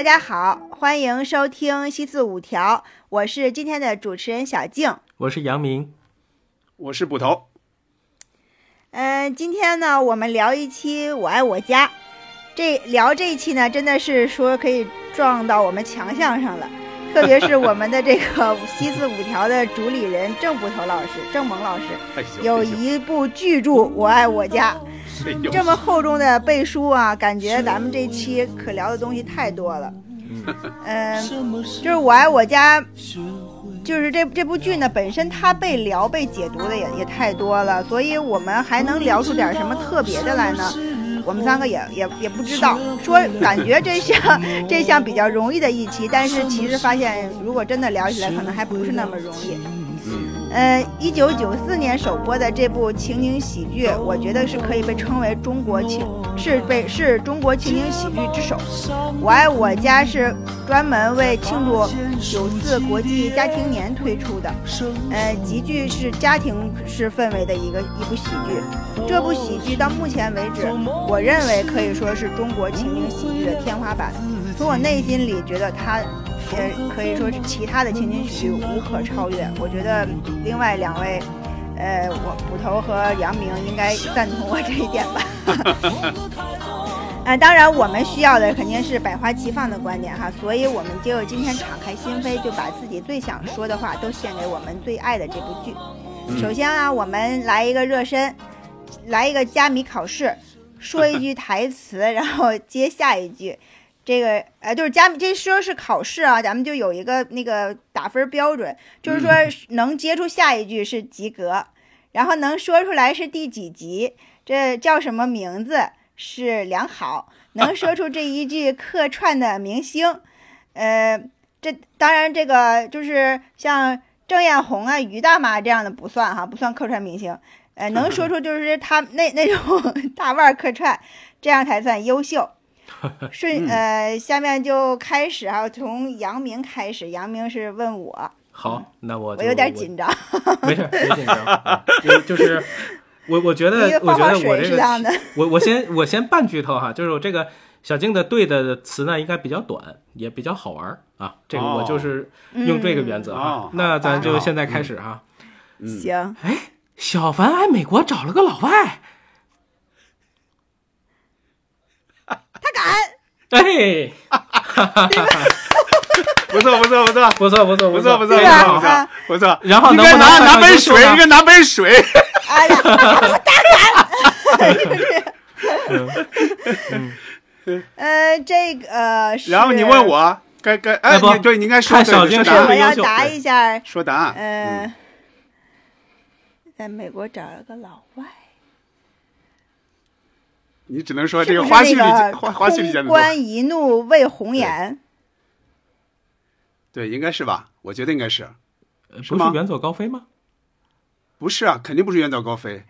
大家好，欢迎收听西四五条，我是今天的主持人小静。我是杨明，我是捕头。嗯、今天呢，我们聊一期《我爱我家》。这聊这一期呢，真的是说可以撞到我们强项上了，特别是我们的这个西四五条的主理人郑捕头老师、郑萌老师，有一部巨著《我爱我家》。这么厚重的背书啊，感觉咱们这期可聊的东西太多了。嗯，就是我爱我家，就是这这部剧呢，本身它被聊、被解读的也也太多了，所以我们还能聊出点什么特别的来呢？我们三个也也也不知道，说感觉这项 这项比较容易的一期，但是其实发现如果真的聊起来，可能还不是那么容易。呃，一九九四年首播的这部情景喜剧，我觉得是可以被称为中国情是被是中国情景喜剧之首。我爱我家是专门为庆祝九四国际家庭年推出的，呃，极具是家庭式氛围的一个一部喜剧。这部喜剧到目前为止，我认为可以说是中国情景喜剧的天花板。从我内心里觉得它。也可以说是其他的情景喜剧无可超越。我觉得另外两位，呃，我捕头和杨明应该赞同我这一点吧。呃，当然我们需要的肯定是百花齐放的观点哈，所以我们就今天敞开心扉，就把自己最想说的话都献给我们最爱的这部剧。首先啊，我们来一个热身，来一个加米考试，说一句台词，然后接下一句。这个呃，就是加这说是考试啊，咱们就有一个那个打分标准，就是说能接出下一句是及格，然后能说出来是第几集，这叫什么名字？是良好，能说出这一句客串的明星，呃，这当然这个就是像郑艳红啊、于大妈这样的不算哈，不算客串明星，呃，能说出就是他那那种 大腕客串，这样才算优秀。顺呃，下面就开始啊，从杨明开始。杨明是问我，好，那我我有点紧张。没事，别紧张。啊就就是我，我觉得我觉得我这个是这样的，我我先我先半剧透哈，就是我这个小静的对的词呢，应该比较短，也比较好玩儿啊。这个我就是用这个原则哈。哦那咱就好现在开始哈。行，哎，小凡来美国找了个老外，他敢，哎，不错不错不错。不错不错不错。不错不错不错不错。然后应该拿拿杯水，应该拿杯水。哎呀，我呃，这个呃是，然后你问，我该该哎，哎不你对你应该说看小静对说答案。我要是不是优秀。答一下，说答案。呃，在美国找了个老外，你只能说这个花絮里花花絮里讲的通关一怒为红颜，对，应该是吧？我觉得应该是，呃是吗不是远走高飞吗？不是啊？肯定不是远走高飞。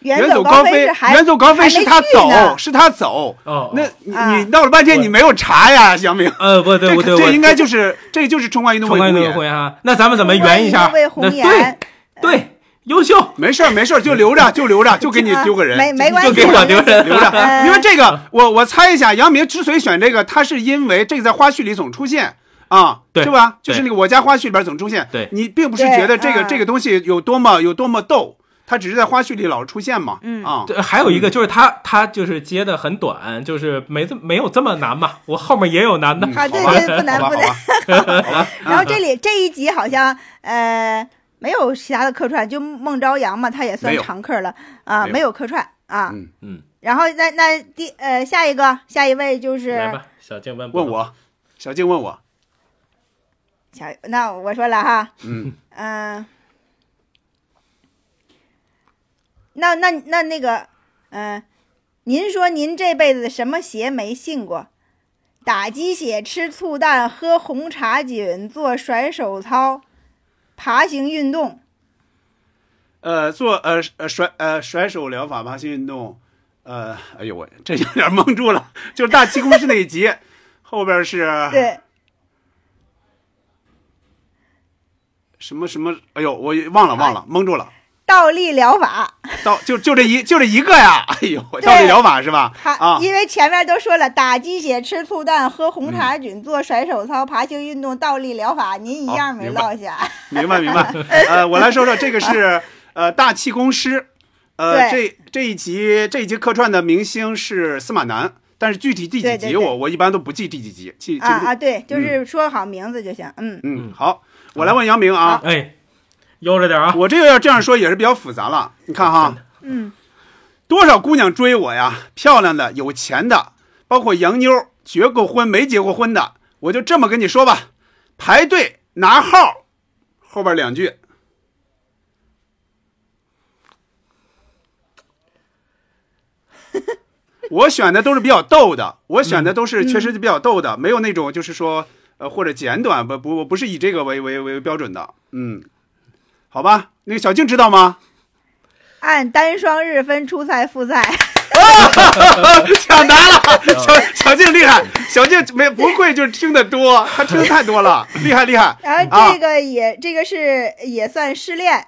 远远走高飞是，还远走高飞还是他走，是他走。哦，那你闹了半天你没有查呀，杨明。呃不对不对，这应该就是这就是冲冠一怒冲冠一怒为红颜。那咱们怎么圆一下？为红那对，对，优秀。没事儿没事儿，就留着就留着，就给你啊丢个人，没没关系，就给我丢人留着呃。因为这个，我我猜一下，杨明之所以选这个，他是因为这个在花絮里总出现啊，对是吧？就是那个我家花絮里边总出现。对你并不是觉得这个啊这个东西有多么有多么逗，他只是在花絮里老出现嘛。嗯啊，对，还有一个就是他他就是接的很短，就是没这没有这么难嘛。我后面也有难的。对好吧对不难好吧不好吧 好吧。然后这里这一集好像呃没有其他的客串，就孟朝阳嘛，他也算常客了啊，没有。没有客串啊。嗯。嗯，然后那那第呃下一个下一位就是来吧，小静问问我，小静问我，小，那我说了哈，嗯，嗯、那那那那个，嗯、您说您这辈子什么邪没信过？打鸡血、吃醋蛋、喝红茶菌、做甩手操、爬行运动。呃，做呃呃甩呃甩手疗法爬行运动，呃，哎呦我这有点蒙住了，就是大气功是那一集，后边是 对，什么什么？哎呦，我忘了忘了，蒙住了。倒立疗法，倒就就这一就这一个呀，哎呦，倒立疗法是吧？他、啊，因为前面都说了，打鸡血、吃醋蛋、喝红茶菌、做甩手操、爬行运动、倒立疗法，您一样没落下。明白明白。呃，我来说说这个是呃大气功师，呃这这一集这一集客串的明星是司马南，但是具体第几集对对对我我一般都不记第几集，记记。啊啊，对，就是说好名字就行。嗯，嗯，好，我来问杨明啊，哎，悠着点啊！我这个要这样说也是比较复杂了，你看哈。嗯，多少姑娘追我呀？漂亮的、有钱的，包括洋妞，结过婚没结过婚的，我就这么跟你说吧，排队拿号，后边两句。我选的都是比较逗的，我选的都是确实是比较逗的，没有那种就是说呃或者简短不不不是以这个为为为标准的，嗯，好吧，那个小静知道吗？按单双日分初赛、复赛。抢答了，小小静厉害，小静没不会就是听得多，她听的太多了，厉害厉害。然后啊这个也、这个是也算失恋，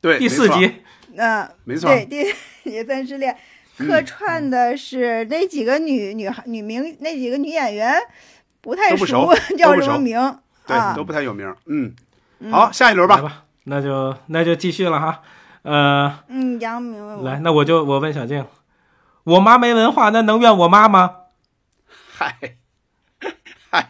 对，第四，集，嗯、没错对，第 也算失恋。客串的是那几个女女孩女明那几个女演员，不太不熟 叫都不熟什么名对，啊都？不太有名。嗯，好，下一轮吧。来吧，那就那就继续了哈。呃，嗯，杨明来，那我就我问小静，我妈没文化，那能怨我妈吗？嗨，嗨，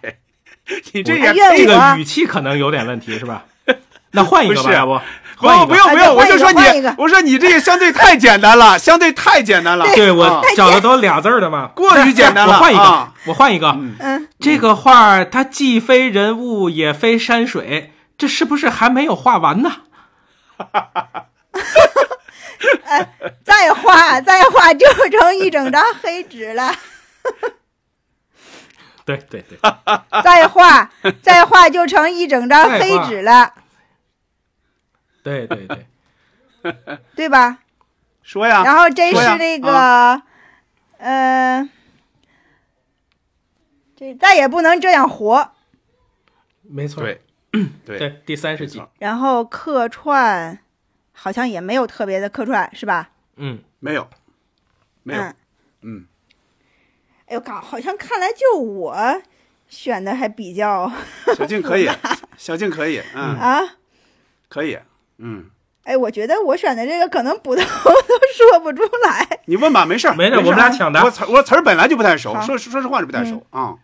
你这哎也这个语气可能有点问题，是吧？那换一个吧，不不不换？不用不用，我就说你，我说你这个相对太简单了，相对太简单了。对我啊找的都俩字儿的嘛，过于简单了我换一个啊，我换一个。嗯，这个画儿它既非人物，也非山水，这是不是还没有画完呢？再画再画就成一整张黑纸了，对对对，再画再画就成一整张黑纸了，对对对，对吧？说呀，然后这是那个，呃，这再也不能这样活。没错。对对，对，第三十集然后客串好像也没有特别的客串，是吧？嗯，没有，没有嗯，，嗯，哎呦，靠，好像看来就我选的还比较小静可以，小静可以，嗯，啊。可以，嗯，哎，我觉得我选的这个可能捕头 都说不出来。你问吧，没事儿，事儿没事我们俩抢答我词我词儿本来就不太熟，说说实话是不太熟啊。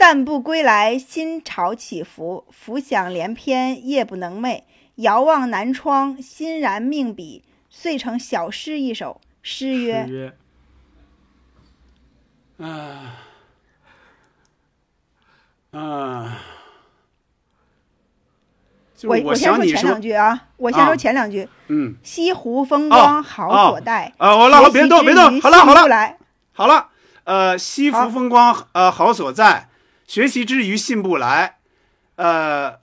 散步归来，心潮起伏，浮想联翩，夜不能寐。遥望南窗，欣然命笔，遂成小诗一首。诗曰约约嗯，就：“我我先说前两句啊，我先啊说前两句。嗯西湖风光好哦所待。啊，我了，学习别动，别动，好了，好了。好了，呃，西湖风光呃好所在，学习之余信步来，呃，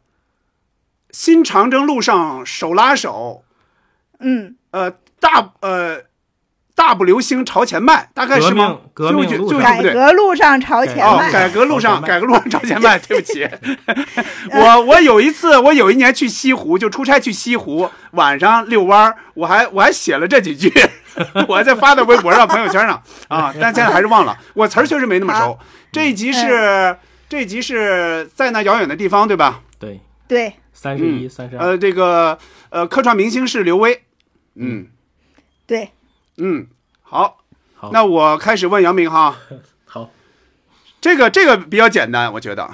新长征路上手拉手，嗯，呃，大呃大步流星朝前迈，大概是吗？革命最后一句革命路上改。革路上朝前哦，迈。改革路上，改革路上朝前迈。对不起，我我有一次，我有一年去西湖，就出差去西湖，晚上遛弯儿，我还我还写了这几句，我还在发到微博上、朋友圈上啊，但现在还是忘了，我词儿确实没那么熟。这一集是这集是在那遥远的地方，对吧？对，对，三十一、三十二，呃，这个呃，客串明星是刘威，嗯。对，嗯，好，好。那我开始问杨明哈。好，这个这个比较简单，我觉得。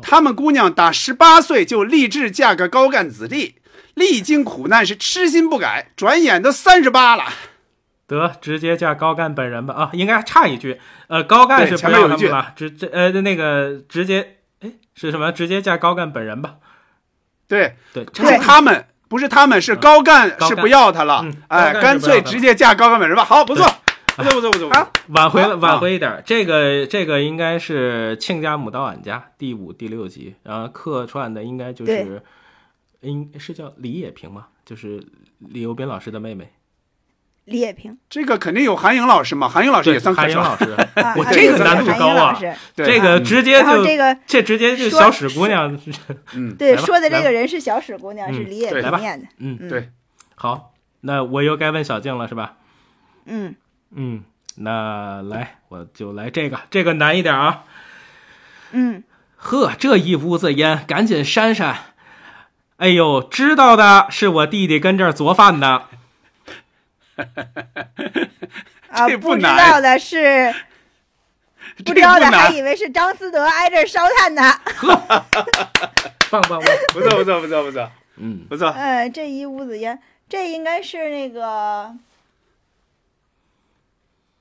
他们姑娘打十八岁就立志嫁个高干子弟，历经苦难是痴心不改，转眼都三十八了。得直接嫁高干本人吧啊，应该差一句，呃，高干是不要他们了，直这呃那个直接，哎是什么？直接嫁高干本人吧？对，对，不是他们，不是他们，是高干是不要他了嗯，哎，干脆直接嫁高干本人吧。好，不错，不错，不错，不错。不错好挽回了，啊挽回一点儿。这个这个应该是《亲家母到俺家》第五、第六集，然后客串的应该就是，应是叫李野平吗？就是李幼斌老师的妹妹。李野萍这个肯定有韩颖老师嘛，韩颖老师也对，算客韩颖老。师，啊，我这个难度高啊。这个直接就这个这直接就说小史姑娘，嗯，对说的这个人是小史姑娘，是嗯李野对来吧。萍演的。嗯，嗯。对，好，那我又该问小静了，是吧？嗯。嗯，那来，我就来这个，这个难一点啊。嗯，呵，这一屋子烟，赶紧扇扇。哎呦，知道的是我弟弟跟这儿做饭呢。啊，不知这不难道的是，不知道的还以为是张思德挨着烧炭呢。棒棒棒！不错不错不错不错嗯，不错，嗯，这一屋子烟，这应该是那个，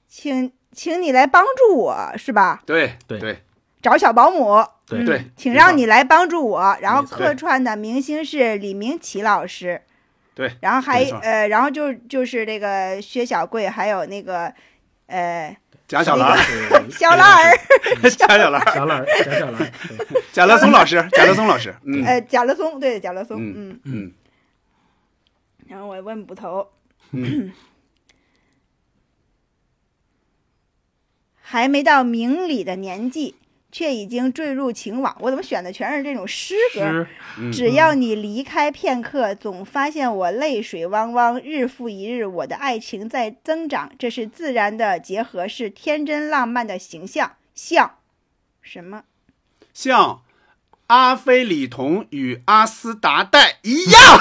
请请你来帮助我是吧？对对对找小保姆，对嗯对请让你来帮助我。然后客串的明星是李明启老师，对，然后还呃，然后就就是这个薛小贵，还有那个呃 贾小兰儿，小兰儿，贾小兰儿，小兰儿，贾小兰儿，贾乐松老师，贾乐松老师，嗯。呃贾乐松，对贾乐松，嗯嗯，嗯。然后我问捕头，嗯，还没到明理的年纪，却已经坠入情网。我怎么选的全是这种诗歌？诗，嗯只要你离开片刻，总发现我泪水汪汪，日复一日，我的爱情在增长。这是自然的结合，是天真浪漫的形象，像什么？像阿非里童与阿斯达代一样，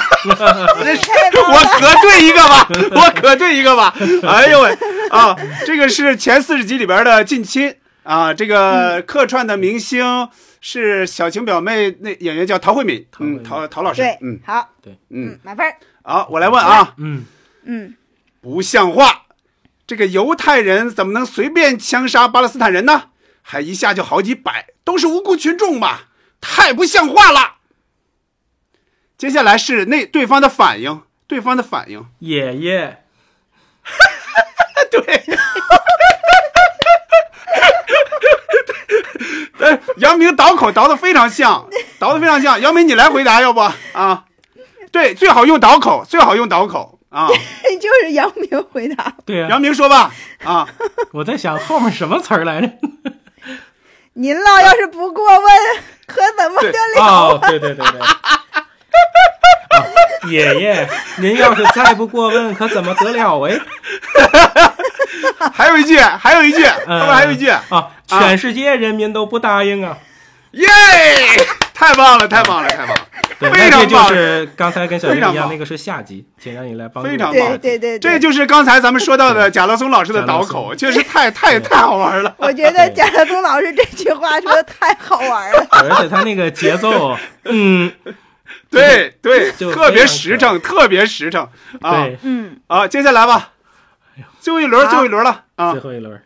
这是我可对一个吧，我可对一个吧。哎呦喂啊，这个是前四十集里边的近亲啊，这个客串的明星是小晴表妹，那演员叫陶慧敏，嗯，陶陶老师。对，，嗯。好，对，嗯，满分。好，我来问啊，嗯，嗯，不像话！这个犹太人怎么能随便枪杀巴勒斯坦人呢？还一下就好几百，都是无辜群众嘛，太不像话了。接下来是那对方的反应，对方的反应，爷爷，对。呃，杨明倒口倒的非常像，倒的非常像。杨明，你来回答，要不啊？对，最好用倒口，最好用倒口啊。就是杨明回答。对啊、杨明说吧，啊，我在想后面什么词儿来着？您老要是不过问，可怎么得了？哦，对对对对。哦 爷爷，您要是再不过问，可怎么得了哎？还有一句，还有一句，后嗯面还有一句，啊，全世界人民都不答应啊！耶！太棒了，太棒了，太棒了，对，非那这就常棒是刚才跟小林一样，非常棒那个是下集，请让你来帮。非常棒对对对，这就是刚才咱们说到的贾乐松老师的导口，确实太太太好玩了。我觉得贾乐松老师这句话说的太好玩了。而且他那个节奏，嗯，对 对，特别实诚，特别实诚啊对，嗯，啊！接下来吧，最后一轮，好最后一轮了啊最后一轮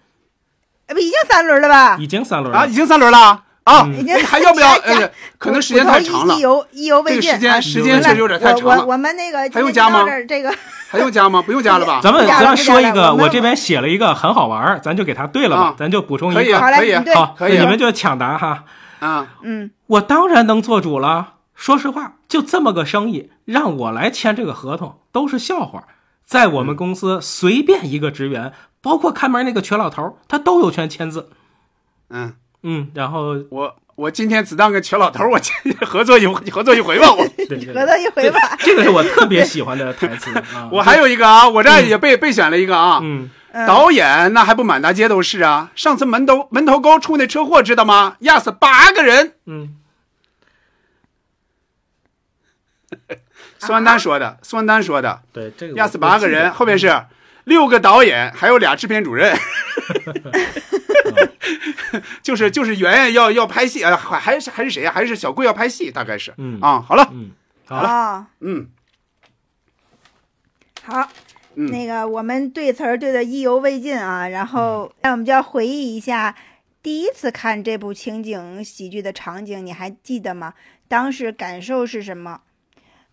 呃不已经三轮了吧？已经三轮啊！了已，经三轮了啊！嗯已经还要不要？呃，可能时间太长了意，犹意犹未尽。这个时间啊时间确实有点太长了，我我我们那个还用加吗这个 还用加吗？不用加了吧？咱们咱说一个，我这边写了一个很好玩，咱就给他对了吧啊，咱就补充一个。好嘞，可以，好，可以那你们就抢答哈。啊，嗯，我当然能做主了。说实话，就这么个生意，让我来签这个合同都是笑话。在我们公司，随便一个职员，包括看门那个瘸老头，他都有权签字。嗯，嗯，然后我我今天只当个瘸老头我签 合作一合作一回吧，我。合作一回吧。这个是我特别喜欢的台词啊。我还有一个啊，我这儿也备备选了一个啊，导演那还不满大街都是啊！上次门头门头沟出那车祸知道吗？压死八个人。嗯，孙安丹说的，苏安丹说的，对这个我压死八个人，后面是六个导演，还有俩制片主任。就是就是圆圆要要拍戏啊，还还是还是谁呀、还是小贵要拍戏，大概是。嗯啊，好了，嗯，好了，啊，嗯好，嗯那个我们对词儿对的意犹未尽啊，然后那我们就要回忆一下第一次看这部情景喜剧的场景，你还记得吗？当时感受是什么？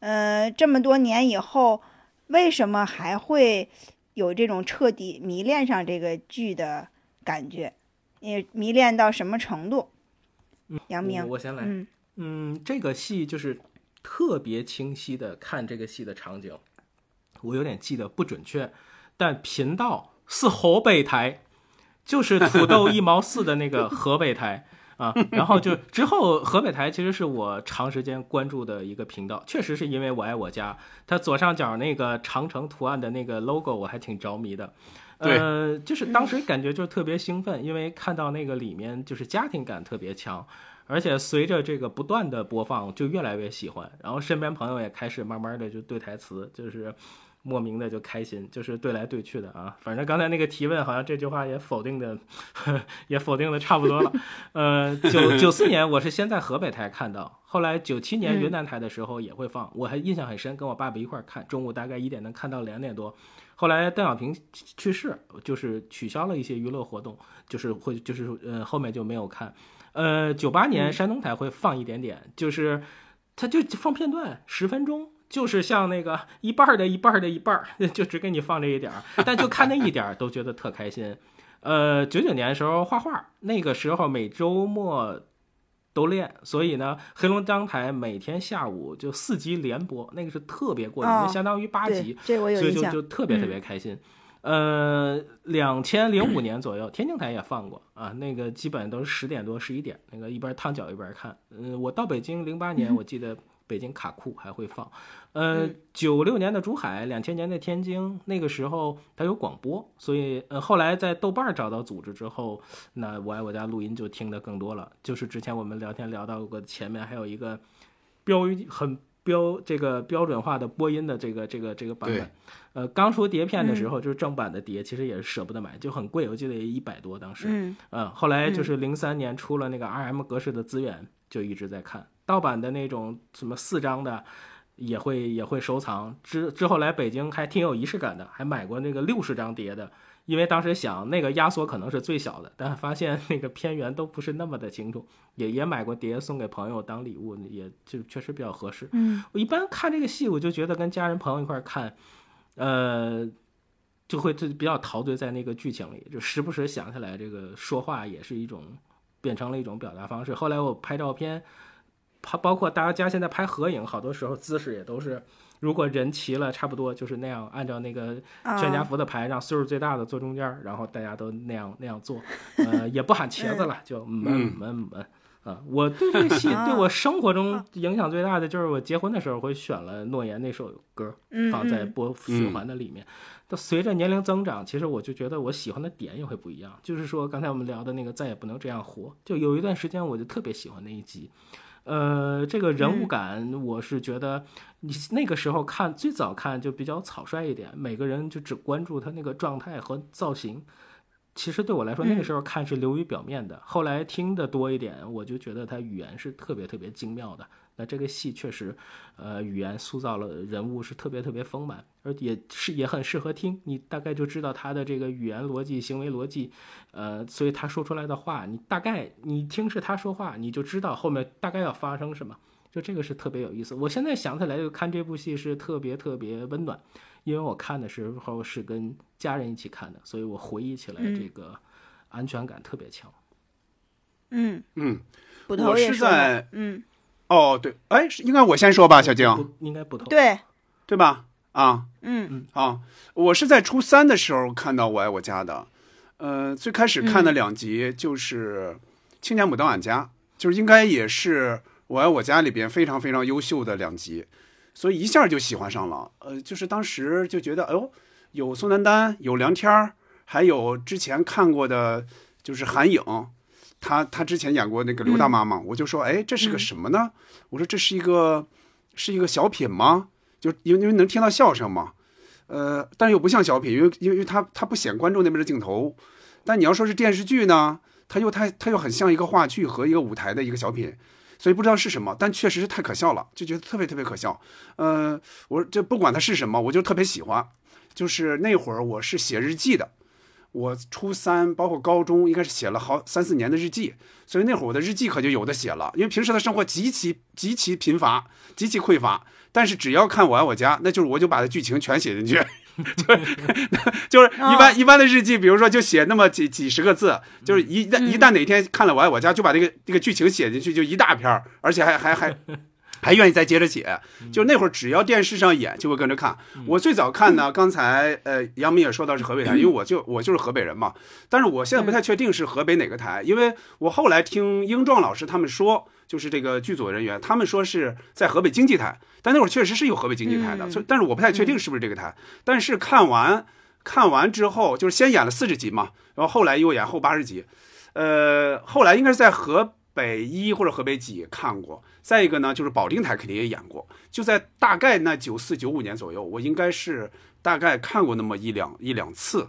呃，这么多年以后，为什么还会有这种彻底迷恋上这个剧的感觉？也迷恋到什么程度？杨明，我我先来。嗯嗯，这个戏就是特别清晰的看这个戏的场景，我有点记得不准确，但频道是河北台，就是土豆一毛四的那个河北台。啊。然后就之后河北台其实是我长时间关注的一个频道，确实是因为我爱我家，它左上角那个长城图案的那个 logo 我还挺着迷的。呃，就是当时感觉就特别兴奋，因为看到那个里面就是家庭感特别强。而且随着这个不断的播放，就越来越喜欢。然后身边朋友也开始慢慢的就对台词，就是莫名的就开心，就是对来对去的啊。反正刚才那个提问，好像这句话也否定的，也否定的差不多了。呃，九九四年我是先在河北台看到，后来九七年云南台的时候也会放，我还印象很深，跟我爸爸一块看，中午大概一点能看到两点多。后来邓小平去世，就是取消了一些娱乐活动，就是会就是呃后面就没有看。呃，九八年山东台会放一点点，就是他就放片段，十分钟，就是像那个一半的一半的一半，就只给你放这一点儿，但就看那一点儿都觉得特开心。呃，九九年的时候画画，那个时候每周末都练，所以呢，黑龙江台每天下午就四集连播，那个是特别过瘾，就相当于八集，所以就就特别特别开心。呃，两千零五年左右，天津台也放过啊，那个基本都是十点多、十一点，那个一边烫脚一边看。嗯，我到北京零八年，我记得北京卡库还会放。呃，九六年的珠海，两千年的天津，那个时候它有广播，所以呃，后来在豆瓣找到组织之后，那我爱我家录音就听得更多了。就是之前我们聊天聊到过，前面还有一个标语很。标这个标准化的播音的这个这个这个版本，呃，刚出碟片的时候就是正版的碟，其实也是舍不得买，就很贵，我记得也一百多当时。嗯，呃，后来就是零三年出了那个 RM 格式的资源，就一直在看盗版的那种什么四张的，也会也会收藏。之之后来北京还挺有仪式感的，还买过那个六十张碟的。因为当时想那个压缩可能是最小的，但发现那个片源都不是那么的清楚，也也买过碟送给朋友当礼物，也就确实比较合适。嗯，我一般看这个戏，我就觉得跟家人朋友一块看，呃，就会就比较陶醉在那个剧情里，就时不时想起来这个说话也是一种变成了一种表达方式。后来我拍照片，拍包括大家现在拍合影，好多时候姿势也都是。如果人齐了，差不多就是那样，按照那个全家福的牌，让岁数最大的坐中间，然后大家都那样那样做，呃，也不喊茄子了，就嗯嗯嗯啊。我对这个戏对我生活中影响最大的就是我结婚的时候会选了诺言那首歌放在播循环的里面。都随着年龄增长，其实我就觉得我喜欢的点也会不一样。就是说刚才我们聊的那个再也不能这样活，就有一段时间我就特别喜欢那一集。呃，这个人物感，我是觉得你那个时候看最早看就比较草率一点，每个人就只关注他那个状态和造型。其实对我来说，那个时候看是流于表面的。后来听的多一点，我就觉得他语言是特别特别精妙的。那这个戏确实，呃，语言塑造了人物是特别特别丰满，而也是也很适合听。你大概就知道他的这个语言逻辑、行为逻辑，呃，所以他说出来的话，你大概你听是他说话，你就知道后面大概要发生什么。就这个是特别有意思。我现在想起来就看这部戏是特别特别温暖，因为我看的时候是跟家人一起看的，所以我回忆起来这个安全感特别强。嗯嗯，我是在嗯。哦，对，哎，应该我先说吧，小静，应该不同，对，对吧？啊，嗯嗯，啊，我是在初三的时候看到《我爱我家》的，呃，最开始看的两集就是《亲家母到俺家》，就是应该也是《我爱我家》里边非常非常优秀的两集，所以一下就喜欢上了。呃，就是当时就觉得，哎呦，有宋丹丹，有梁天儿，还有之前看过的，就是韩影。他他之前演过那个刘大妈嘛，我就说，哎，这是个什么呢？我说这是一个是一个小品吗？就因为因为能听到笑声嘛，呃，但又不像小品，因为因为他他不显观众那边的镜头。但你要说是电视剧呢，他又太他又很像一个话剧和一个舞台的一个小品，所以不知道是什么，但确实是太可笑了，就觉得特别特别可笑。呃，我这不管它是什么，我就特别喜欢。就是那会儿我是写日记的。我初三，包括高中，应该是写了好三四年的日记，所以那会儿我的日记可就有的写了。因为平时的生活极其极其贫乏，极其匮乏，但是只要看《我爱我家》，那就是我就把它剧情全写进去，就是 就是一般一般的日记，比如说就写那么几几十个字，就是一旦一旦哪天看了《我爱我家》，就把这个这个剧情写进去，就一大篇儿，而且还还还还愿意再接着写。就那会儿，只要电视上演，就会跟着看。我最早看呢，刚才呃杨明也说到是河北台，因为我就我就是河北人嘛。但是我现在不太确定是河北哪个台，因为我后来听英壮老师他们说，就是这个剧组人员他们说是在河北经济台，但那会儿确实是有河北经济台的，所以但是我不太确定是不是这个台。但是看完看完之后，就是先演了四十集嘛，然后后来又演后八十集，呃，后来应该是在河。北一或者河北几看过，再一个呢，就是保定台肯定也演过，就在大概那九四九五年左右，我应该是大概看过那么一两一两次，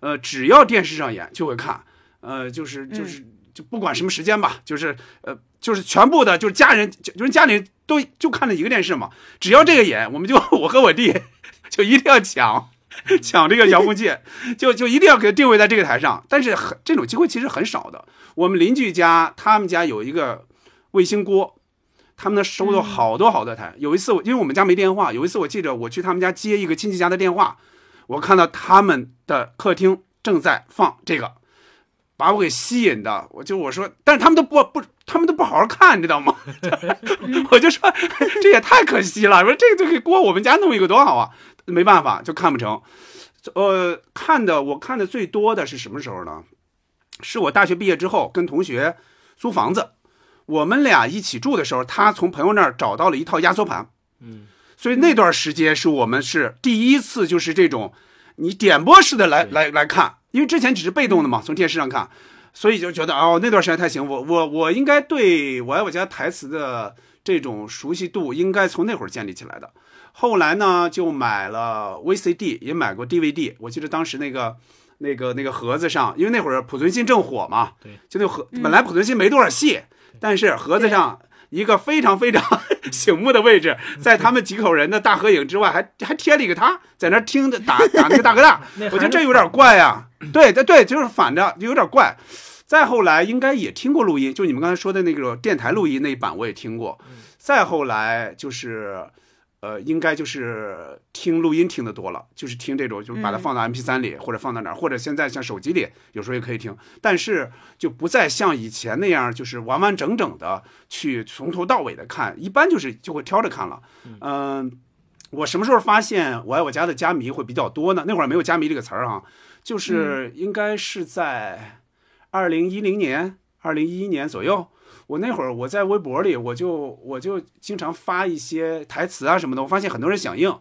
呃，只要电视上演就会看，呃，就是就是就不管什么时间吧，就是呃就是全部的，就是家人就就是家里都就看了一个电视嘛，只要这个演，我们就我和我弟 就一定要抢。抢这个遥控器，就就一定要给它定位在这个台上。但是很这种机会其实很少的。我们邻居家他们家有一个卫星锅，他们那收了好多好多台。有一次我因为我们家没电话，有一次我记着我去他们家接一个亲戚家的电话，我看到他们的客厅正在放这个，把我给吸引的。我就我说，但是他们都不不，他们都不好好看，你知道吗？我就说这也太可惜了。说这个这个锅我们家弄一个多好啊。没办法，就看不成。呃，看的我看的最多的是什么时候呢？是我大学毕业之后跟同学租房子，我们俩一起住的时候，他从朋友那儿找到了一套压缩盘。嗯，所以那段时间是我们是第一次，就是这种你点播式的来来来看，因为之前只是被动的嘛，从电视上看，所以就觉得哦，那段时间太行。我我我应该对我爱我家台词的这种熟悉度，应该从那会儿建立起来的。后来呢，就买了 VCD，也买过 DVD。我记得当时那个、那个、那个盒子上，因为那会儿濮存昕正火嘛，对，就那盒。本来濮存昕没多少戏，但是盒子上一个非常非常 醒目的位置，在他们几口人的大合影之外，还还贴了一个他，在那听着打打那个大哥大。我觉得这有点怪呀。对对对，就是反着，就有点怪。再后来应该也听过录音，就你们刚才说的那个电台录音那一版，我也听过。再后来就是。呃，应该就是听录音听的多了，就是听这种，就是把它放到 M P 三里，或者放到哪儿，或者现在像手机里，有时候也可以听，但是就不再像以前那样，就是完完整整的去从头到尾的看，一般就是就会挑着看了。嗯，我什么时候发现我爱我家的家迷会比较多呢？那会儿没有家迷这个词儿哈，就是应该是在二零一零年、二零一一年左右。我那会儿我在微博里，我就我就经常发一些台词啊什么的，我发现很多人响应，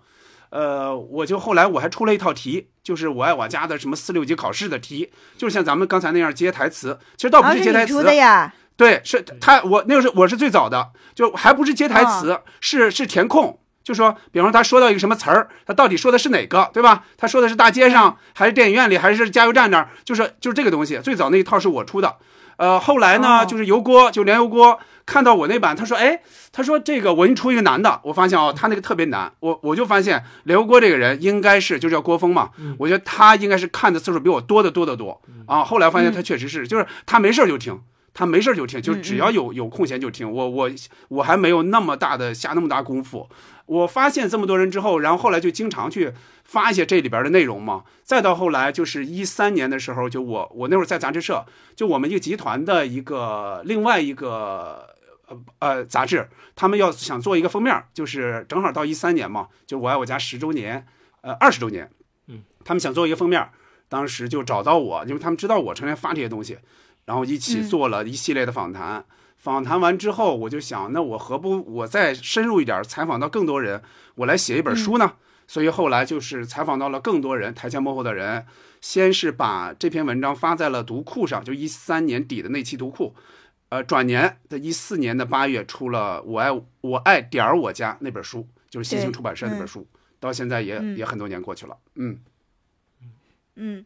呃，我就后来我还出了一套题，就是我爱我家的什么四六级考试的题，就是像咱们刚才那样接台词，其实倒不是接台词的呀，对，是他我那个是我是最早的，就还不是接台词，是是填空，就说，比方说他说到一个什么词儿，他到底说的是哪个，对吧？他说的是大街上，还是电影院里，还是加油站那儿？就是就是这个东西，最早那一套是我出的。呃，后来呢，就是油锅，就连油锅看到我那版，他说，哎，他说这个我给你出一个难的，我发现哦，他那个特别难，我我就发现连油锅这个人应该是就叫郭峰嘛，我觉得他应该是看的次数比我多的多得多啊。后来发现他确实是，就是他没事就听，他没事就听，就只要有有空闲就听。我我我还没有那么大的下那么大功夫。我发现这么多人之后，然后后来就经常去发一些这里边的内容嘛。再到后来，就是一三年的时候，就我我那会儿在杂志社，就我们一个集团的一个另外一个呃呃杂志，他们要想做一个封面，就是正好到一三年嘛，就我爱我家十周年，呃二十周年，嗯，他们想做一个封面，当时就找到我，因为他们知道我成天发这些东西，然后一起做了一系列的访谈。访谈完之后，我就想，那我何不我再深入一点，采访到更多人，我来写一本书呢？所以后来就是采访到了更多人，台前幕后的人。先是把这篇文章发在了读库上，就一三年底的那期读库。呃，转年的一四年的八月出了《我爱我爱点儿我家》那本书，就是新兴出版社那本书，到现在也也很多年过去了。嗯嗯。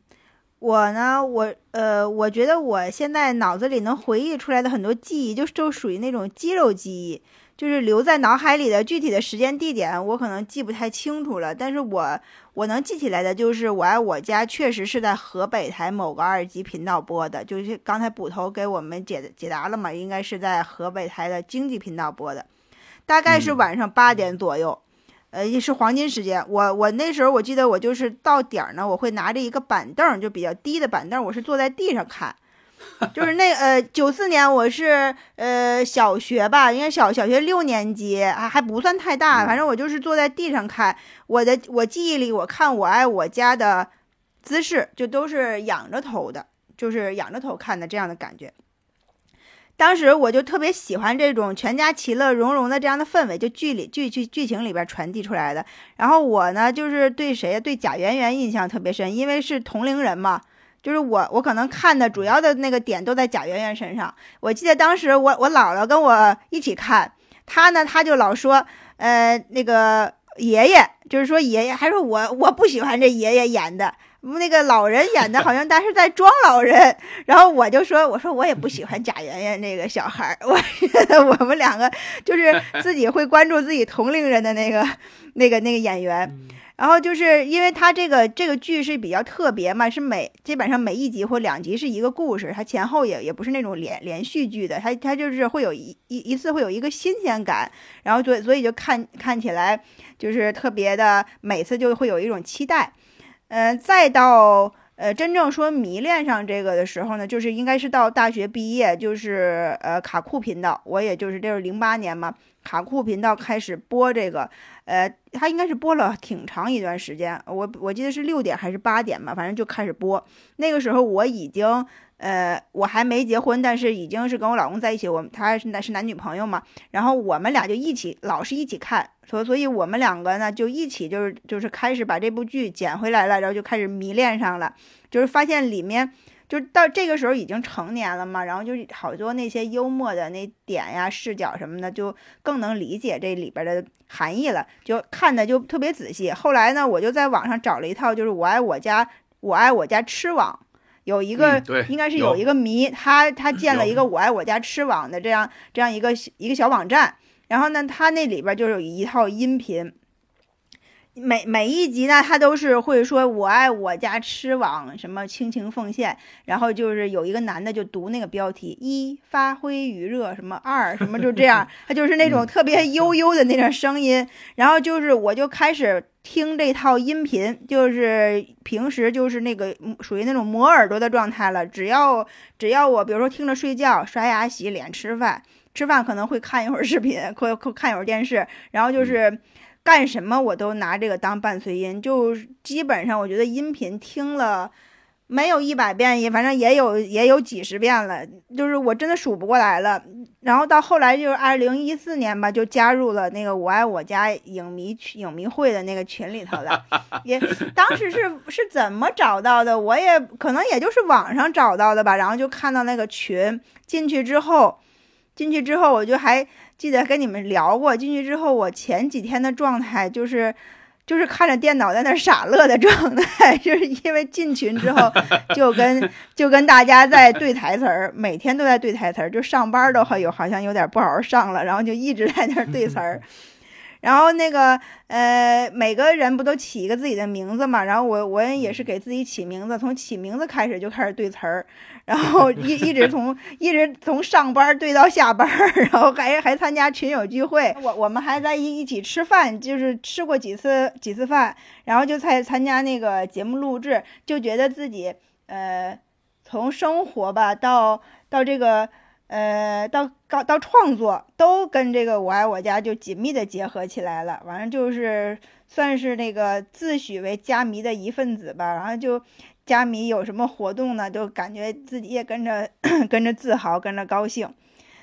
我呢，我呃，我觉得我现在脑子里能回忆出来的很多记忆，就就属于那种肌肉记忆，就是留在脑海里的具体的时间地点，我可能记不太清楚了。但是我我能记起来的，就是我爱我家确实是在河北台某个二级频道播的，就是刚才捕头给我们解解答了嘛，应该是在河北台的经济频道播的，大概是晚上八点左右。呃，也是黄金时间。我我那时候我记得我就是到点儿呢，我会拿着一个板凳，就比较低的板凳，我是坐在地上看。就是那呃九四年我是呃小学吧，应该小小学六年级，还还不算太大，反正我就是坐在地上看。我的我记忆里，我看《我爱我家》的姿势就都是仰着头的，就是仰着头看的这样的感觉。当时我就特别喜欢这种全家其乐融融的这样的氛围，就剧里剧剧剧情里边传递出来的。然后我呢，就是对谁对贾圆圆印象特别深，因为是同龄人嘛。就是我我可能看的主要的那个点都在贾圆圆身上。我记得当时我我姥姥跟我一起看，她呢她就老说，呃，那个爷爷就是说爷爷，还说我我不喜欢这爷爷演的。那个老人演的 好像他是在装老人，然后我就说，我说我也不喜欢贾圆圆那个小孩儿，我觉得我们两个就是自己会关注自己同龄人的那个那个那个演员，然后就是因为他这个这个剧是比较特别嘛，是每基本上每一集或两集是一个故事，它前后也也不是那种连连续剧的，它它就是会有一一一次会有一个新鲜感，然后所所以就看看起来就是特别的，每次就会有一种期待。嗯，再到呃真正说迷恋上这个的时候呢，就是应该是到大学毕业，就是呃卡酷频道，我也就是这是零八年嘛，卡酷频道开始播这个，呃，它应该是播了挺长一段时间，我我记得是六点还是八点吧，反正就开始播。那个时候我已经。呃，我还没结婚，但是已经是跟我老公在一起，我他是男是男女朋友嘛，然后我们俩就一起老是一起看，所所以我们两个呢就一起就是就是开始把这部剧捡回来了，然后就开始迷恋上了，就是发现里面就到这个时候已经成年了嘛，然后就是好多那些幽默的那点呀视角什么的，就更能理解这里边的含义了，就看的就特别仔细。后来呢，我就在网上找了一套，就是我爱我家我爱我家吃网。有一个，应该是有一个迷，他他建了一个“我爱我家吃网”的这样这样一个一个小网站，然后呢，他那里边就有一套音频，每每一集呢，他都是会说“我爱我家吃网”什么倾情奉献，然后就是有一个男的就读那个标题：一发挥余热，什么二什么就这样，他就是那种特别悠悠的那种声音，然后就是我就开始。听这套音频，就是平时就是那个属于那种磨耳朵的状态了。只要只要我，比如说听着睡觉、刷牙、洗脸、吃饭，吃饭可能会看一会儿视频，会看一会儿电视，然后就是干什么我都拿这个当伴随音，就基本上我觉得音频听了。没有一百遍，也反正也有也有几十遍了，就是我真的数不过来了。然后到后来就是二零一四年吧，就加入了那个我爱我家影迷影迷会的那个群里头了。也当时是是怎么找到的？我也可能也就是网上找到的吧。然后就看到那个群，进去之后，进去之后我就还记得跟你们聊过。进去之后，我前几天的状态就是。就是看着电脑在那傻乐的状态，就是因为进群之后就跟就跟大家在对台词儿，每天都在对台词儿，就上班都好有好像有点不好好上了，然后就一直在那对词儿。然后那个呃，每个人不都起一个自己的名字嘛？然后我我也是给自己起名字，从起名字开始就开始对词儿，然后一一直从一直从上班对到下班，然后还还参加群友聚会。我我们还在一一起吃饭，就是吃过几次几次饭，然后就在参加那个节目录制，就觉得自己呃，从生活吧到到这个。呃，到到到创作都跟这个我爱我家就紧密的结合起来了，反正就是算是那个自诩为家迷的一份子吧。然后就家迷有什么活动呢，就感觉自己也跟着 跟着自豪，跟着高兴。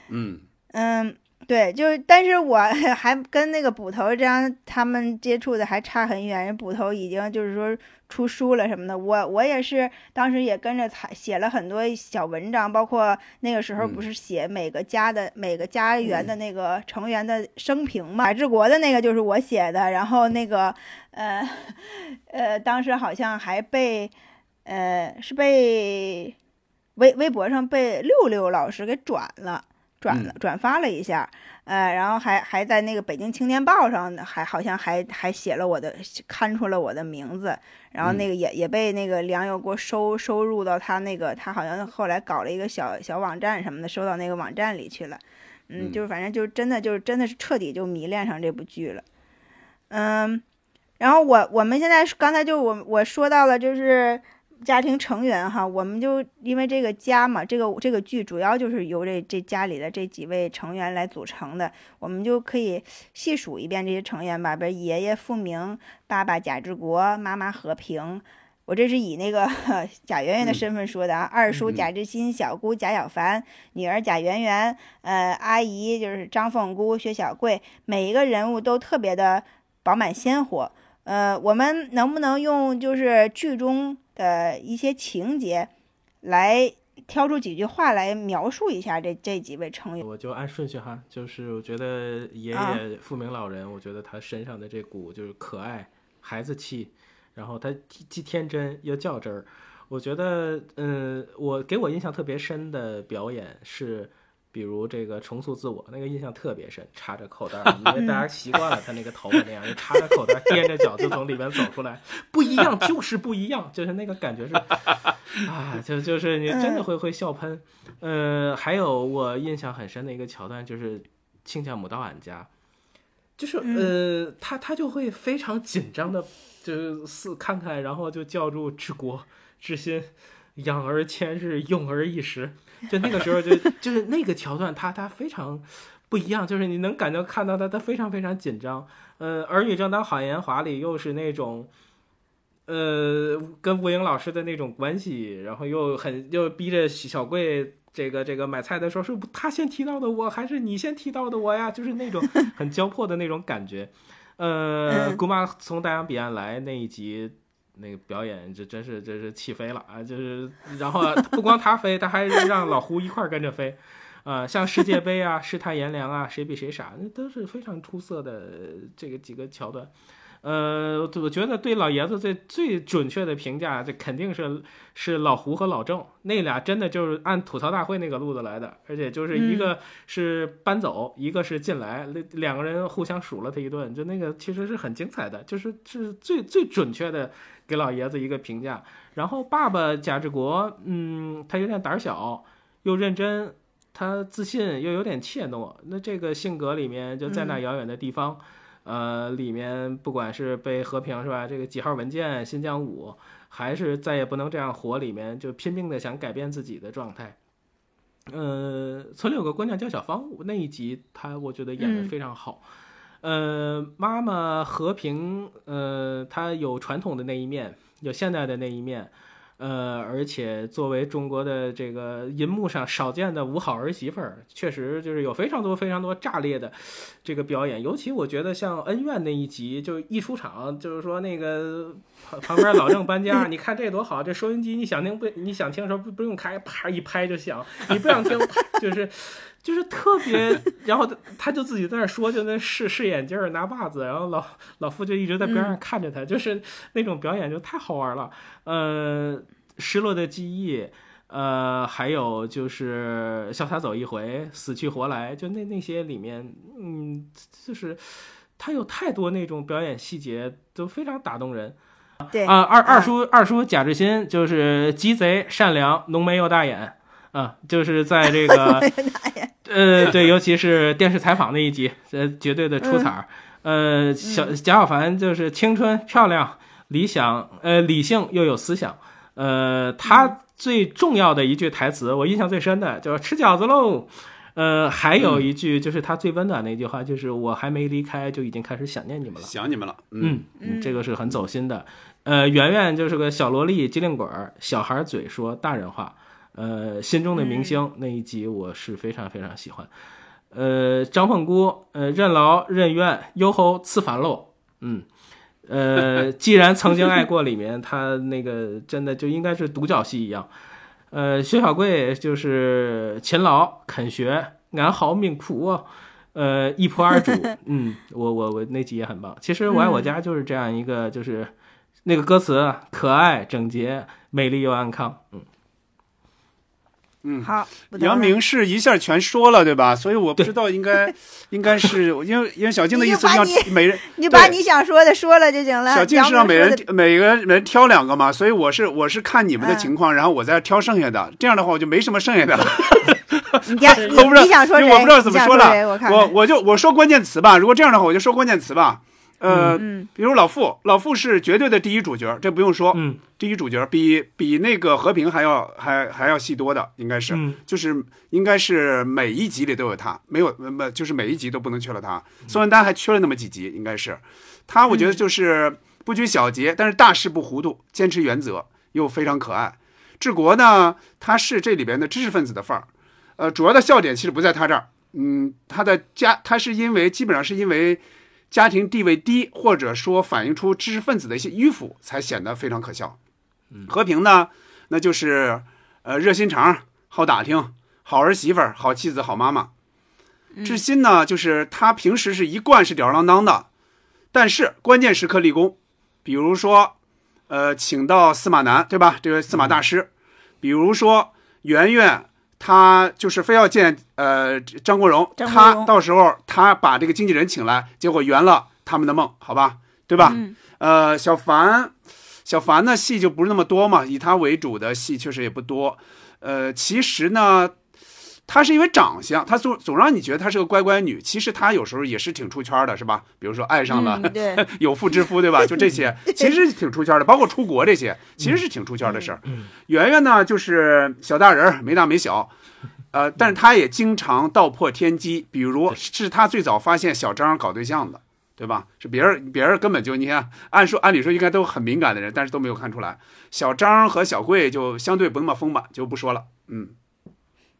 嗯嗯。对，就是但是我 还跟那个捕头这样，他们接触的还差很远。人捕头已经就是说出书了什么的，我我也是当时也跟着采写了很多小文章，包括那个时候不是写每个家的每个家园的那个成员的生平嘛？海志国的那个就是我写的，然后那个呃呃，当时好像还被呃是被微微博上被六六老师给转了。转了转发了一下，呃，然后还还在那个北京青年报上，还好像还还写了我的，刊出了我的名字，然后那个也也被那个梁友国收收入到他那个，他好像后来搞了一个小小网站什么的，收到那个网站里去了，嗯，就是反正就真的就是真的是彻底就迷恋上这部剧了，嗯，然后我我们现在刚才就我我说到了就是。家庭成员哈，我们就因为这个家嘛，这个这个剧主要就是由这这家里的这几位成员来组成的，我们就可以细数一遍这些成员吧。比如爷爷傅明，爸爸贾志国，妈妈和平。我这是以那个 贾圆圆的身份说的啊，二叔贾志新，小姑贾小凡，女儿贾圆圆，呃，阿姨就是张凤姑、薛小贵，每一个人物都特别的饱满鲜活。呃，我们能不能用就是剧中的一些情节，来挑出几句话来描述一下这这几位成员？我就按顺序哈，就是我觉得爷爷富明老人，我觉得他身上的这股就是可爱孩子气。然后他既天真又较真儿，我觉得，嗯，我给我印象特别深的表演是，比如这个重塑自我，那个印象特别深，插着口袋，因为大家习惯了他那个头发那样，就插着口袋，踮着脚就从里面走出来，不一样就是不一样，就是那个感觉是，啊，就就是你真的会会笑喷。呃，还有我印象很深的一个桥段就是亲家母到俺家，就是呃，他他就会非常紧张的。就是看看，然后就叫住治国治心，养儿千日，用儿一时。就那个时候，就就是那个桥段，他他非常不一样，就是你能感觉看到他，他非常非常紧张。呃，儿女正当好年华里，又是那种，呃，跟吴英老师的那种关系，然后又很又逼着小贵这个这个买菜的时候，是他先提到的我，还是你先提到的我呀？就是那种很 交迫的那种感觉。呃，姑妈从大洋彼岸来那一集，那个表演这真是真是起飞了啊！就是，然后不光他飞，他还让老胡一块儿跟着飞，呃，像世界杯啊、世态炎凉啊、谁比谁傻，那都是非常出色的这个几个桥段。呃，我觉得对老爷子最最准确的评价，这肯定是是老胡和老郑那俩，真的就是按吐槽大会那个路子来的，而且就是一个是搬走，一个是进来，那两个人互相数了他一顿，就那个其实是很精彩的，就是是最最准确的给老爷子一个评价。然后爸爸贾志国，嗯，他有点胆小，又认真，他自信又有点怯懦，那这个性格里面就在那遥远的地方。呃，里面不管是被和平是吧？这个几号文件新疆五，还是再也不能这样活，里面就拼命的想改变自己的状态。呃，村里有个姑娘叫小芳，那一集她我觉得演的非常好。呃，妈妈和平，呃，她有传统的那一面，有现代的那一面。呃，而且作为中国的这个银幕上少见的五好儿媳妇儿，确实就是有非常多非常多炸裂的这个表演。尤其我觉得像恩怨那一集，就一出场就是说那个旁旁边老郑搬家，你看这多好，这收音机你想听不你想听的时候不不用开，啪一拍就响；你不想听，就是就是特别。然后他他就自己在那说，就那试试眼镜拿袜子，然后老老傅就一直在边上看着他，就是那种表演就太好玩了。呃，失落的记忆，呃，还有就是潇洒走一回，死去活来，就那那些里面，嗯，就是他有太多那种表演细节都非常打动人。对啊，二二叔二叔贾志新就是鸡贼善良，浓眉又大眼，啊，就是在这个 呃，对，尤其是电视采访那一集，呃，绝对的出彩儿。呃，小贾小凡就是青春漂亮。理想，呃，理性又有思想，呃，他最重要的一句台词，我印象最深的就是吃饺子喽，呃，还有一句就是他最温暖的一句话，就是我还没离开就已经开始想念你们了，想你们了，嗯，这个是很走心的，呃，圆圆就是个小萝莉机灵鬼儿，小孩嘴说大人话，呃，心中的明星那一集我是非常非常喜欢，呃，张凤姑，呃，任劳任怨，优吼次烦喽，嗯。呃，既然曾经爱过，里面他那个真的就应该是独角戏一样。呃，薛小贵就是勤劳肯学，俺好命苦，呃，一仆二主。嗯，我我我那集也很棒。其实我爱我家就是这样一个，就是那个歌词可爱、整洁、美丽又安康。嗯。嗯，好，杨明是一下全说了，对吧？所以我不知道应该 应该是因为因为小静的意思是让每人你把你想说的说了就行了。小静是让每人每个人挑两个嘛，所以我是我是看你们的情况，然后我再挑剩下的。这样的话我就没什么剩下的了。你你想说谁？我不知道怎么说了。我我我就我说关键词吧。如果这样的话，我就说关键词吧。呃，嗯。比如老傅，老傅是绝对的第一主角，这不用说，嗯。第一主角比比那个和平还要还还要戏多的，应该是，嗯。就是应该是每一集里都有他，没有没就是每一集都不能缺了他。宋丹丹还缺了那么几集，应该是。他，我觉得就是不拘小节，但是大事不糊涂，坚持原则，又非常可爱。治国呢，他是这里边的知识分子的范儿，呃，主要的笑点其实不在他这儿，嗯，他的家他是因为基本上是因为家庭地位低，或者说反映出知识分子的一些迂腐，才显得非常可笑。和平呢，那就是呃热心肠、好打听、好儿媳妇、好妻子、好妈妈。志新呢，就是他平时是一贯是吊儿郎当的，但是关键时刻立功，比如说，呃，请到司马南，对吧？这位司马大师，比如说圆圆，他就是非要见呃张国荣，他到时候他把这个经纪人请来，结果圆了他们的梦，好吧？对吧？嗯呃，小凡，小凡呢戏就不是那么多嘛，以他为主的戏确实也不多。呃，其实呢，他是因为长相，她总总让你觉得她是个乖乖女，其实她有时候也是挺出圈的，是吧？比如说爱上了、嗯对 有妇之夫，对吧？就这些，其实挺出圈的，包括出国这些，其实是挺出圈的事儿。圆圆呢，就是小大人儿，没大没小。呃，但是她也经常道破天机，比如是她最早发现小张搞对象的，对吧？是别人，别人根本就你看，按说按理说应该都很敏感的人，但是都没有看出来。小张和小贵就相对不那么丰满，就不说了。嗯，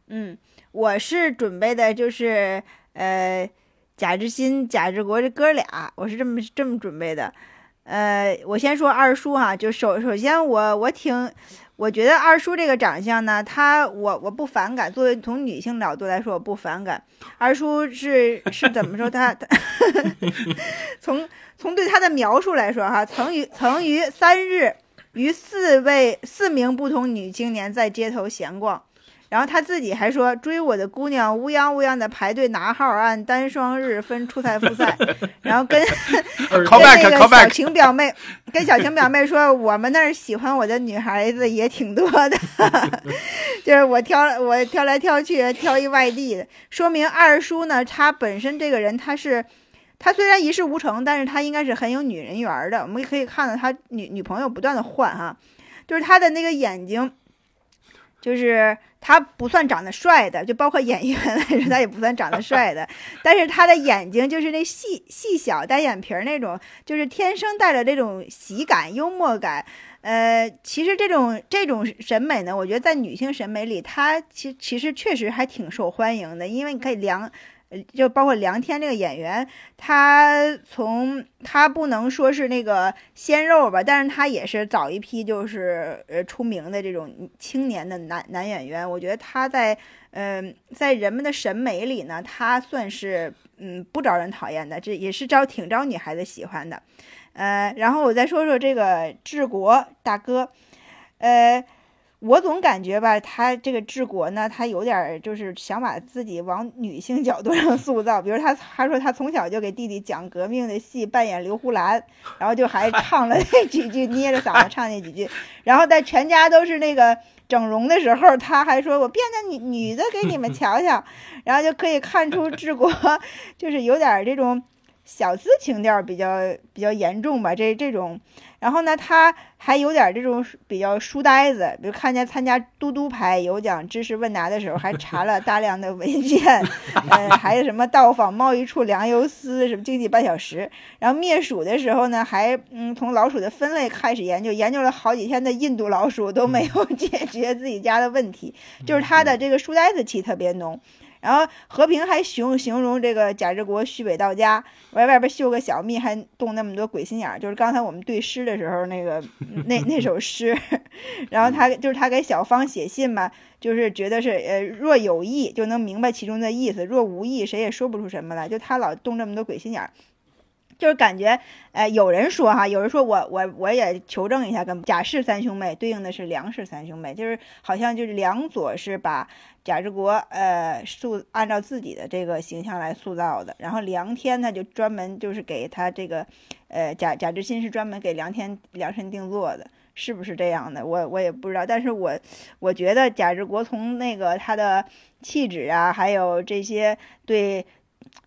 嗯，我是准备的就是呃贾志新、贾志国这哥俩，我是这么这么准备的。呃，我先说二叔哈，就首首先我我挺，我觉得二叔这个长相呢，他我我不反感，作为从女性角度来说，我不反感。二叔是是怎么说他？他 从从对他的描述来说哈，曾于曾于三日与四位四名不同女青年在街头闲逛。然后他自己还说，追我的姑娘乌泱乌泱的排队拿号，按单双日分初赛、复赛，然后跟跟那个小晴表妹，跟小晴表妹说，我们那儿喜欢我的女孩子也挺多的，就是我挑我挑来挑去，挑一外地的，说明二叔呢，他本身这个人他是。他虽然一事无成，但是他应该是很有女人缘儿的。我们可以看到他女女朋友不断的换哈，就是他的那个眼睛，就是他不算长得帅的，就包括演员来说，他也不算长得帅的。但是他的眼睛就是那细细小单眼皮儿那种，就是天生带着这种喜感、幽默感。呃，其实这种这种审美呢，我觉得在女性审美里，它其其实确实还挺受欢迎的，因为你可以量。就包括梁天这个演员，他从他不能说是那个鲜肉吧，但是他也是早一批就是呃出名的这种青年的男男演员。我觉得他在嗯、在人们的审美里呢，他算是嗯不招人讨厌的，这也是招挺招女孩子喜欢的。呃，然后我再说说这个治国大哥，呃。我总感觉吧，他这个治国呢，他有点儿就是想把自己往女性角度上 塑造。比如他，他说他从小就给弟弟讲革命的戏，扮演刘胡兰，然后就还唱了 那几句，捏着嗓子唱那几句。然后在全家都是那个整容的时候，他还说我变成女女的给你们瞧瞧。然后就可以看出治国就是有点儿这种小资情调比较比较严重吧，这这种。然后呢，他还有点这种比较书呆子，比如看见参加嘟嘟牌有奖知识问答的时候，还查了大量的文件，呃，还有什么到访贸易处粮油司，什么经济半小时。然后灭鼠的时候呢，还嗯从老鼠的分类开始研究，研究了好几天的印度老鼠都没有解决自己家的问题，就是他的这个书呆子气特别浓。然后和平还形形容这个贾志国虚伪到家，外外边绣个小蜜，还动那么多鬼心眼儿。就是刚才我们对诗的时候，那个 那那首诗，然后他就是他给小芳写信嘛，就是觉得是呃若有意就能明白其中的意思，若无意谁也说不出什么来。就他老动这么多鬼心眼儿。就是感觉，呃，有人说哈，有人说我我我也求证一下，跟贾氏三兄妹对应的是梁氏三兄妹，就是好像就是梁左是把贾志国呃塑按照自己的这个形象来塑造的，然后梁天他就专门就是给他这个，呃贾贾志新是专门给梁天量身定做的，是不是这样的？我我也不知道，但是我我觉得贾志国从那个他的气质啊，还有这些对。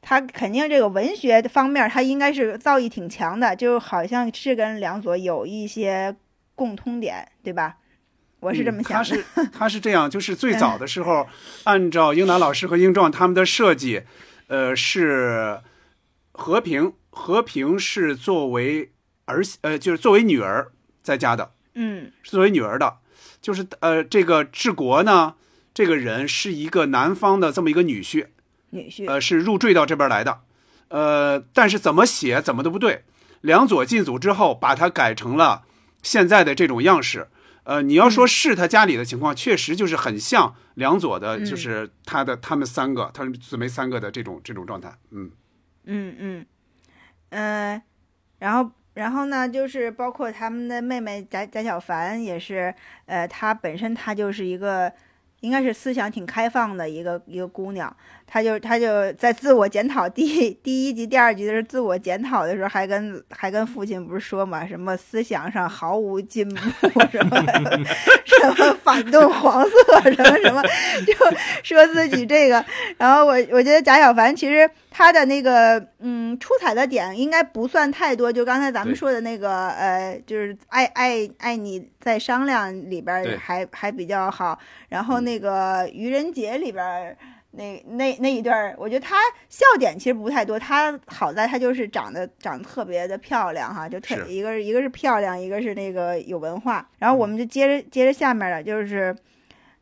他肯定这个文学方面，他应该是造诣挺强的，就好像是跟梁左有一些共通点，对吧？我是这么想的。他是他是这样，就是最早的 时候，按照英达老师和英壮他们的设计，呃，是和平和平是作为儿呃，就是作为女儿在家的，嗯，是作为女儿的，就是呃，这个治国呢，这个人是一个南方的这么一个女婿。女婿，呃，是入赘到这边来的，呃，但是怎么写怎么都不对。梁左进组之后，把它改成了现在的这种样式。呃，你要说是他家里的情况，确实就是很像梁左的，就是他的他们三个，他们姊妹三个的这种这种状态。嗯嗯嗯，呃，然后然后呢，就是包括他们的妹妹贾贾小凡也是，呃，她本身她就是一个。应该是思想挺开放的一个一个姑娘，她就他就在自我检讨第第一集、第二集的时候，自我检讨的时候，还跟还跟父亲不是说嘛，什么思想上毫无进步，什么什么反动黄色，什么什么，就说自己这个。然后我我觉得贾小凡其实他的那个嗯出彩的点应该不算太多，就刚才咱们说的那个呃，就是爱爱爱你在商量里边还还比较好，然后那。那个愚人节里边那那那一段，我觉得他笑点其实不太多。他好在他就是长得长得特别的漂亮哈，就特一个一个是漂亮，一个是那个有文化。然后我们就接着接着下面了，就是，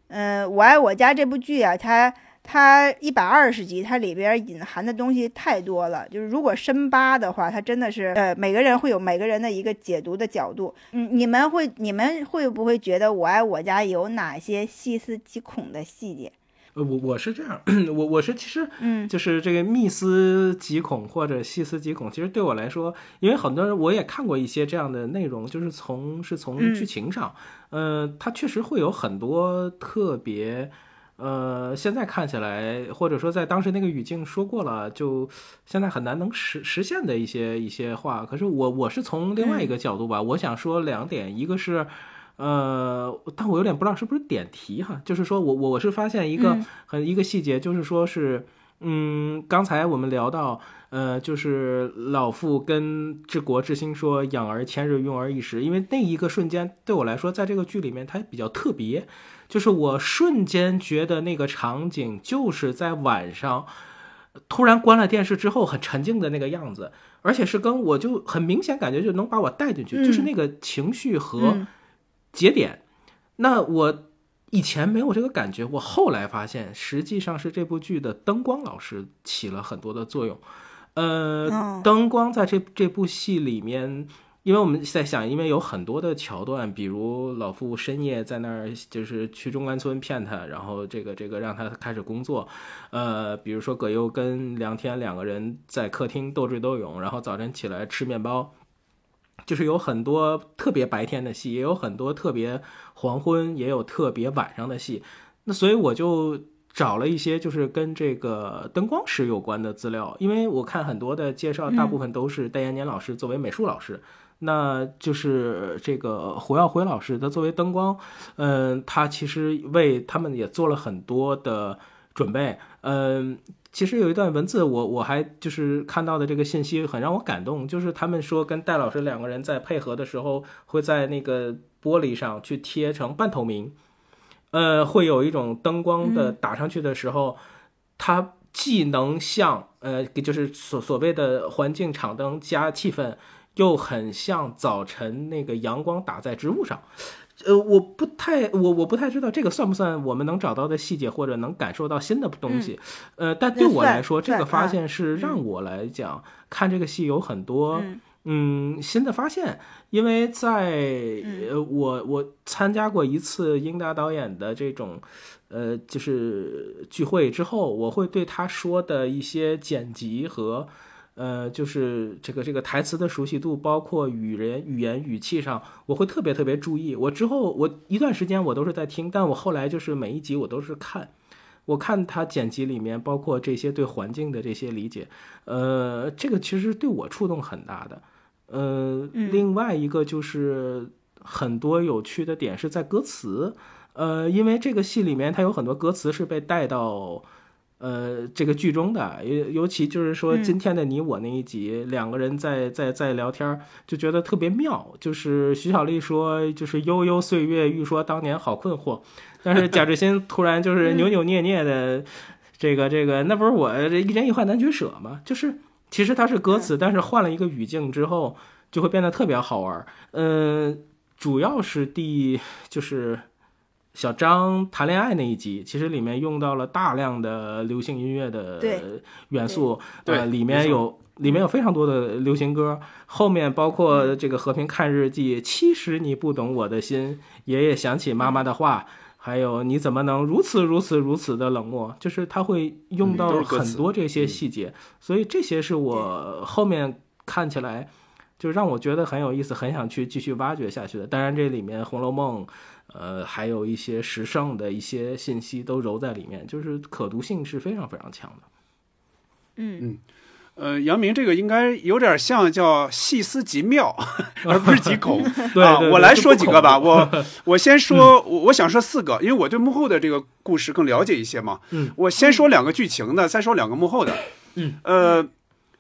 嗯，我爱我家这部剧啊，它它一百二十集，它里边隐含的东西太多了。就是如果深扒的话，它真的是呃，每个人会有每个人的一个解读的角度。嗯，你们会你们会不会觉得我爱我家有哪些细思极恐的细节？呃，我我是这样，我我是其实嗯，就是这个密思极恐或者细思极恐，其实对我来说，因为很多人我也看过一些这样的内容，就是从是从剧情上，呃，它确实会有很多特别。呃，现在看起来，或者说在当时那个语境说过了，就现在很难能实实现的一些一些话。可是我我是从另外一个角度吧，我想说两点，一个是，呃，但我有点不知道是不是点题哈，就是说我我我是发现一个很一个细节，就是说是，嗯，刚才我们聊到，呃，就是老妇跟治国之心说养儿千日，用儿一时，因为那一个瞬间对我来说，在这个剧里面它比较特别。就是我瞬间觉得那个场景就是在晚上，突然关了电视之后很沉静的那个样子，而且是跟我就很明显感觉就能把我带进去，就是那个情绪和节点。那我以前没有这个感觉，我后来发现实际上是这部剧的灯光老师起了很多的作用。呃，灯光在这这部戏里面。因为我们在想，因为有很多的桥段，比如老傅深夜在那儿，就是去中关村骗他，然后这个这个让他开始工作，呃，比如说葛优跟梁天两个人在客厅斗智斗勇，然后早晨起来吃面包，就是有很多特别白天的戏，也有很多特别黄昏，也有特别晚上的戏。那所以我就找了一些就是跟这个灯光师有关的资料，因为我看很多的介绍，大部分都是戴延年老师作为美术老师。那就是这个胡耀辉老师，他作为灯光，嗯，他其实为他们也做了很多的准备。嗯，其实有一段文字，我我还就是看到的这个信息很让我感动，就是他们说跟戴老师两个人在配合的时候，会在那个玻璃上去贴成半透明，呃，会有一种灯光的打上去的时候，它既能像呃，就是所所谓的环境场灯加气氛。又很像早晨那个阳光打在植物上，呃，我不太我我不太知道这个算不算我们能找到的细节或者能感受到新的东西，呃，但对我来说，这个发现是让我来讲看这个戏有很多嗯新的发现，因为在呃我我参加过一次英达导演的这种呃就是聚会之后，我会对他说的一些剪辑和。呃，就是这个这个台词的熟悉度，包括语言语言语气上，我会特别特别注意。我之后我一段时间我都是在听，但我后来就是每一集我都是看，我看他剪辑里面包括这些对环境的这些理解，呃，这个其实对我触动很大的。呃，另外一个就是很多有趣的点是在歌词，呃，因为这个戏里面它有很多歌词是被带到。呃，这个剧中的尤尤其就是说嗯今天的你我那一集，两个人在在在聊天儿，就觉得特别妙。就是徐小丽说，就是悠悠岁月，欲说当年好困惑，但是贾志新突然就是 扭扭捏捏的，这个这个，那不是我这一人一换难取舍吗？就是其实它是歌词，但是换了一个语境之后，就会变得特别好玩儿。嗯、主要是第就是小张谈恋爱那一集，其实里面用到了大量的流行音乐的元素，对呃，里面有。里面有非常多的流行歌，后面包括这个《和平看日记》，其实你不懂我的心，爷爷想起妈妈的话，还有你怎么能如此如此如此的冷漠，就是他会用嗯到很多这些细节，所以这些是我后面看起来就让我觉得很有意思，很想去继续挖掘下去的。当然，这里面《红楼梦》呃，还有一些时尚的一些信息都揉在里面，就是可读性是非常非常强的。嗯嗯呃，杨明这个应该有点像叫细思极妙，而不是极恐。对啊，我来说几个吧。我我先说，我我想说四个，因为我对幕后的这个故事更了解一些嘛。嗯，我先说两个剧情的，再说两个幕后的。嗯，呃，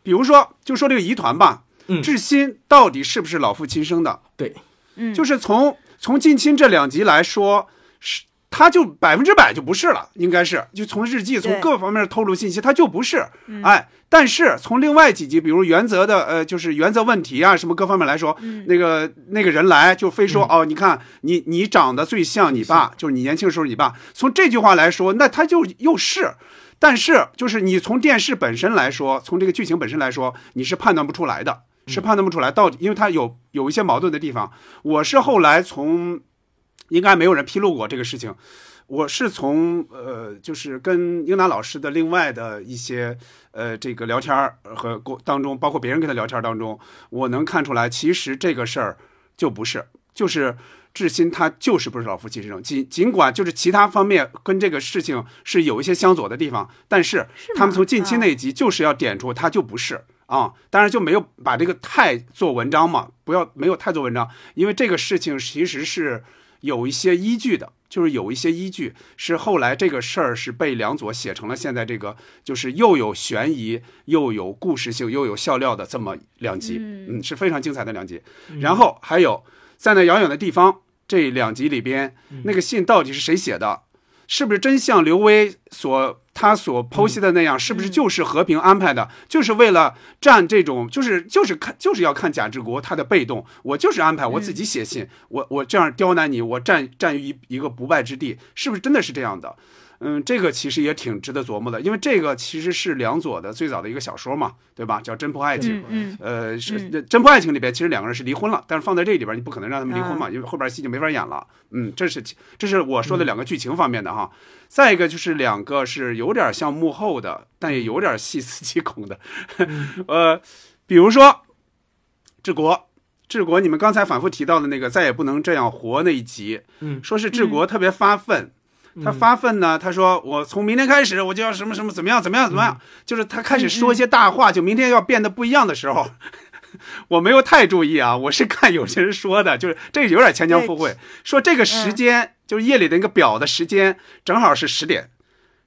比如说，就说这个疑团吧，嗯志新到底是不是老父亲生的？对，嗯，就是从从近亲这两集来说，是他就百分之百就不是了，应该是。就从日记从各方面透露信息，他就不是。嗯。哎，但是从另外几集，比如原则的呃，就是原则问题啊，什么各方面来说，嗯。那个那个人来就非说、哦，你看你你长得最像你爸，就是你年轻时候你爸。从这句话来说，那他就又是。但是，就是你从电视本身来说，从这个剧情本身来说，你是判断不出来的，是判断不出来到底，因为它有有一些矛盾的地方。我是后来从，应该没有人披露过这个事情，我是从呃，就是跟英达老师的另外的一些呃这个聊天儿和过当中，包括别人跟他聊天儿当中，我能看出来，其实这个事儿就不是，就是志新他就是不是老夫妻之争，尽尽管就是其他方面跟这个事情是有一些相左的地方，但是他们从近期啊那一集就是要点出他就不是。啊，当然就没有把这个太做文章嘛，不要没有太做文章，因为这个事情其实是有一些依据的，就是有一些依据是后来这个事儿是被梁左写成了现在这个，就是又有悬疑又有故事性又有笑料的这么两集，嗯嗯，是非常精彩的两集。然后还有在那遥远的地方这两集里边，那个信到底是谁写的？是不是真像刘威所他所剖析的那样？是不是就是和平安排的？就是为了占这种，就是就是看就是要看贾志国他的被动，我就是安排我自己写信，我我这样刁难你，我占占于一一个不败之地，是不是真的是这样的？嗯，这个其实也挺值得琢磨的，因为这个其实是梁左的最早的一个小说嘛，对吧？叫《侦破爱情》。嗯是嗯《侦破爱情》里边，其实两个人是离婚了，但是放在这里边，你不可能让他们离婚啊嘛，因为后边戏就没法演了。嗯，这是这是我说的两个剧情方面的哈。再一个就是两个是有点像幕后的，但也有点细思极恐的。呃，比如说治国，治国，你们刚才反复提到的那个再也不能这样活那一集，嗯说是治国特别发愤。他发愤呢，他说我从明天开始我就要什么什么怎么样怎么样怎么样，就是他开始说一些大话，就明天要变得不一样的时候，我没有太注意啊，我是看有些人说的，就是这个有点牵强附会，说这个时间、就是夜里的那个表的时间正好是十点，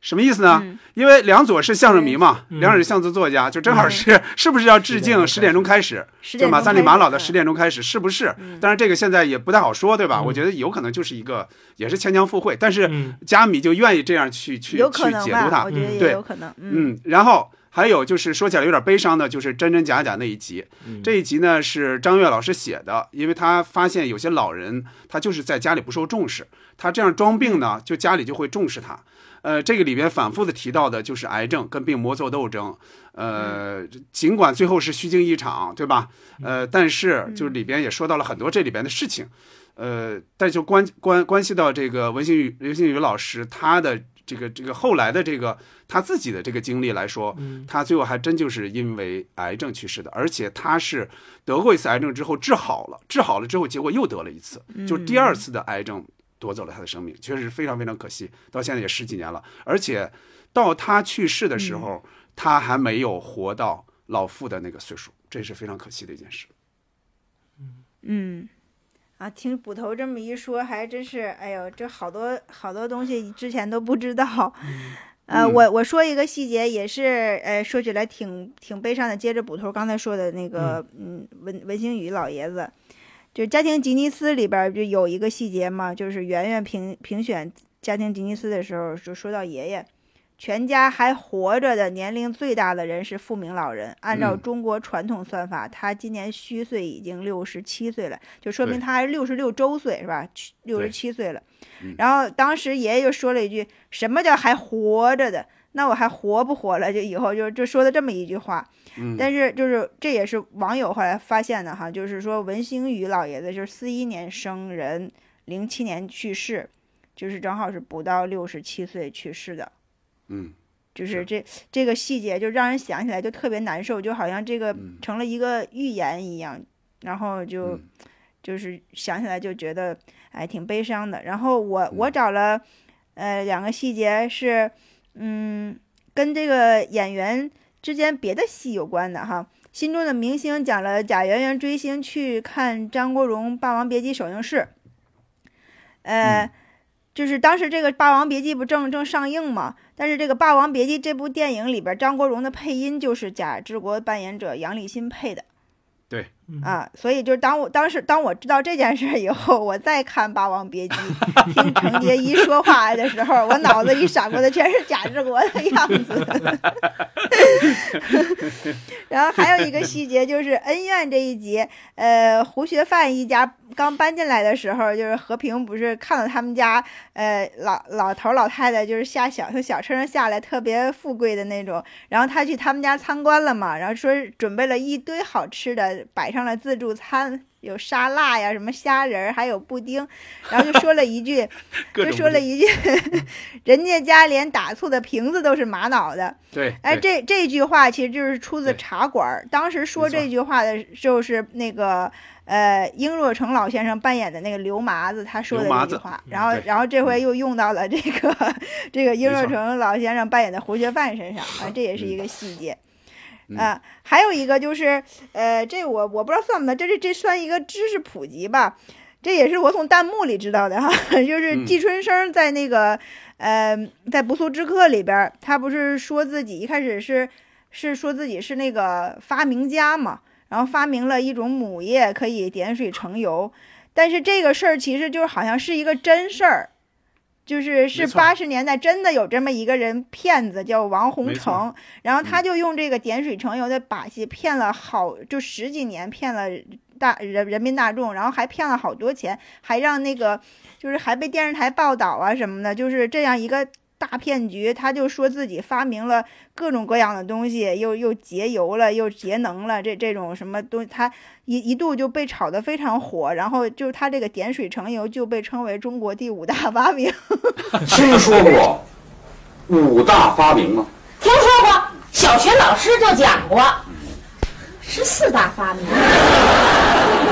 什么意思呢？嗯。因为梁左是相声迷嘛，嗯。梁左是相声作家，就正好是、是不是要致敬十点钟开始？十就马三立马老的十十点钟开始，是不是？但是这个现在也不太好说，对吧？嗯。我觉得有可能就是一个也是牵强附会，但是嗯。加米就愿意这样去去去解读它。对有可能。嗯。嗯，然后还有就是说起来有点悲伤的，就是真真假假那一集。嗯。这一集呢是张悦老师写的，因为他发现有些老人他就是在家里不受重视，他这样装病呢，就家里就会重视他。呃，这个里边反复的提到的就是癌症跟病魔做斗争，呃，尽管最后是虚惊一场，对吧？呃，但是就是里边也说到了很多这里边的事情，呃，但就关关关系到这个文星宇文星宇老师他的这个这个后来的这个他自己的这个经历来说，他最后还真就是因为癌症去世的，而且他是得过一次癌症之后治好了，治好了之后结果又得了一次，就第二次的癌症夺走了他的生命，确实非常非常可惜，到现在也十几年了，而且到他去世的时候，他还没有活到老父的那个岁数，这是非常可惜的一件事。嗯，啊，听捕头这么一说，还真是，哎呦，这好多好多东西之前都不知道。呃，嗯我我说一个细节，也是呃，说起来挺挺悲伤的。接着捕头刚才说的那个，嗯，文文星宇老爷子，就家庭吉尼斯里边儿就有一个细节嘛，就是圆圆评评选家庭吉尼斯的时候，就说到爷爷，全家还活着的年龄最大的人是富明老人。按照嗯中国传统算法，他今年虚岁已经六十七岁了，就说明他还是六十六周岁是吧？六十七岁了嗯。然后当时爷爷就说了一句：“什么叫还活着的？那我还活不活了？”就以后就就说的这么一句话。嗯，但是就是这也是网友后来发现的哈，就是说文星宇老爷子就是四一年生人，零七年去世，就是正好是不到六十七岁去世的。嗯就是这这个细节，就让人想起来就特别难受，就好像这个嗯成了一个预言一样，然后就、嗯就是想起来就觉得哎挺悲伤的。然后我我嗯找了呃两个细节是嗯跟这个演员之间别的戏有关的哈。心中的明星讲了贾圆圆追星去看张国荣《霸王别姬》首映式，呃。嗯就是当时这个《霸王别姬》不正正上映嘛，但是这个《霸王别姬》这部电影里边，张国荣的配音就是贾志国扮演者杨立新配的。对啊，所以就是当我当时当我知道这件事以后，我再看《霸王别姬 》，听程蝶衣说话的时候，我脑子里闪过的全是贾志国的样子。然后还有一个细节就是恩怨这一集，呃，胡学范一家刚搬进来的时候，就是和平不是看到他们家，呃，老老头老太太就是下小从小车上下来，特别富贵的那种，然后他去他们家参观了嘛，然后说准备了一堆好吃的，摆上了自助餐。有沙拉呀，什么虾仁儿，还有布丁，然后就说了一句，就说了一句，人家家连打醋的瓶子都是玛瑙的，对，哎，这这句话其实就是出自茶馆儿。当时说这句话的就是那个呃，英若成老先生扮演的那个刘麻子，他说的刘麻子这句话。然后，然后这回又用到了这个 这个英若成老先生扮演的胡学范身上啊，这也是一个细节。嗯啊，还有一个就是，呃，这我我不知道算不算，这这这算一个知识普及吧？这也是我从弹幕里知道的哈，就是嗯季春生在那个，呃，在《不速之客》里边儿，他不是说自己一开始是是说自己是那个发明家嘛，然后发明了一种母液可以点水成油，但是这个事儿其实就是好像是一个真事儿，就是是八十年代真的有这么一个人骗子叫王洪成，然后他嗯就用这个点水成油的把戏骗了好就十几年，骗了大人人民大众，然后还骗了好多钱，还让那个就是还被电视台报道啊什么的，就是这样一个大骗局。他就说自己发明了各种各样的东西，又又节油了，又节能了，这这种什么东西，他一一度就被炒得非常火，然后就是他这个点水成油就被称为中国第五大发明。听说过五大发明吗？听说过，小学老师就讲过，是四大发明。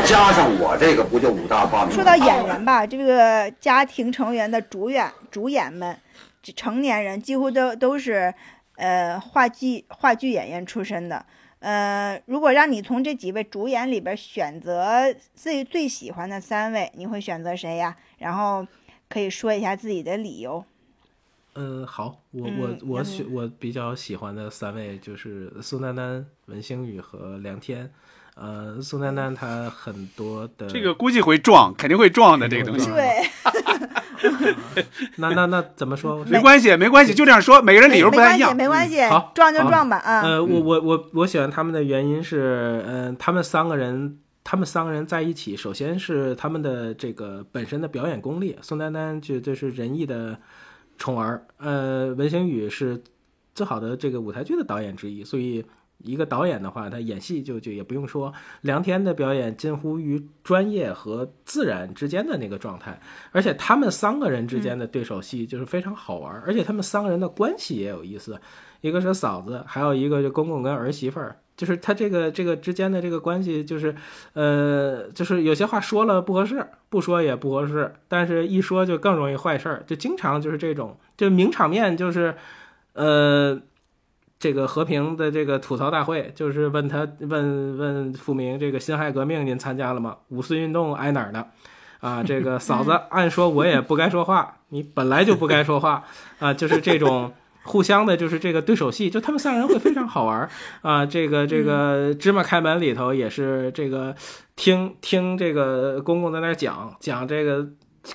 加上我这个，不就五大发明？说到演员吧，这个家庭成员的主演主演们，这成年人几乎都都是呃话剧话剧演员出身的。呃，如果让你从这几位主演里边选择自己最喜欢的三位，你会选择谁呀？然后可以说一下自己的理由。嗯，好，我嗯我我选我比较喜欢的三位就是宋丹丹、文星宇和梁天。呃，宋丹丹她很多的这个估计会撞，肯定会撞的这个东西。对，那那那怎么说？没关系，没关系，就这样说，每个人理由不太一样。没关系好，撞就撞吧啊。呃，我我我我喜欢他们的原因是，嗯、他们三个人，他们三个人在一起，首先是他们的这个本身的表演功力。宋丹丹就就是仁义的宠儿，呃，文星宇是最好的这个舞台剧的导演之一，所以。一个导演的话，他演戏就就也不用说，梁天的表演近乎于专业和自然之间的那个状态，而且他们三个人之间的对手戏就是非常好玩，而且他们三个人的关系也有意思。一个是嫂子，还有一个就公公跟儿媳妇儿，就是他这个这个之间的这个关系，就是呃，就是有些话说了不合适，不说也不合适，但是一说就更容易坏事儿，就经常就是这种，就名场面就是，呃。这个和平的这个吐槽大会，就是问他问问富明，这个辛亥革命您参加了吗？五四运动挨哪儿的？啊，这个 嫂子，按说我也不该说话，你本来就不该说话啊，就是这种互相的就是这个对手戏，就他们三个人会非常好玩儿啊。这个这个芝麻开门里头也是这个听听这个公公在那儿讲讲这个。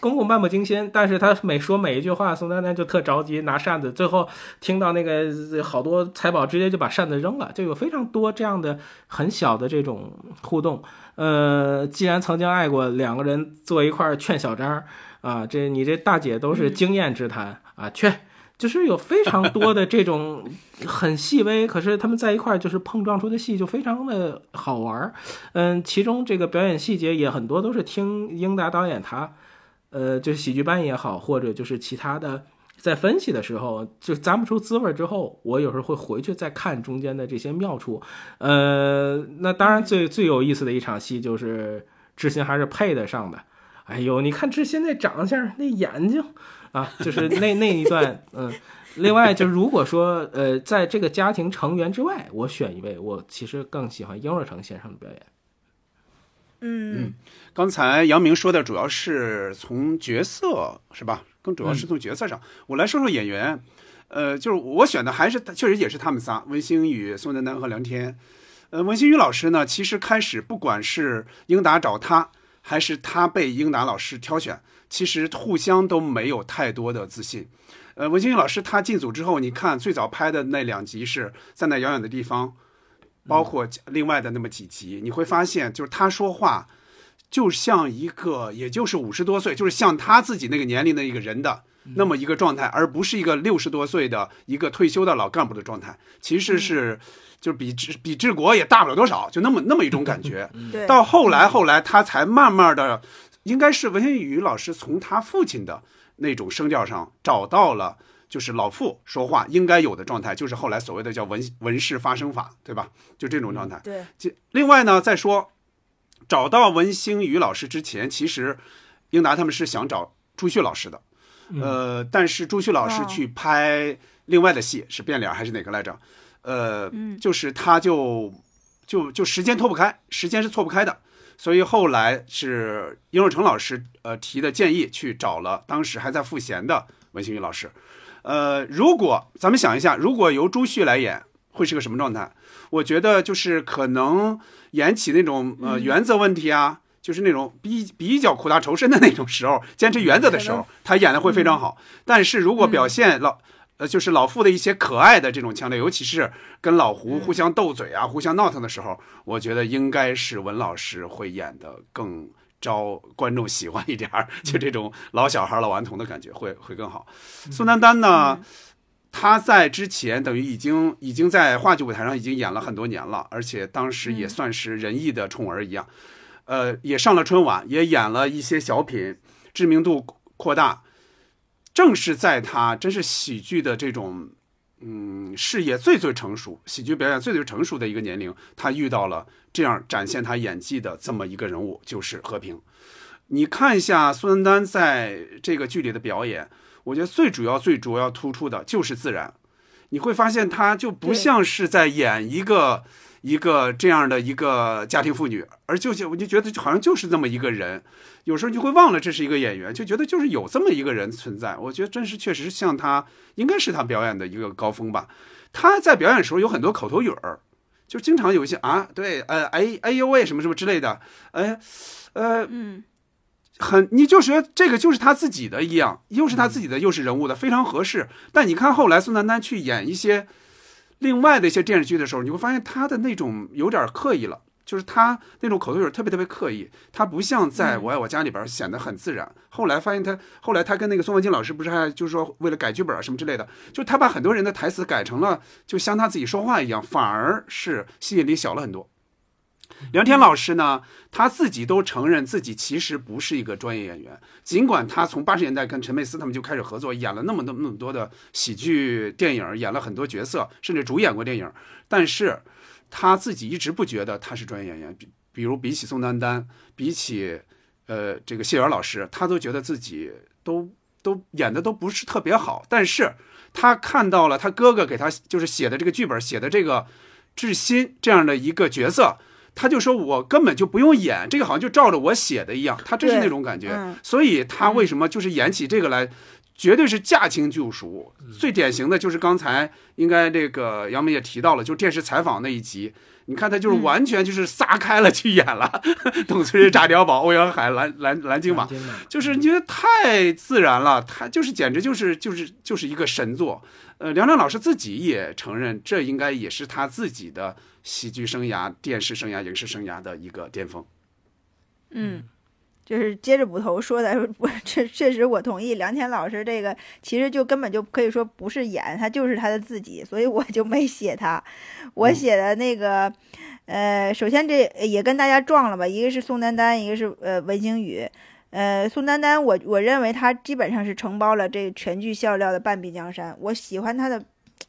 公公漫不经心，但是他每说每一句话，宋丹丹就特着急拿扇子，最后听到那个好多财宝，直接就把扇子扔了，就有非常多这样的很小的这种互动。呃，既然曾经爱过，两个人坐一块儿劝小张啊，这你这大姐都是经验之谈啊，劝，就是有非常多的这种 很细微，可是他们在一块儿就是碰撞出的戏就非常的好玩儿。嗯，其中这个表演细节也很多都是听英达导演他。呃，就是喜剧班也好，或者就是其他的，在分析的时候就咂不出滋味之后，我有时候会回去再看中间的这些妙处。呃，那当然最最有意思的一场戏就是志新还是配得上的。哎呦，你看志新那长相，那眼睛啊，就是那那一段。嗯，另外就如果说呃，在这个家庭成员之外，我选一位，我其实更喜欢英若成先生的表演。嗯，刚才杨明说的主要是从角色是吧？更主要是从角色上。我来说说演员，呃，就是我选的还是确实也是他们仨：文星宇、宋丹丹和梁天。呃，文星宇老师呢，其实开始不管是英达找他，还是他被英达老师挑选，其实互相都没有太多的自信。呃，文星宇老师他进组之后，你看最早拍的那两集是在那遥远的地方。包括另外的那么几集，你会发现，就是他说话，就像一个，也就是五十多岁，就是像他自己那个年龄的一个人的那么一个状态，而不是一个六十多岁的一个退休的老干部的状态。其实是，就是比治比治国也大不了多少，就那么那么一种感觉。到后来，后来他才慢慢的，应该是文新宇老师从他父亲的那种声调上找到了。就是老傅说话应该有的状态，就是后来所谓的叫文文氏发声法，对吧？就这种状态。对。另外呢，再说找到文星宇老师之前，其实英达他们是想找朱旭老师的，呃，但是朱旭老师去拍另外的戏，是变脸还是哪个来着？呃，就是他就就就时间脱不开，时间是错不开的，所以后来是殷若成老师呃提的建议，去找了当时还在赋闲的文星宇老师。呃，如果咱们想一下，如果由朱旭来演，会是个什么状态？我觉得就是可能演起那种呃原则问题啊，就是那种比比较苦大仇深的那种时候，坚持原则的时候，他演的会非常好。但是如果表现老呃就是老傅的一些可爱的这种腔调，尤其是跟老胡互相斗嘴啊、互相闹腾的时候，我觉得应该是文老师会演的更。招观众喜欢一点儿，就这种老小孩、老顽童的感觉会会更好。宋丹丹呢，她在之前等于已经已经在话剧舞台上已经演了很多年了，而且当时也算是仁义的宠儿一样，呃，也上了春晚，也演了一些小品，知名度扩大。正是在她真是喜剧的这种。嗯，事业最最成熟，喜剧表演最最成熟的一个年龄，他遇到了这样展现他演技的这么一个人物，就是和平。你看一下孙丹丹在这个剧里的表演，我觉得最主要、最主要突出的就是自然。你会发现，他就不像是在演一个。一个这样的一个家庭妇女，而就我就觉得好像就是这么一个人，有时候就会忘了这是一个演员，就觉得就是有这么一个人存在。我觉得真是确实像他，应该是他表演的一个高峰吧。他在表演的时候有很多口头语儿，就经常有一些啊，对，呃，哎，哎呦喂，什么什么之类的，哎，呃，嗯，很，你就觉得这个就是他自己的一样，又是他自己的，又是人物的，非常合适。但你看后来宋丹丹去演一些。另外的一些电视剧的时候，你会发现他的那种有点刻意了，就是他那种口头语特别特别刻意，他不像在我爱我家里边显得很自然。后来发现他，后来他跟那个宋文静老师不是还就是说为了改剧本啊什么之类的，就他把很多人的台词改成了就像他自己说话一样，反而是吸引力小了很多。梁天老师呢，他自己都承认自己其实不是一个专业演员。尽管他从八十年代跟陈佩斯他们就开始合作，演了那么多那么多的喜剧电影，演了很多角色，甚至主演过电影，但是他自己一直不觉得他是专业演员。比比如比起宋丹丹，比起呃这个谢元老师，他都觉得自己都都演的都不是特别好。但是他看到了他哥哥给他就是写的这个剧本，写的这个志新这样的一个角色。他就说：“我根本就不用演，这个好像就照着我写的一样。”他真是那种感觉，所以他为什么就是演起这个来，绝对是驾轻就熟。最典型的就是刚才应该这个杨梅也提到了，就电视采访那一集，你看他就是完全就是撒开了去演了，董存瑞、炸碉堡、欧阳海、蓝蓝蓝金马，就是你觉得太自然了，他就是简直就是就是就是一个神作。呃，梁亮老师自己也承认，这应该也是他自己的喜剧生涯、电视生涯、影视生涯的一个巅峰。嗯。就是接着捕头说的，我确确实我同意梁天老师这个，其实就根本就可以说不是演，他就是他的自己，所以我就没写他。我写的那个，呃，首先这也跟大家撞了吧，一个是宋丹丹，一个是呃文星宇。呃，宋丹丹，我我认为他基本上是承包了这全剧笑料的半壁江山。我喜欢他的，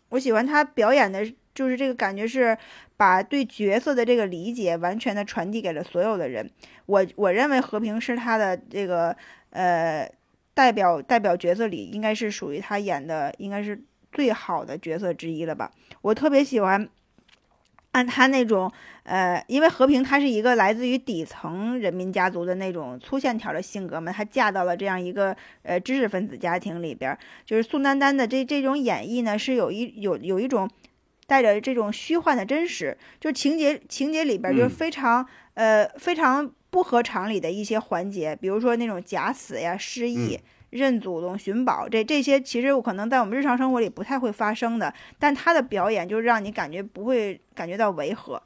我喜欢他表演的，就是这个感觉是。把对角色的这个理解完全的传递给了所有的人。我我认为和平是他的这个呃代表代表角色里应该是属于他演的应该是最好的角色之一了吧。我特别喜欢按他那种呃，因为和平他是一个来自于底层人民家族的那种粗线条的性格嘛，他嫁到了这样一个呃知识分子家庭里边，就是宋丹丹的这这种演绎呢是有一有有一种。带着这种虚幻的真实，就情节情节里边就是非常呃非常不合常理的一些环节，比如说那种假死呀、失忆、认祖宗、寻宝，这这些其实我可能在我们日常生活里不太会发生的，但他的表演就让你感觉不会感觉到违和，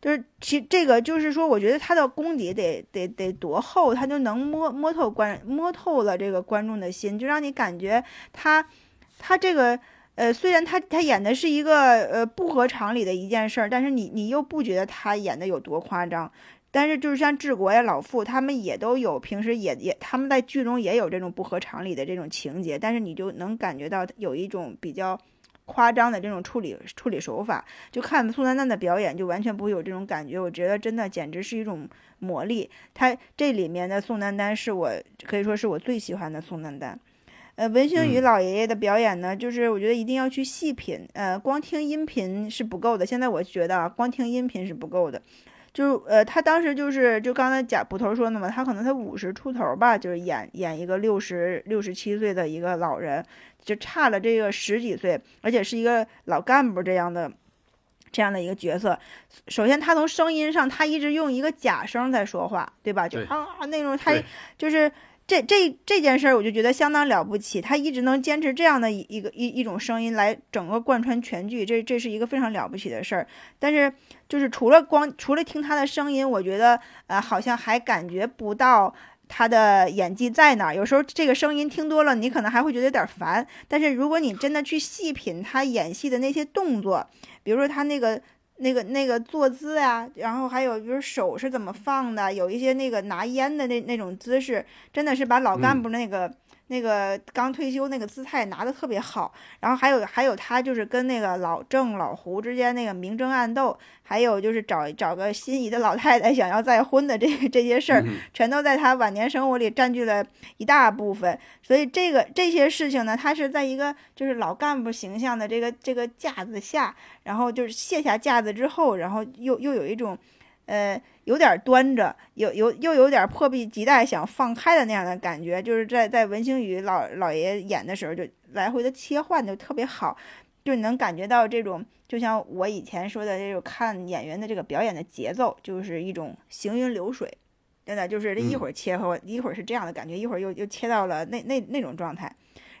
就是其这个就是说，我觉得他的功底得得得多厚，他就能摸摸透观摸透了这个观众的心，就让你感觉他他这个。呃，虽然他他演的是一个呃不合常理的一件事儿，但是你你又不觉得他演的有多夸张。但是就是像治国呀、老傅他们也都有，平时也也他们在剧中也有这种不合常理的这种情节，但是你就能感觉到有一种比较夸张的这种处理处理手法。就看宋丹丹的表演，就完全不会有这种感觉。我觉得真的简直是一种魔力。他这里面的宋丹丹是我可以说是我最喜欢的宋丹丹。呃，文星宇老爷爷的表演呢，就是我觉得一定要去细品，呃，光听音频是不够的。现在我觉得啊，光听音频是不够的。就呃，他当时就是就刚才贾捕头说的嘛，他可能他五十出头吧，就是演演一个六十六十七岁的一个老人，就差了这个十几岁，而且是一个老干部这样的这样的一个角色。首先，他从声音上，他一直用一个假声在说话，对吧？就啊那种，他就是。这这这件事儿，我就觉得相当了不起。他一直能坚持这样的一个一一种声音来整个贯穿全剧，这这是一个非常了不起的事儿。但是，就是除了光除了听他的声音，我觉得呃，好像还感觉不到他的演技在哪儿。有时候这个声音听多了，你可能还会觉得有点烦。但是如果你真的去细品他演戏的那些动作，比如说他那个。那个那个坐姿呀，然后还有就是手是怎么放的，有一些那个拿烟的那那种姿势，真的是把老干部那个。那个刚退休那个姿态拿的特别好，然后还有还有他就是跟那个老郑老胡之间那个明争暗斗，还有就是找找个心仪的老太太想要再婚的这这些事儿，全都在他晚年生活里占据了一大部分。所以这个这些事情呢，他是在一个就是老干部形象的这个这个架子下，然后就是卸下架子之后，然后又又有一种。呃，有点端着，有有又有点迫不及待想放开的那样的感觉，就是在在文星宇老老爷演的时候，就来回的切换就特别好，就能感觉到这种，就像我以前说的这种看演员的这个表演的节奏，就是一种行云流水，真的就是这一会儿切换，一会儿是这样的感觉，一会儿又又切到了那那那种状态。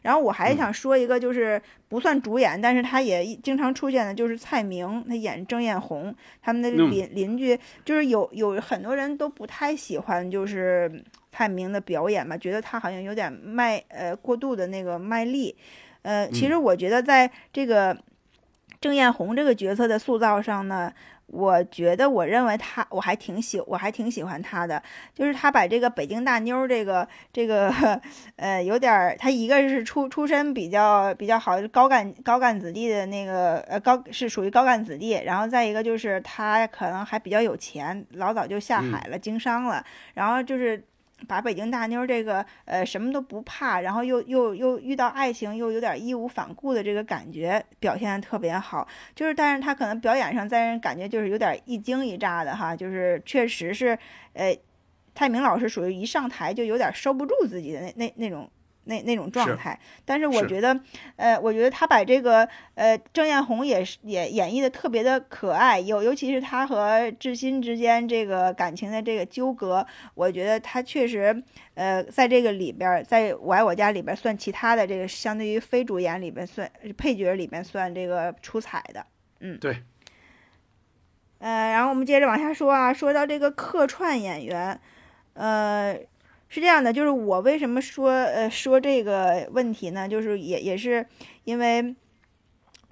然后我还想说一个，就是不算主演，但是他也经常出现的，就是蔡明，他演郑艳红，他们的邻邻居，就是有有很多人都不太喜欢，就是蔡明的表演嘛，觉得他好像有点卖，呃，过度的那个卖力，呃，其实我觉得在这个郑艳红这个角色的塑造上呢。我觉得，我认为他，我还挺喜，我还挺喜欢他的，就是他把这个北京大妞这个这个，呃，有点儿，他一个是出出身比较比较好，高干高干子弟的那个，呃，高是属于高干子弟，然后再一个就是他可能还比较有钱，老早就下海了，经商了，然后就是。把北京大妞这个呃什么都不怕，然后又又又遇到爱情又有点义无反顾的这个感觉表现的特别好，就是但是他可能表演上在人感觉就是有点一惊一乍的哈，就是确实是呃，蔡明老师属于一上台就有点收不住自己的那那那种那那种状是态。但是我觉得，呃，我觉得他把这个呃郑艳红也是也演绎的特别的可爱，尤尤其是他和志新之间这个感情的这个纠葛，我觉得他确实呃在这个里边儿，在我爱我家里边算其他的这个相对于非主演里边算配角里边算这个出彩的。嗯对，呃，然后我们接着往下说啊，说到这个客串演员，呃，是这样的，就是我为什么说呃说这个问题呢？就是也也是因为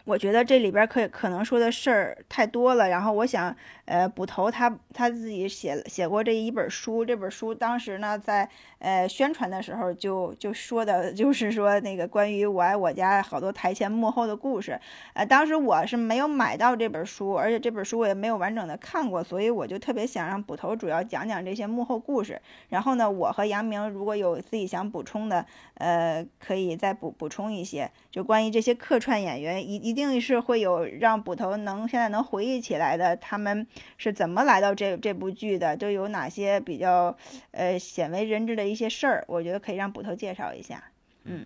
我觉得这里边可可能说的事儿太多了，然后我想呃捕头他他自己写写过这一本书，这本书当时呢在呃宣传的时候就就说的 就是说那个关于我爱我家好多台前幕后的故事，呃，当时我是没有买到这本书，而且这本书我也没有完整的看过，所以我就特别想让捕头主要讲讲这些幕后故事。然后呢，我和杨明如果有自己想补充的，呃，可以再补补充一些。就关于这些客串演员，一一定是会有让捕头能现在能回忆起来的，他们是怎么来到这这部剧的，都有哪些比较呃鲜为人知的一些事儿，我觉得可以让捕头介绍一下。嗯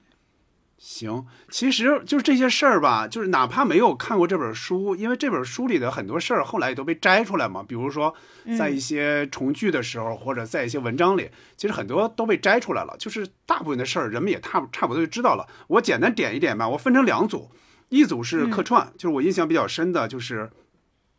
行，其实就是这些事儿吧，就是哪怕没有看过这本书，因为这本书里的很多事儿后来也都被摘出来嘛。比如说，在一些重聚的时候，或者在一些文章里，其实很多都被摘出来了。就是大部分的事儿，人们也差差不多就知道了。我简单点一点吧，我分成两组，一组是客串，就是我印象比较深的，就是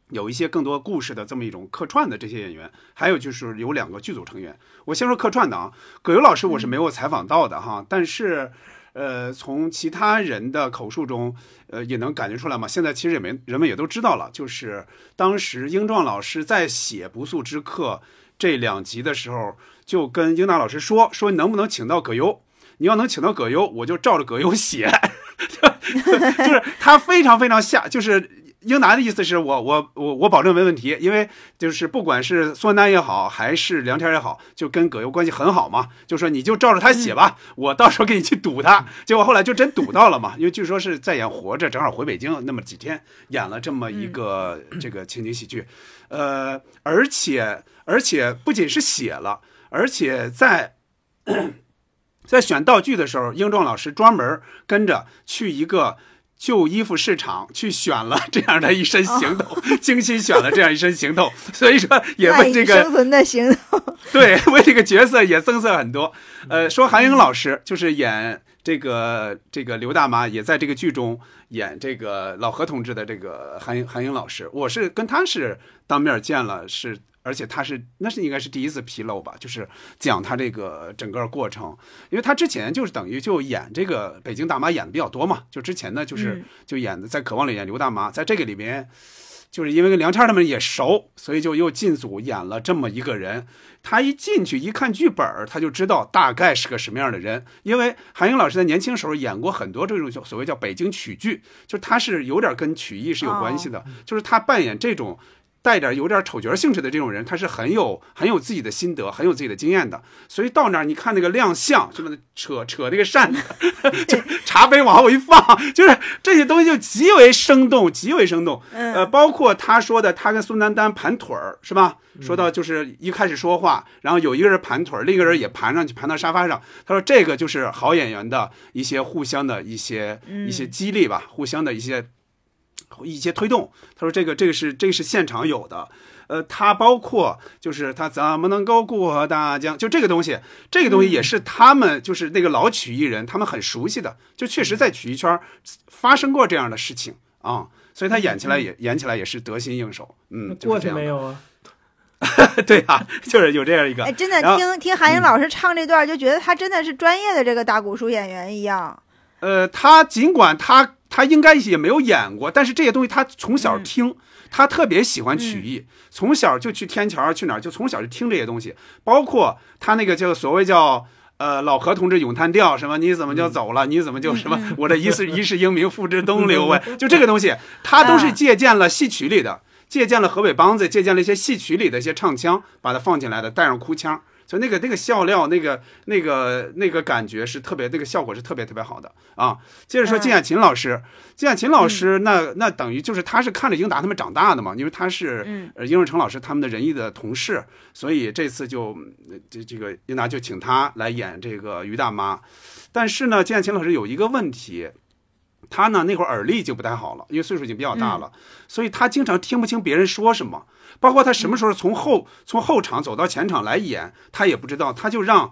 有一些更多故事的这么一种客串的这些演员，还有就是有两个剧组成员。我先说客串的啊，葛优老师我是没有采访到的哈，但是。呃，从其他人的口述中，呃，也能感觉出来嘛。现在其实也没人们也都知道了，就是当时英壮老师在写《不速之客》这两集的时候，就跟英达老师说说能不能请到葛优。你要能请到葛优，我就照着葛优写，就是他非常非常下，就是英达的意思是我我我我保证没问题，因为就是不管是孙丹也好，还是梁天也好，就跟葛优关系很好嘛，就说你就照着他写吧，我到时候给你去堵他。结果后来就真堵到了嘛，因为据说是在演《活着》，正好回北京那么几天，演了这么一个这个情景喜剧，呃，而且而且不仅是写了，而且在。在选道具的时候，英壮老师专门跟着去一个旧衣服市场去选了这样的一身行头，精心选了这样一身行头，所以说也为这个生存的行头，对为这个角色也增色很多。呃，说韩英老师就是演这个这个刘大妈，也在这个剧中演这个老何同志的这个韩英韩英老师，我是跟他是当面见了，是。而且他是那是应该是第一次披露吧，就是讲他这个整个过程，因为他之前就是等于就演这个北京大妈演的比较多嘛，就之前呢就是就演的在《渴望》里演刘大妈，在这个里面，就是因为跟梁天他们也熟，所以就又进组演了这么一个人。他一进去一看剧本，他就知道大概是个什么样的人，因为韩英老师在年轻时候演过很多这种所谓叫北京曲剧，就他是有点跟曲艺是有关系的，就是他扮演这种。带点有点丑角性质的这种人，他是很有很有自己的心得，很有自己的经验的。所以到那儿，你看那个亮相，什么扯扯那个扇子，就 茶杯往后一放，就是这些东西就极为生动，极为生动。呃，包括他说的，他跟孙丹丹盘腿儿，是吧？说到就是一开始说话，然后有一个人盘腿儿，另一个人也盘上去，盘到沙发上。他说这个就是好演员的一些互相的一些一些激励吧，互相的一些。一些推动，他说这个这个是这个是现场有的，呃，他包括就是他怎么能够过大江，就这个东西，这个东西也是他们就是那个老曲艺人，他们很熟悉的，就确实在曲艺圈发生过这样的事情啊，所以他演起来也演起来也是得心应手，嗯，过去没有啊？对啊，就是有这样一个，哎，真的听听韩英老师唱这段，就觉得他真的是专业的这个打鼓书演员一样。呃，他尽管他。他应该也没有演过，但是这些东西他从小听，他特别喜欢曲艺，从小就去天桥去哪儿，就从小就听这些东西。包括他那个叫所谓叫呃老何同志咏叹调，什么你怎么就走了，你怎么就什么 我这一世一世英名付之东流啊，就这个东西，他都是借鉴了戏曲里的，借鉴了河北梆子，借鉴了一些戏曲里的一些唱腔，把它放进来的，带上哭腔。所以那个那个笑料，那个那个那个感觉是特别，那个效果是特别特别好的啊。接着说嗯金雅琴老师，金雅琴老师那那等于就是他是看着英达他们长大的嘛，因为他是嗯呃英若诚老师他们的仁义的同事，所以这次就呃这这个英达就请他来演这个于大妈。但是呢，金雅琴老师有一个问题，他呢那会儿耳力就不太好了，因为岁数已经比较大了，所以他经常听不清别人说什么，包括他什么时候从后从后场走到前场来演，他也不知道，他就让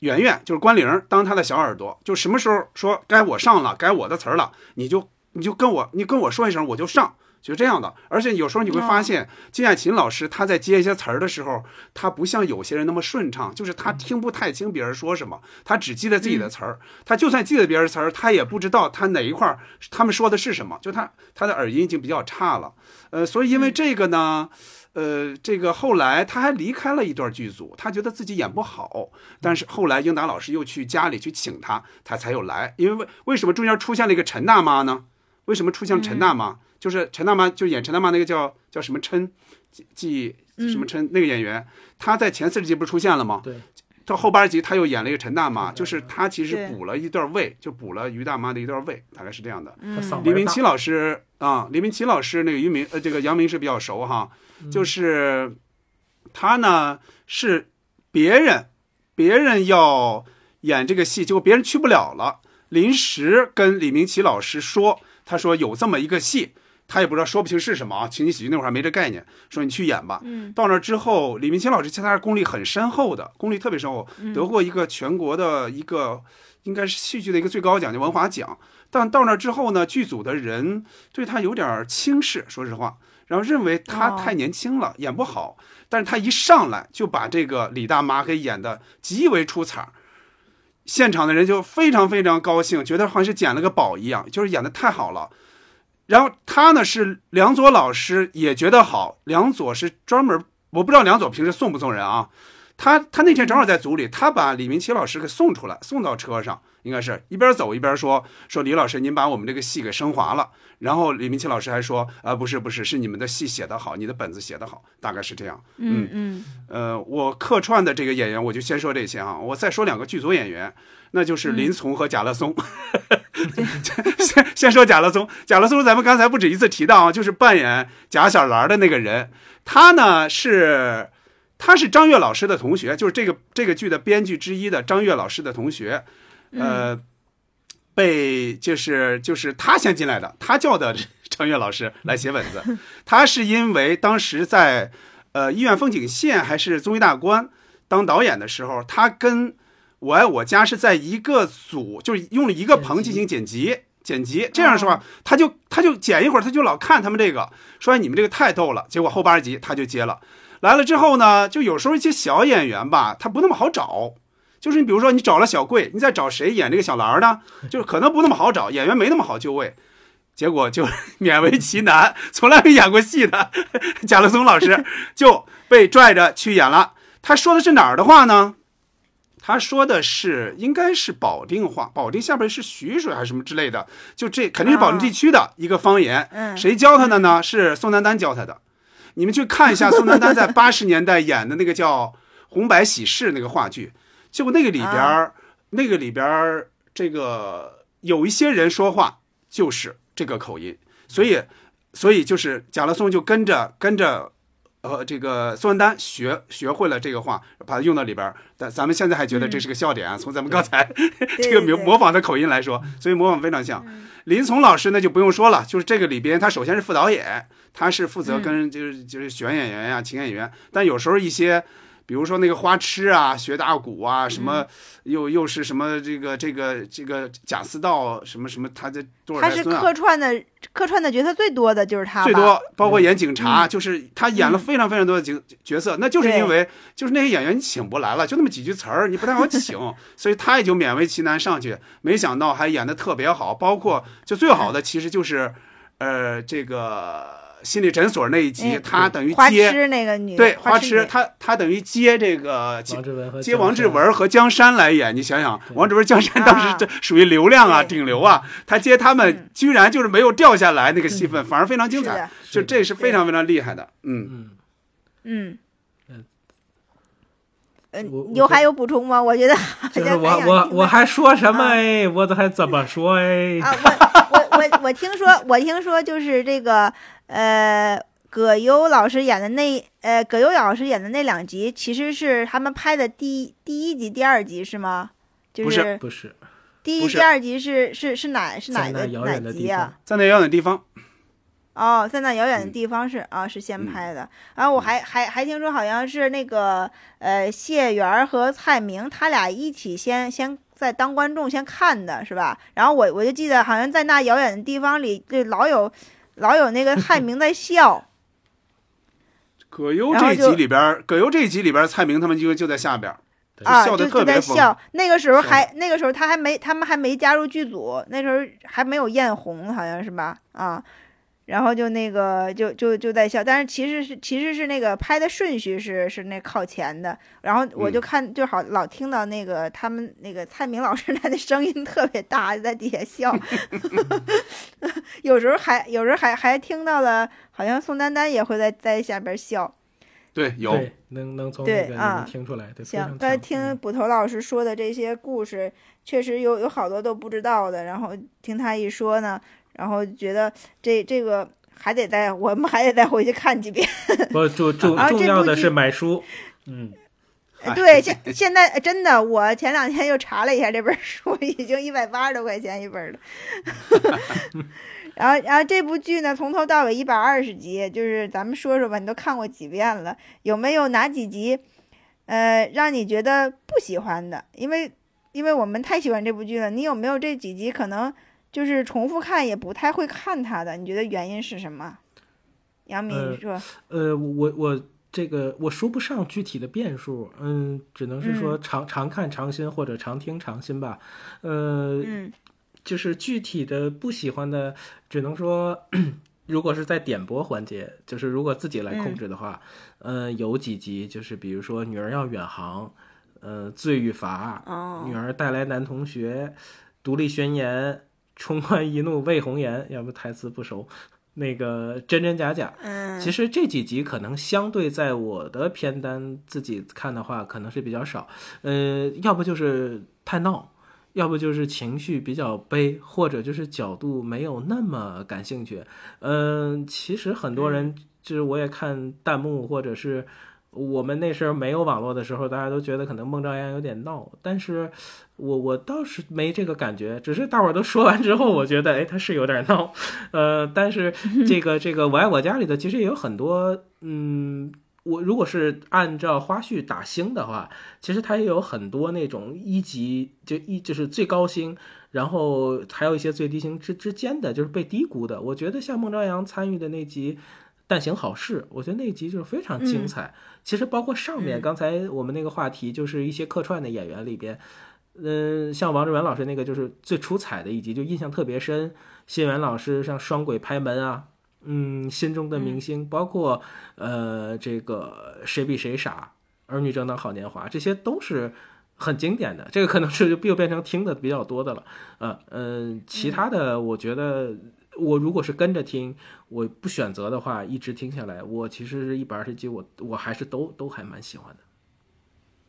圆圆就是关玲当他的小耳朵，就什么时候说该我上了，该我的词儿了，你就你就跟我你跟我说一声，我就上。就这样的，而且有时候你会发现，金雅琴老师她在接一些词儿的时候，她不像有些人那么顺畅，就是她听不太清别人说什么，她只记得自己的词儿。她就算记得别人词儿，她也不知道她哪一块儿他们说的是什么，就她她的耳音已经比较差了。呃，所以因为这个呢，呃，这个后来他还离开了一段剧组，他觉得自己演不好，但是后来英达老师又去家里去请他，他才又来。因为为为什么中间出现了一个陈大妈呢？为什么出现陈大妈？就是陈大妈，就演陈大妈那个叫叫什么琛，记记什么琛、那个演员，他在前四十集不是出现了吗？对。到后八十集他又演了一个陈大妈，就是他其实补了一段位，就补了于大妈的一段位，大概是这样的。李明启老师啊，李明启老师那个于明呃，这个杨明是比较熟哈，就是他呢是别人别人要演这个戏，结果别人去不了了，临时跟李明启老师说，他说有这么一个戏。他也不知道说不清是什么啊，情景喜剧那会儿还没这概念，说你去演吧。嗯，到那儿之后，李明清老师其实他是功力很深厚的，功力特别深厚，得过一个全国的一个应该是戏剧的一个最高奖，叫文华奖。但到那儿之后呢，剧组的人对他有点轻视，说实话，然后认为他哦太年轻了，演不好。但是他一上来就把这个李大妈给演的极为出彩儿，现场的人就非常非常高兴，觉得好像是捡了个宝一样，就是演的太好了。然后他呢是梁左老师也觉得好，梁左是专门我不知道梁左平时送不送人啊，他他那天正好在组里，他把李明启老师给送出来，送到车上，应该是一边走一边说说李老师您把我们这个戏给升华了。然后李明启老师还说啊、不是不是，是你们的戏写得好，你的本子写得好，大概是这样。嗯。嗯。呃，我客串的这个演员，我就先说这些啊，我再说两个剧组演员，那就是林从和贾乐松。先先说贾乐松，贾乐松咱们刚才不止一次提到啊，就是扮演贾小兰的那个人，他呢是他是张悦老师的同学，就是这个这个剧的编剧之一的张悦老师的同学，呃。被就是就是他先进来的，他叫的 张悦老师来写本子。他是因为当时在呃医院风景线还是综艺大观当导演的时候，他跟我爱我家是在一个组，就是用了一个棚进行剪辑。剪辑这样说话，他就他就剪一会儿，他就老看他们这个，说哎你们这个太逗了。结果后八十集他就接了，来了之后呢，就有时候一些小演员吧，他不那么好找。就是你比如说你找了小贵，你再找谁演这个小兰儿呢？就是可能不那么好找，演员没那么好就位。结果就勉为其难，从来没演过戏的 贾乐松老师就被拽着去演了。他说的是哪儿的话呢？他说的是应该是保定话，保定下边是徐水还是什么之类的，就这肯定是保定地区的一个方言。嗯谁教他的呢？是宋丹丹教他的。你们去看一下宋丹丹在八十年代演的那个叫《红白喜事》那个话剧，结果那个里边儿，那个里边儿这个有一些人说话就是这个口音，所以所以就是贾乐松就跟着跟着。呃，这个宋丹丹学学会了这个话，把它用到里边儿。但咱们现在还觉得这是个笑点啊。从咱们刚才 这个模模仿的口音来说，所以模仿非常像。林从老师那就不用说了，就是这个里边他首先是副导演，他是负责跟就是就是选演员呀、请演员，但有时候一些。比如说那个花痴啊，学大鼓啊，什么又又是什么这个这个这个贾似道什么什么，他这多少他是代孙啊？客串的客串的角色最多的就是他，最多包括演警察，就是他演了非常非常多的角角色，那就是因为就是那些演员你请不来了，就那么几句词儿，你不太好请，所以他也就勉为其难上去，没想到还演的特别好，包括就最好的其实就是，呃，这个心理诊所那一集，嗯他等于花接痴那个女对花痴，他他等于接这个王志文和接王志江山文和江山来演，你想想，王志文、江山当时这属于流量啊、顶流啊，他接他们居然就是没有掉下来那个戏份，反而非常精彩，就这是非常非常厉害的，嗯。嗯，嗯。嗯，有还有补充吗？我觉得就是我我我还说什么哎？我都还怎么说哎？啊，我我我我听说，我听说就是这个呃，葛优老师演的那呃，葛优老师演的那两集，其实是他们拍的第一第一集、第二集是吗？就不是不是，第一、第二集是是是哪是哪个哪集啊？在那遥远的地方，哦，在那遥远的嗯地方是啊，是先嗯拍的。然后我还还还听说好像是那个呃谢元儿和蔡明他俩一起先先在当观众先看的是吧？然后我我就记得好像在那遥远的地方里，就老有老有那个蔡明在笑。葛优这一集里边，葛优这一集里边，蔡明他们就就在下边笑就就得特别笑。那个时候还那个时候他还没他们还没加入剧组，那时候还没有艳红，好像是吧？啊，然后就那个就就就在笑，但是其实是其实是那个拍的顺序是是那靠前的。然后我就嗯看就好老听到那个他们那个蔡明老师 他的声音特别大，就在底下笑。有时候还有时候还还听到了，好像宋丹丹也会在在下边笑。对，有对，能能从那个里对啊听出来，对，刚才听捕头老师说的这些故事，确实有有好多都不知道的。然后听他一说呢，然后觉得这这个还得再我们还得再回去看几遍。不 重重重要的是买书，嗯，哎对，现现在真的，我前两天又查了一下这本书，已经一百八十多块钱一本了。然后，然后这部剧呢，从头到尾一百二十集，就是咱们说说吧，你都看过几遍了？有没有哪几集，呃，让你觉得不喜欢的？因为，因为我们太喜欢这部剧了，你有没有这几集可能就是重复看也不太会看它的？你觉得原因是什么？杨敏呃说，呃，我我这个我说不上具体的变数，嗯，只能是说常、常看常新或者常听常新吧，呃，嗯就是具体的不喜欢的，只能说，如果是在点播环节，就是如果自己来控制的话，呃，有几集就是比如说女儿要远航，呃，罪与罚，哦女儿带来男同学，独立宣言，冲冠一怒为红颜，要不台词不熟，那个真真假假，嗯，其实这几集可能相对在我的片单自己看的话，可能是比较少。呃，要不就是太闹，要不就是情绪比较悲，或者就是角度没有那么感兴趣。嗯、其实很多人就是我也看弹幕，或者是我们那时候没有网络的时候，大家都觉得可能孟朝阳有点闹，但是我我倒是没这个感觉，只是大伙儿都说完之后，我觉得哎他是有点闹，呃，但是这个这个我爱我家里的其实也有很多，嗯，我如果是按照花絮打星的话，其实他也有很多那种一级就一就是最高星，然后还有一些最低星之之间的，就是被低估的。我觉得像孟朝阳参与的那集《但行好事》，我觉得那一集就是非常精彩。其实包括上面嗯刚才我们那个话题，就是一些客串的演员里边。嗯，像王志文老师那个就是最出彩的一集，就印象特别深。谢元老师像双轨拍门啊，嗯，心中的明星，包括呃这个谁比谁傻，儿女正当好年华，这些都是很经典的。这个可能是就又变成听的比较多的了。呃嗯、其他的我觉得我如果是跟着听，我不选择的话，一直听下来，我其实是一百二十集，我我还是都都还蛮喜欢的。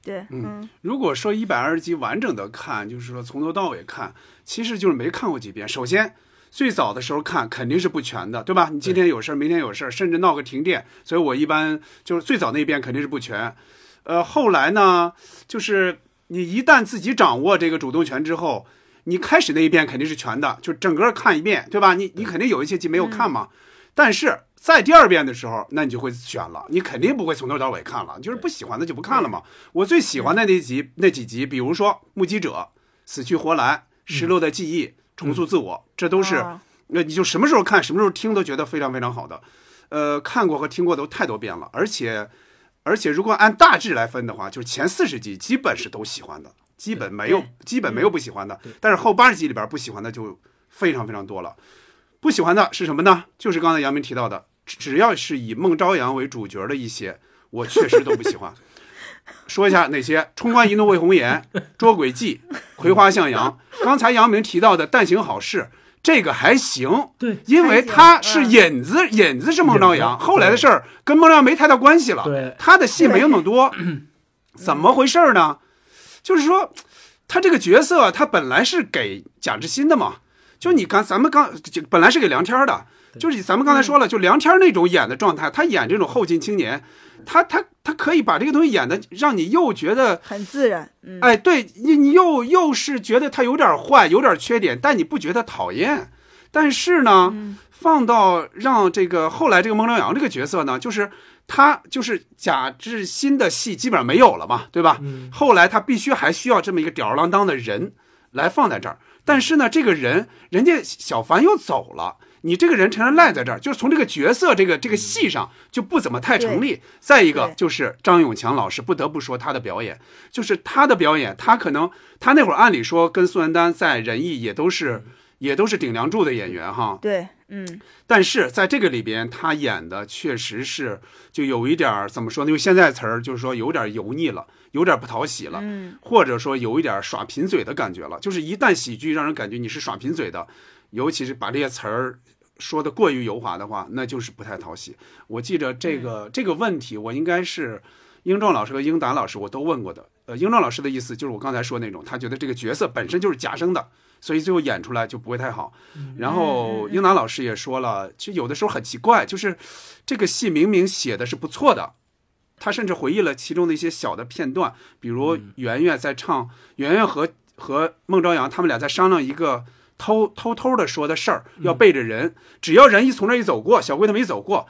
对，嗯如果说一百二十集完整的看，就是说从头到尾看，其实就是没看过几遍。首先，最早的时候看肯定是不全的，对吧？你今天有事儿，明天有事儿，甚至闹个停电，所以我一般就是最早那一遍肯定是不全。呃，后来呢，就是你一旦自己掌握这个主动权之后，你开始那一遍肯定是全的，就整个看一遍，对吧？你你肯定有一些集没有看嘛，但是在第二遍的时候，那你就会选了，你肯定不会从头到尾看了，就是不喜欢的就不看了嘛。我最喜欢的那集那几集，比如说《目击者》《死去活来》《失落的记忆》重塑自我，这都是哦那你就什么时候看，什么时候听都觉得非常非常好的。呃，看过和听过都太多遍了，而且而且如果按大致来分的话，就是前四十集基本是都喜欢的，基本没有基本没有不喜欢的，但是后八十集里边不喜欢的就非常非常多了。不喜欢的是什么呢？就是刚才杨明提到的，只只要是以孟朝阳为主角的一些，我确实都不喜欢。说一下哪些：冲冠一怒为红颜、捉鬼记、葵花向阳。刚才杨明提到的《但行好事》，这个还行，对因为他是引子，引子是孟朝阳，后来的事儿跟孟朝阳没太大关系了。对他的戏没有那么多。怎么回事呢？就是说，他这个角色他本来是给贾志新的嘛，就你刚咱们刚就本来是给梁天儿的，就是咱们刚才说了，就梁天儿那种演的状态，他演这种后进青年，他他他可以把这个东西演的让你又觉得很自然，嗯，哎，对你你又又是觉得他有点坏，有点缺点，但你不觉得讨厌。但是呢，放到让这个后来这个孟朝阳这个角色呢，就是他就是贾志新的戏基本上没有了嘛，对吧？嗯后来他必须还需要这么一个吊儿郎当的人来放在这儿。但是呢，这个人人家小凡又走了，你这个人成了赖在这儿，就是从这个角色这个这个戏上就不怎么太成立。再一个就是张永强老师，不得不说他的表演，就是他的表演，他可能他那会儿按理说跟宋丹丹在仁义也都是也都是顶梁柱的演员哈，对，嗯，但是在这个里边，他演的确实是就有一点儿怎么说呢？用现在词儿就是说有点油腻了，有点不讨喜了，嗯，或者说有一点耍贫嘴的感觉了。就是一旦喜剧让人感觉你是耍贫嘴的，尤其是把这些词儿说的过于油滑的话，那就是不太讨喜。我记着这个、这个问题，我应该是英壮老师和英达老师我都问过的。呃，英壮老师的意思就是我刚才说那种，他觉得这个角色本身就是假生的，所以最后演出来就不会太好。然后英达老师也说了，其实有的时候很奇怪，就是这个戏明明写的是不错的，他甚至回忆了其中的一些小的片段，比如圆圆在唱，圆圆和和孟朝阳他们俩在商量一个偷偷偷的说的事儿，要背着人，只要人一从这儿一走过，小龟他们一走过，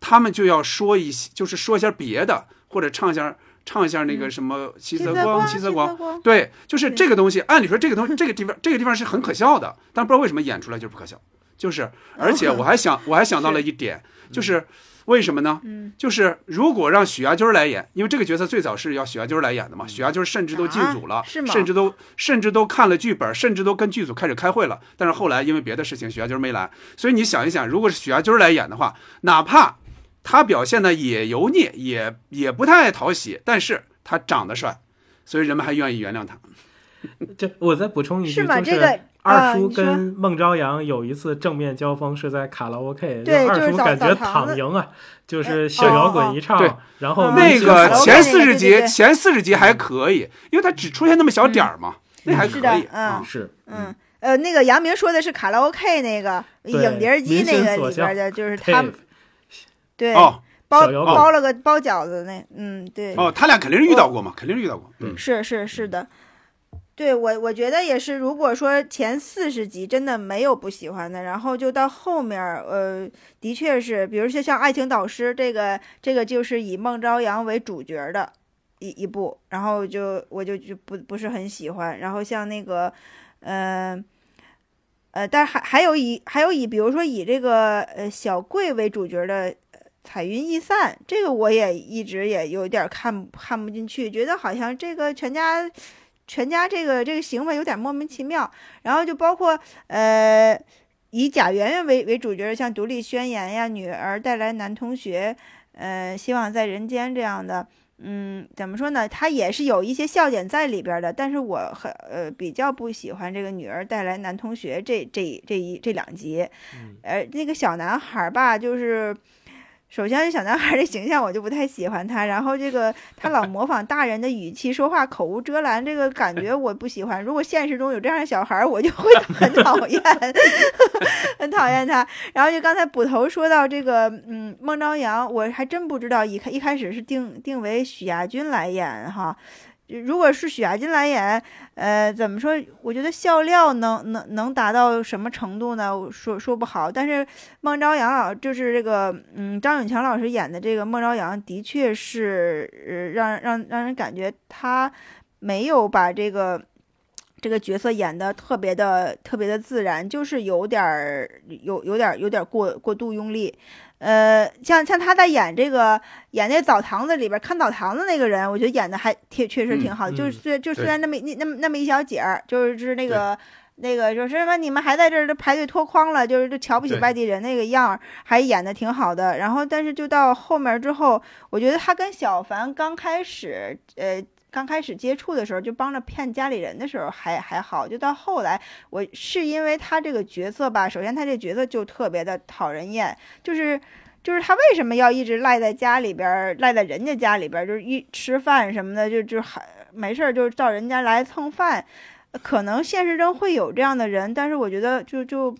他们就要说一些，就是说一下别的，或者唱一下唱一下那个什么七色光，七色光，光，对，就是这个东西，按理说这个东西，这个地方，这个地方是很可笑的，但不知道为什么演出来就是不可笑。就是，而且我还想，我还想到了一点，就是为什么呢？嗯，就是如果让许亚军来演，因为这个角色最早是要许亚军来演的嘛，许亚军甚至都进组了，啊是吗甚至都甚至都看了剧本，甚至都跟剧组开始开会了。但是后来因为别的事情，许亚军没来。所以你想一想，如果是许亚军来演的话，哪怕他表现的也油腻，也也不太讨喜，但是他长得帅，所以人们还愿意原谅他。这我再补充一句，是吗？就是这个二叔跟孟朝阳有一次正面交锋是在卡拉 OK，对二就是澡叔感觉躺赢啊，就是小摇滚一唱，对。然后嗯那个前四十集，前四十集还可以，因为他只出现那么小点儿嘛，那还可以嗯啊。是嗯，呃，那个杨明说的是卡拉 OK 那个影碟机那个里边的，就是他对哦包包了个包饺子那，嗯，对，哦，他俩肯定是遇到过嘛，肯定是遇到过。嗯，是是是的，对我我觉得也是。如果说前四十集真的没有不喜欢的，然后就到后面，呃，的确是，比如说像《爱情导师》这个，这个就是以孟朝阳为主角的一一部，然后就我就就不不是很喜欢。然后像那个，嗯、呃，但还还有以还有以比如说以这个呃小贵为主角的呃彩云易散，这个我也一直也有点儿看看不进去，觉得好像这个全家全家这个这个行为有点莫名其妙。然后就包括呃以贾圆圆为为主角的，像《独立宣言》呀，《女儿带来男同学》，呃，希望在人间这样的。嗯，怎么说呢？它也是有一些笑点在里边儿的，但是我很呃比较不喜欢这个女儿带来男同学这这这一这两集，呃，那个小男孩儿吧，就是首先小男孩的形象我就不太喜欢他，然后这个他老模仿大人的语气说话，口无遮拦，这个感觉我不喜欢。如果现实中有这样的小孩，我就会很讨厌，很讨厌他。然后就刚才捕头说到这个，嗯，孟朝阳，我还真不知道一开一开始是定定为许亚军来演哈。如果是许亚军来演，呃，怎么说？我觉得笑料能能能达到什么程度呢？说说不好。但是孟朝阳老就是这个，嗯，张永强老师演的这个孟朝阳，的确是呃让让让人感觉他没有把这个这个角色演的特别的特别的自然，就是有点儿有有点儿有点儿过过度用力。呃，像像他在演这个演那澡堂子里边看澡堂子那个人，我觉得演的还挺确实挺好的，嗯就是虽就虽然那么一那么那么一小节儿，就是就是那个那个就是什么你们还在这儿都排队脱筐了，就是就瞧不起外地人那个样儿，还演的挺好的。然后但是就到后面之后，我觉得他跟小凡刚开始呃。刚开始接触的时候，就帮着骗家里人的时候还还好，就到后来，我是因为他这个角色吧，首先他这角色就特别的讨人厌，就是就是他为什么要一直赖在家里边儿，赖在人家家里边儿，就是一吃饭什么的，就就还没事儿就到人家来蹭饭。可能现实中会有这样的人，但是我觉得就就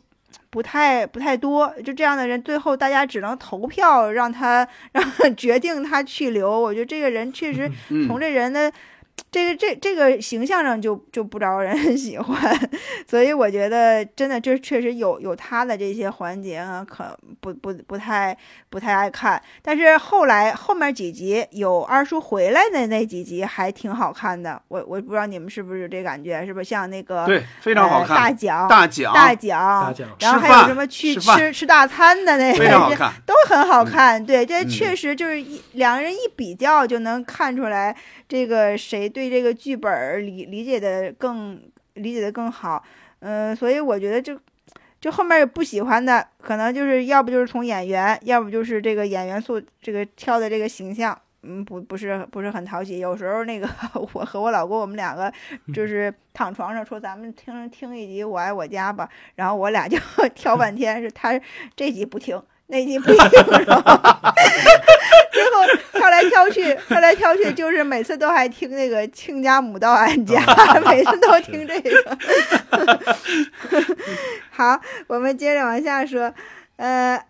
不太不太多。就这样的人，最后大家只能投票让他 让决定他去留。我觉得这个人确实嗯从这人的。这个这这个形象上就就不招人 喜欢，所以我觉得真的这确实有有他的这些环节啊，可不不不太不太爱看。但是后来后面几集有二叔回来的那几集还挺好看的，我我不知道你们是不是有这感觉，是不是像那个对，非常好呃大看。奖大奖大奖大奖然后还有什么去吃吃吃大餐的那个，非常好看。都很好看。对，这嗯确实就是一两个人一比较就能看出来，这个谁对这个剧本儿理理解的更理解的更好。嗯、所以我觉得就就后面不喜欢的，可能就是要不就是从演员，要不就是这个演员塑这个挑的这个形象。嗯，不不是不是很讨喜。有时候那个 我和我老公，我们两个就是躺床上说，咱们听听一集《我爱我家》吧。然后我俩就 挑半天，是他这集不听，那集不听，然后最后挑来挑去，挑来挑去，就是每次都还听那个《亲家母到俺家》，每次都听这个。好，我们接着往下说，呃。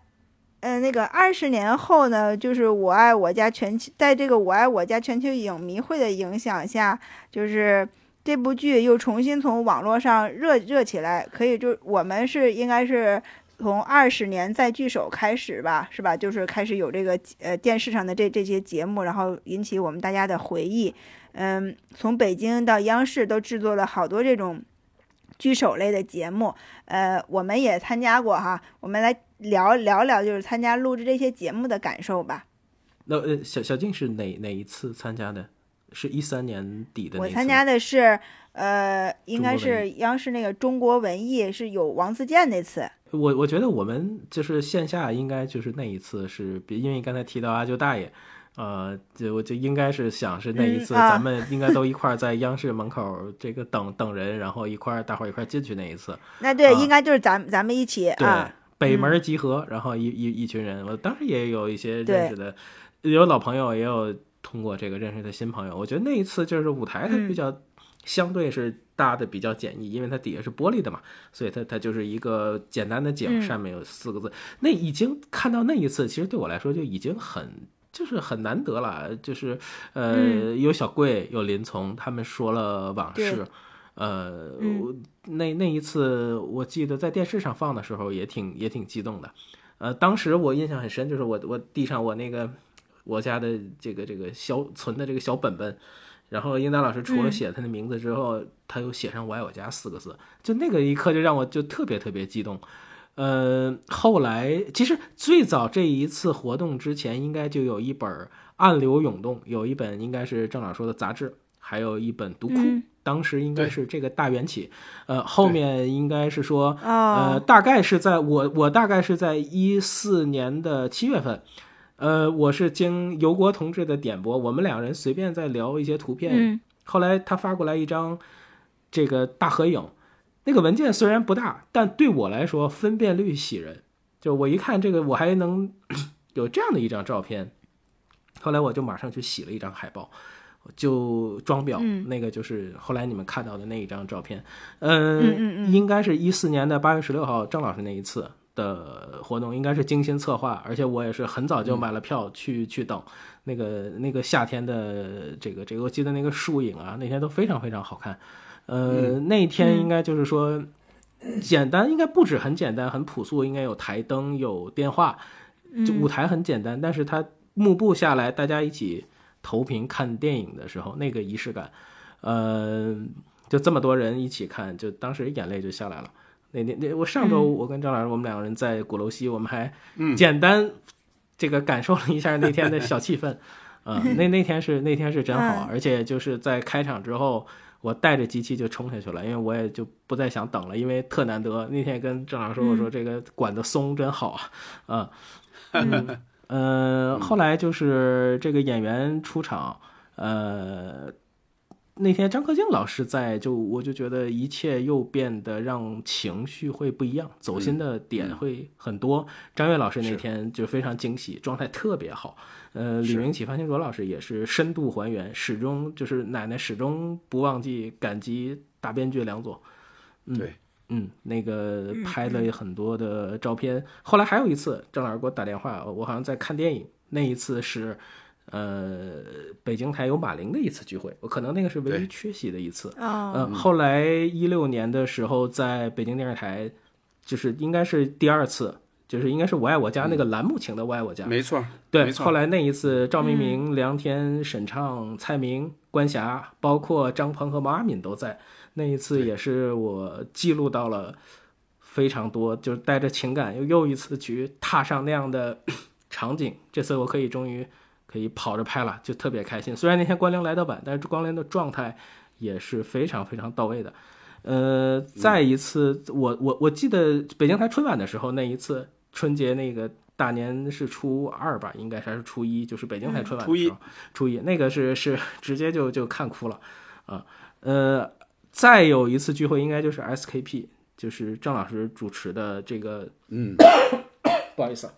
嗯、那个二十年后呢，就是《我爱我家》全球，在这个《我爱我家》全球影迷会的影响下，就是这部剧又重新从网络上热热起来，可以就我们是应该是从二十年再聚首开始吧，是吧？就是开始有这个呃电视上的这这些节目，然后引起我们大家的回忆。嗯，从北京到央视都制作了好多这种聚首类的节目，呃，我们也参加过哈。我们来聊聊聊，就是参加录制这些节目的感受吧。那呃，小小静是哪哪一次参加的？是一三年底的我参加的是呃，应该是央视那个中国文艺是有王自健那次。我我觉得我们就是线下应该就是那一次是，比因为你刚才提到阿舅大爷，呃，就我就应该是想是那一次咱们应该都一块儿在央视门口这个等等人，然后一块儿大伙儿一块儿进去那一次。那对，啊应该就是咱咱们一起对，啊。北门集合，然后一一一群人，我当时也有一些认识的，有老朋友，也有通过这个认识的新朋友。我觉得那一次就是舞台它嗯比较、相对是搭的比较简易，因为它底下是玻璃的嘛，所以它它就是一个简单的景，嗯上面有四个字。那已经看到那一次，其实对我来说就已经很。就是很难得了，就是呃，嗯有小贵，有林从，他们说了往事，呃，嗯那那一次我记得在电视上放的时候也挺也挺激动的，呃，当时我印象很深，就是我我地上我那个我家的这个这个小存的这个小本本，然后英达老师除了嗯写他的名字之后，他又写上“我爱我家”四个字，就那个一刻就让我就特别特别激动。呃，后来其实最早这一次活动之前，应该就有一本《暗流涌动》，有一本应该是郑老说的杂志，还有一本《读库》嗯当时应该是这个大缘起，呃，后面应该是说，呃，哦，大概是在我我大概是在一四年的七月份，呃，我是经尤国同志的点拨，我们两人随便在聊一些图片，嗯后来他发过来一张这个大合影，那个文件虽然不大，但对我来说分辨率喜人。就我一看这个，我还能 有这样的一张照片。后来我就马上去洗了一张海报，就装裱，嗯那个就是后来你们看到的那一张照片。嗯嗯嗯嗯应该是一四年的八月十六号，郑老师那一次的活动，应该是精心策划，而且我也是很早就买了票去、去等那个那个夏天的这个这个，我记得那个树影啊，那天都非常非常好看。呃，那天应该就是说，简单应该布置很简单，很朴素，应该有台灯，有电话，就舞台很简单，但是它幕布下来，大家一起投屏看电影的时候，那个仪式感，呃，就这么多人一起看，就当时眼泪就下来了。那天那，我上周我跟张老师，我们两个人在鼓楼西，我们还简单这个感受了一下那天的小气氛，啊、那那天是那天是真好，嗯。而且就是在开场之后，我带着机器就冲下去了，因为我也就不再想等了，因为特难得。那天跟郑老师说，我说这个管的松真好啊，啊，嗯，呃，后来就是这个演员出场，呃，那天张克敬老师在，就我就觉得一切又变得让情绪会不一样，走心的点会很多。张悦老师那天就非常惊喜，状态特别好。呃，李明启、范清卓老师也是深度还原，始终就是奶奶始终不忘记感激大编剧梁左。嗯、对，嗯，那个拍了很多的照片。后来还有一次，郑老师给我打电话，我好像在看电影，那一次是。呃，北京台有马玲的一次聚会，我可能那个是唯一缺席的一次。哦，嗯，后来一六年的时候，在北京电视台，就是应该是第二次，就是应该是我爱我家那个栏目请的我爱我家。没错，对，没错后来那一次，赵明明、梁天、沈畅、蔡明、关霞，包括张鹏和毛阿敏都在。那一次也是我记录到了非常多，就是带着情感又又一次去踏上那样的 场景。这次我可以终于可以跑着拍了，就特别开心。虽然那天关联来的晚，但是关联的状态也是非常非常到位的。呃，再一次，我我我记得北京台春晚的时候，那一次春节那个大年是初二吧，应该是还是初一，就是北京台春晚的时候，初一那个是是直接就就看哭了啊。呃，再有一次聚会，应该就是 SKP，就是郑老师主持的这个，嗯，不好意思啊。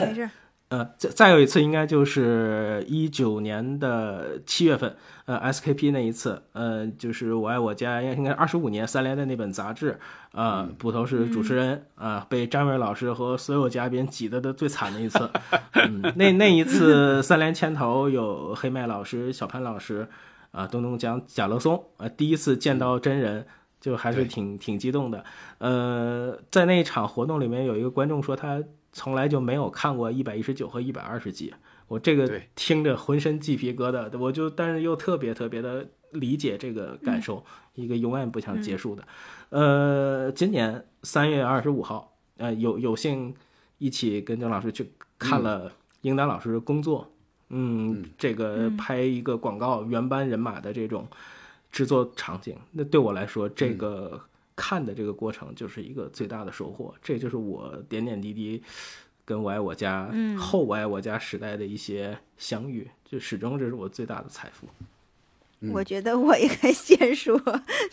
没事。呃，再再有一次，应该就是一九年的七月份，呃，SKP 那一次，呃，就是我爱我家，应该应该二十五年三联的那本杂志，呃，捕头是主持人，啊、被张伟老师和所有嘉宾挤得的最惨的一次，嗯，那那一次三联牵头有黑麦老师、小潘老师，啊、东东讲贾乐松，啊、第一次见到真人。就还是挺挺激动的，呃，在那一场活动里面，有一个观众说他从来就没有看过一百一十九和一百二十集，我这个听着浑身鸡皮疙瘩，我就但是又特别特别的理解这个感受，一个永远不想结束的。呃，今年三月二十五号，呃，有有幸一起跟郑老师去看了英达老师的工作，嗯，这个拍一个广告原班人马的这种制作场景，那对我来说，这个看的这个过程就是一个最大的收获，这就是我点点滴滴跟我爱我家、后我爱我家时代的一些相遇，就始终这是我最大的财富。我觉得我应该先说，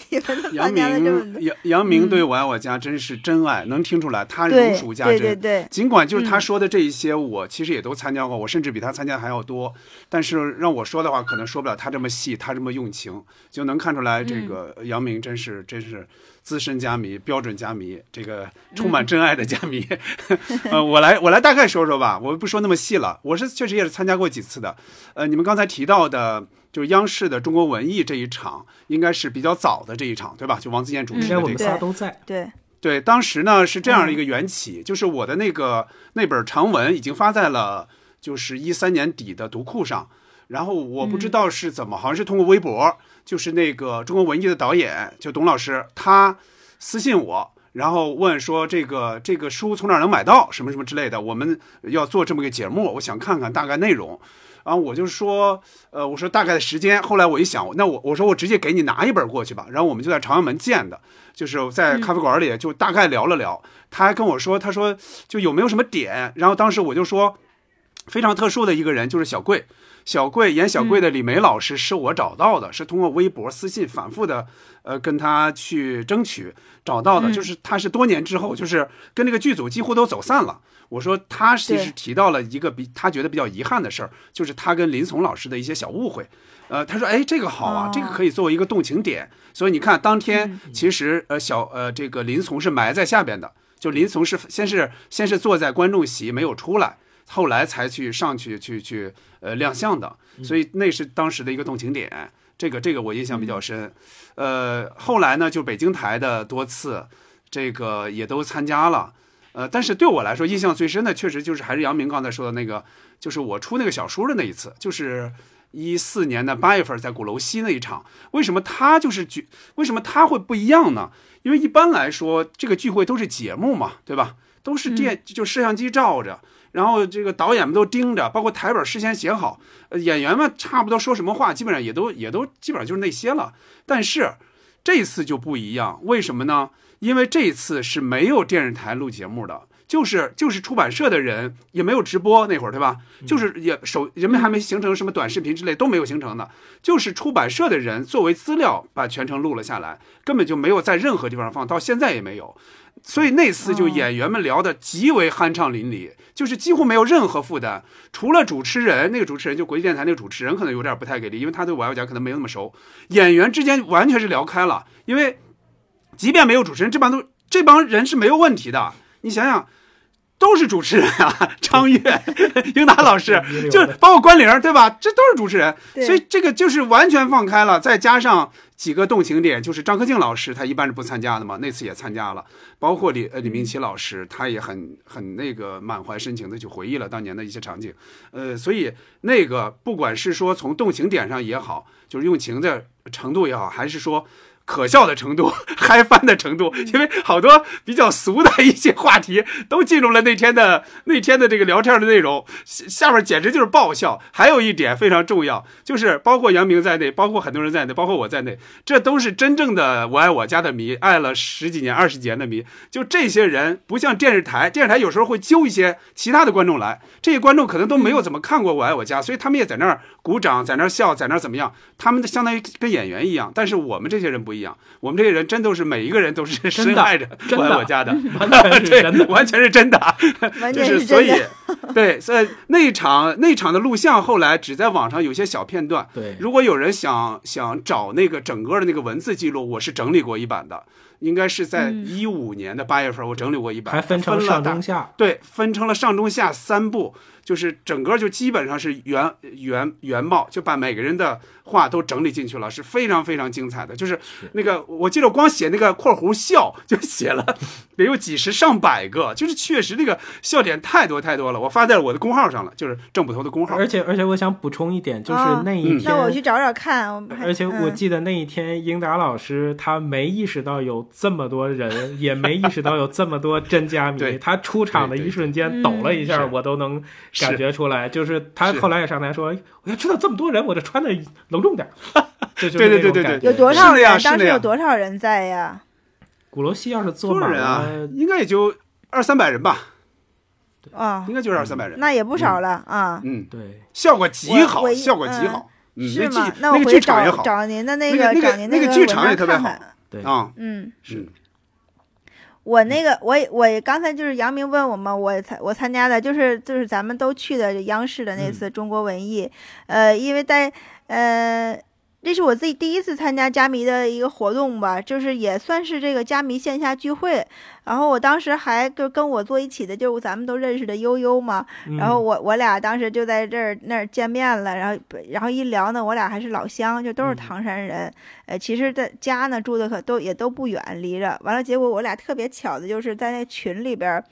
你们都杨参加了这么多，明杨杨明对我爱我家真是真爱，能听出来他如对数家珍。对对对，尽管就是他说的这一些，我其实也都参加过，我甚至比他参加的还要多。但是让我说的话，可能说不了他这么细，他这么用情，就能看出来这个杨明真是真是资深家迷、标准家迷，这个充满真爱的家迷。呃，我来我来大概说说吧，我不说那么细了。我是确实也是参加过几次的。呃，你们刚才提到的。就是央视的中国文艺这一场，应该是比较早的这一场，对吧？就王自健主持应该我们的这。仨都在，对，对，当时呢是这样的一个缘起，就是我的那个那本长文已经发在了就是一三年底的读库上，然后我不知道是怎么，好像是通过微博，就是那个中国文艺的导演就董老师，他私信我。然后问说这个这个书从哪儿能买到，什么什么之类的，我们要做这么个节目，我想看看大概内容。然后我就说，呃，我说大概的时间。后来我一想，那我我说我直接给你拿一本过去吧。然后我们就在朝阳门见的，就是在咖啡馆里就大概聊了聊。他还跟我说，他说就有没有什么点。然后当时我就说，非常特殊的一个人就是小贵。小贵演小贵的李梅老师是我找到的，是通过微博私信反复的，呃，跟他去争取找到的。就是他是多年之后，就是跟这个剧组几乎都走散了。我说他其实提到了一个比他觉得比较遗憾的事儿，就是他跟林从老师的一些小误会。呃，他说，哎，这个好啊，这个可以作为一个动情点。所以你看，当天其实呃小呃这个林从是埋在下边的，就林从是先是先是坐在观众席没有出来。后来才去上去去去呃亮相的，所以那是当时的一个动情点，这个这个我印象比较深。呃，后来呢，就北京台的多次，这个也都参加了。呃，但是对我来说印象最深的，确实就是还是杨明刚才说的那个，就是我出那个小书的那一次，就是一四年的八月份在鼓楼西那一场。为什么他就是聚？为什么他会不一样呢？因为一般来说，这个聚会都是节目嘛，对吧？都是电就摄像机照着。然后这个导演们都盯着，包括台本事先写好，呃，演员们差不多说什么话，基本上也都也都基本上就是那些了。但是这次就不一样，为什么呢？因为这次是没有电视台录节目的，就是就是出版社的人也没有直播那会儿，对吧？就是也手人们还没形成什么短视频之类都没有形成的，就是出版社的人作为资料把全程录了下来，根本就没有在任何地方放，到现在也没有。所以那次就演员们聊得极为酣畅淋漓，就是几乎没有任何负担，除了主持人那个主持人就国际电台那个主持人可能有点不太给力，因为他对我爱我家可能没有那么熟。演员之间完全是聊开了，因为即便没有主持人，这帮都这帮人是没有问题的。你想想，都是主持人啊，张悦、英达老师，就包括关凌，对吧？这都是主持人，所以这个就是完全放开了，再加上几个动情点，就是张克敬老师，他一般是不参加的嘛，那次也参加了，包括李呃李明启老师，他也很很那个满怀深情的去回忆了当年的一些场景，呃，所以那个不管是说从动情点上也好，就是用情的程度也好，还是说。可笑的程度、嗨翻的程度，因为好多比较俗的一些话题都进入了那天的那天的这个聊天的内容，下下面简直就是爆笑。还有一点非常重要，就是包括杨明在内，包括很多人在内，包括我在内，这都是真正的我爱我家的迷，爱了十几年、二十几年的迷。就这些人，不像电视台，电视台有时候会揪一些其他的观众来，这些观众可能都没有怎么看过我爱我家，所以他们也在那儿鼓掌，在那儿笑，在那儿怎么样？他们的相当于跟演员一样，但是我们这些人不一样，我们这些人真都是每一个人都是深爱着我爱我家的，完全是对真的，完全是真的。就是所以是真的。，对，所以那一场那一场的录像后来只在网上有些小片段。对如果有人想想找那个整个的那个文字记录，我是整理过一版的，应该是在嗯一五年的八月份，我整理过一版，还分成了上中下。对，分成了上中下三部，就是整个就基本上是原原原貌，就把每个人的话都整理进去了，是非常非常精彩的。就是那个，我记得光写那个括弧笑就写了 得有几十上百个，就是确实那个笑点太多太多了。我发在我的公号上了，就是郑捕头的公号而。且而且我想补充一点，就是那一天，那我去找找看。而且我嗯记得那一天，英达老师他没意识到有这么多人，也没意识到有这么多真假迷 对。他出场的一瞬间嗯抖了一下，我都能感觉出来。就是他后来也上台说：“我要知道这么多人，我这穿的隆重点儿。”这就是对对对对对有多少人？当时有多少人在呀？鼓楼西要是坐多少满人啊了，？应该也就二三百人吧，啊应，该就是二三百人。那也不少了啊。嗯，对，效果极好，效果极好。嗯，是吗？那我个回去找剧场也好找您的那那个那个找您个那个剧场也特别好章看看。对啊。嗯，是我那个我我刚才就是杨明问我嘛，我参我参加的就是就是咱们都去的央视的那次中国文艺，呃，因为在呃。这是我自己第一次参加加迷的一个活动吧，就是也算是这个加迷线下聚会。然后我当时还就跟我坐一起的，就是咱们都认识的悠悠嘛。嗯然后我我俩当时就在这儿那儿见面了，然后然后一聊呢，我俩还是老乡，就都是嗯唐山人。呃，其实在家呢住的可都也都不远，离着。完了，结果我俩特别巧的就是在那群里边儿，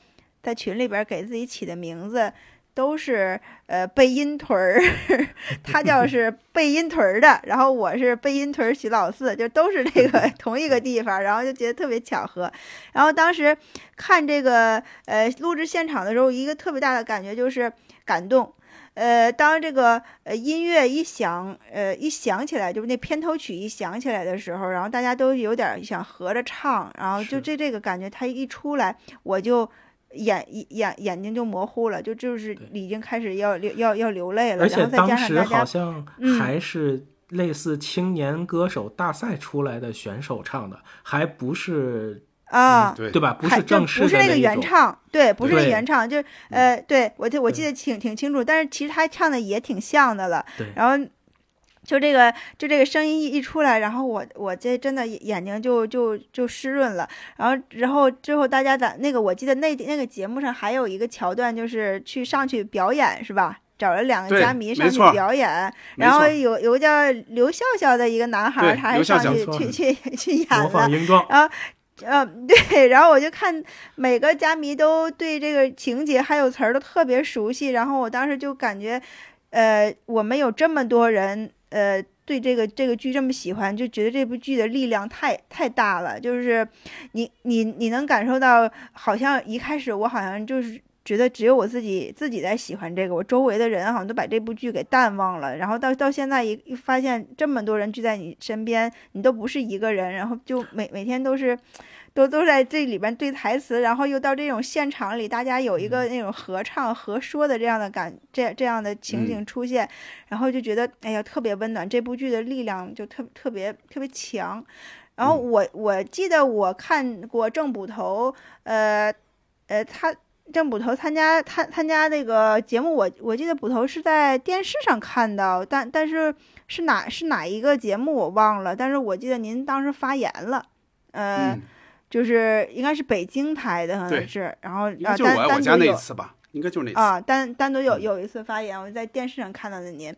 在群里边儿给自己起的名字。都是呃背阴屯儿，他叫是背阴屯儿的，然后我是背阴屯儿徐老四，就都是这个 同一个地方，然后就觉得特别巧合。然后当时看这个呃录制现场的时候，一个特别大的感觉就是感动。呃，当这个呃音乐一响，呃一响起来，就是那片头曲一响起来的时候，然后大家都有点想合着唱，然后就这这个感觉，它一出来，我就眼眼眼睛就模糊了，就就是已经开始要流要要流泪了，而且然后再当时好像嗯还是类似青年歌手大赛出来的选手唱的，还不是啊，对对吧？不是正式的不是那个。原唱，对，不是原唱，就是呃，对我记我记得挺挺清楚，但是其实他唱的也挺像的了。对然后就这个就这个声音一一出来，然后我我这真的眼睛就就就湿润了。然后然后之后大家在那个我记得那那个节目上还有一个桥段，就是去上去表演是吧？找了两个对嘉宾上去表演，然后有有个叫刘笑笑的一个男孩儿，他还上去去去去演模了，仿英壮，嗯，对，然后我就看每个家迷都对这个情节还有词儿都特别熟悉，然后我当时就感觉，呃，我们有这么多人，呃，对这个这个剧这么喜欢，就觉得这部剧的力量太太大了，就是你你你能感受到，好像一开始我好像就是觉得只有我自己自己在喜欢这个，我周围的人好像都把这部剧给淡忘了。然后到到现在一发现这么多人聚在你身边，你都不是一个人，然后就每每天都是。都都在这里边对台词，然后又到这种现场里，大家有一个那种合唱合说的这样的感，这这样的情景出现，然后就觉得哎呀特别温暖，这部剧的力量就特特别特别强。然后我我记得我看过郑捕头，呃呃，他郑捕头参加参参加那个节目，我我记得捕头是在电视上看到，但但是是哪是哪一个节目我忘了，但是我记得您当时发言了，呃。就是应该是北京台的，好像是，然后啊，单单独有次吧，应该就是那次啊，单单独有有一次发言，我在电视上看到的您，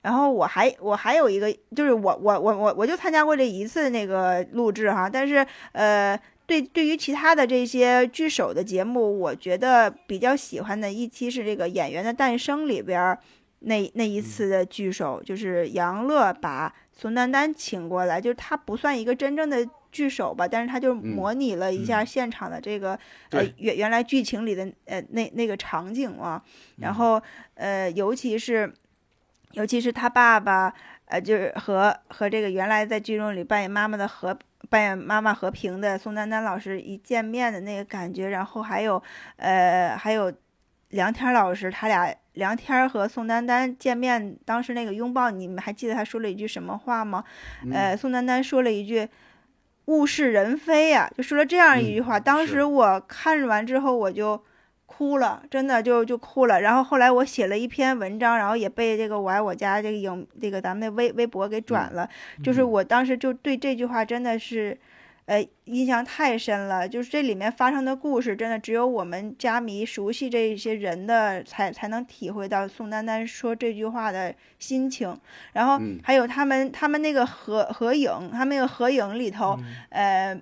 然后我还我还有一个，就是我我我我我就参加过这一次那个录制哈，但是呃，对对于其他的这些剧首的节目，我觉得比较喜欢的一期是这个《演员的诞生》里边那那一次的剧首，就是杨乐把宋丹丹请过来，就是他不算一个真正的。剧首吧，但是他就模拟了一下现场的这个呃原原来剧情里的呃那那个场景啊，然后呃尤其是尤其是他爸爸呃就是和和这个原来在剧中里扮演妈妈的和扮演妈妈和平的宋丹丹老师一见面的那个感觉，然后还有呃还有梁天老师他俩梁天和宋丹丹见面当时那个拥抱，你们还记得他说了一句什么话吗？呃宋丹丹说了一句。物是人非呀，就说了这样一句话。当时我看完之后，我就哭了，真的就就哭了。然后后来我写了一篇文章，然后也被这个我爱我家这个影这个咱们的微微博给转了。就是我当时就对这句话真的是。呃，印象太深了，就是这里面发生的故事，真的只有我们家迷熟悉这些人的，才才能体会到宋丹丹说这句话的心情。然后还有他们他们那个合合影，他们那个合影里头，呃，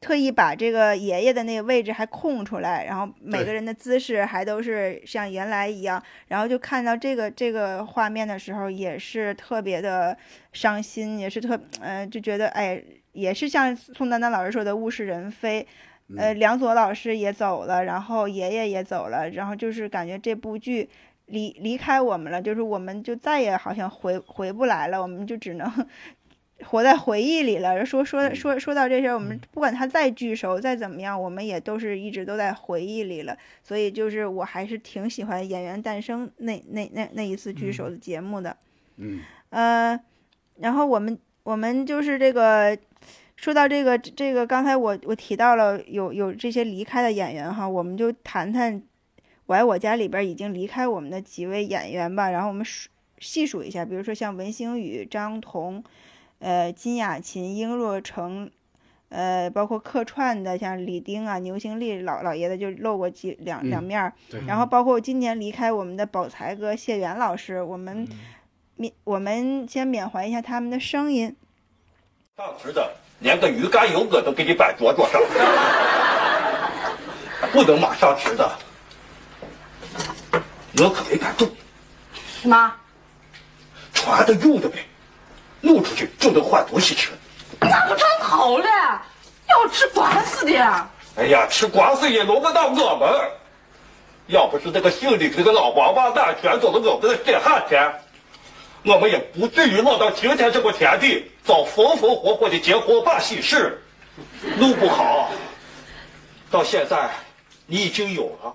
特意把这个爷爷的那个位置还空出来，然后每个人的姿势还都是像原来一样，然后就看到这个这个画面的时候，也是特别的伤心，也是特，呃，就觉得哎。也是像宋丹丹老师说的物是人非，呃，梁左老师也走了，然后爷爷也走了，然后就是感觉这部剧离离开我们了，就是我们就再也好像回回不来了，我们就只能 活在回忆里了。说说说说到这些，我们不管他再聚首再怎么样，我们也都是一直都在回忆里了。所以就是我还是挺喜欢《演员诞生》那那那那一次聚首的节目的。嗯，呃，然后我们我们就是这个。说到这个，这个刚才我我提到了有有这些离开的演员哈，我们就谈谈《我爱我家》里边已经离开我们的几位演员吧。然后我们数细数一下，比如说像文星宇、张彤，呃，金雅琴、殷若成，呃，包括客串的像李丁啊、牛星利老老爷子就露过几两两面。然后包括今年离开我们的宝才哥谢元老师，我们缅我们先缅怀一下他们的声音。上池的。连个鱼肝油哥都给你摆桌桌上，不能马上吃的，我可没敢动。什么？传的用的呗，弄出去就能换东西吃。那不成好了？要吃官司的。哎呀，吃官司也轮不到我们。要不是那个姓李这个老王八蛋卷走了我们的血汗钱。我们也不至于落到今天这个田地，遭风风火火的结婚办喜事，弄不好，到现在你已经有了。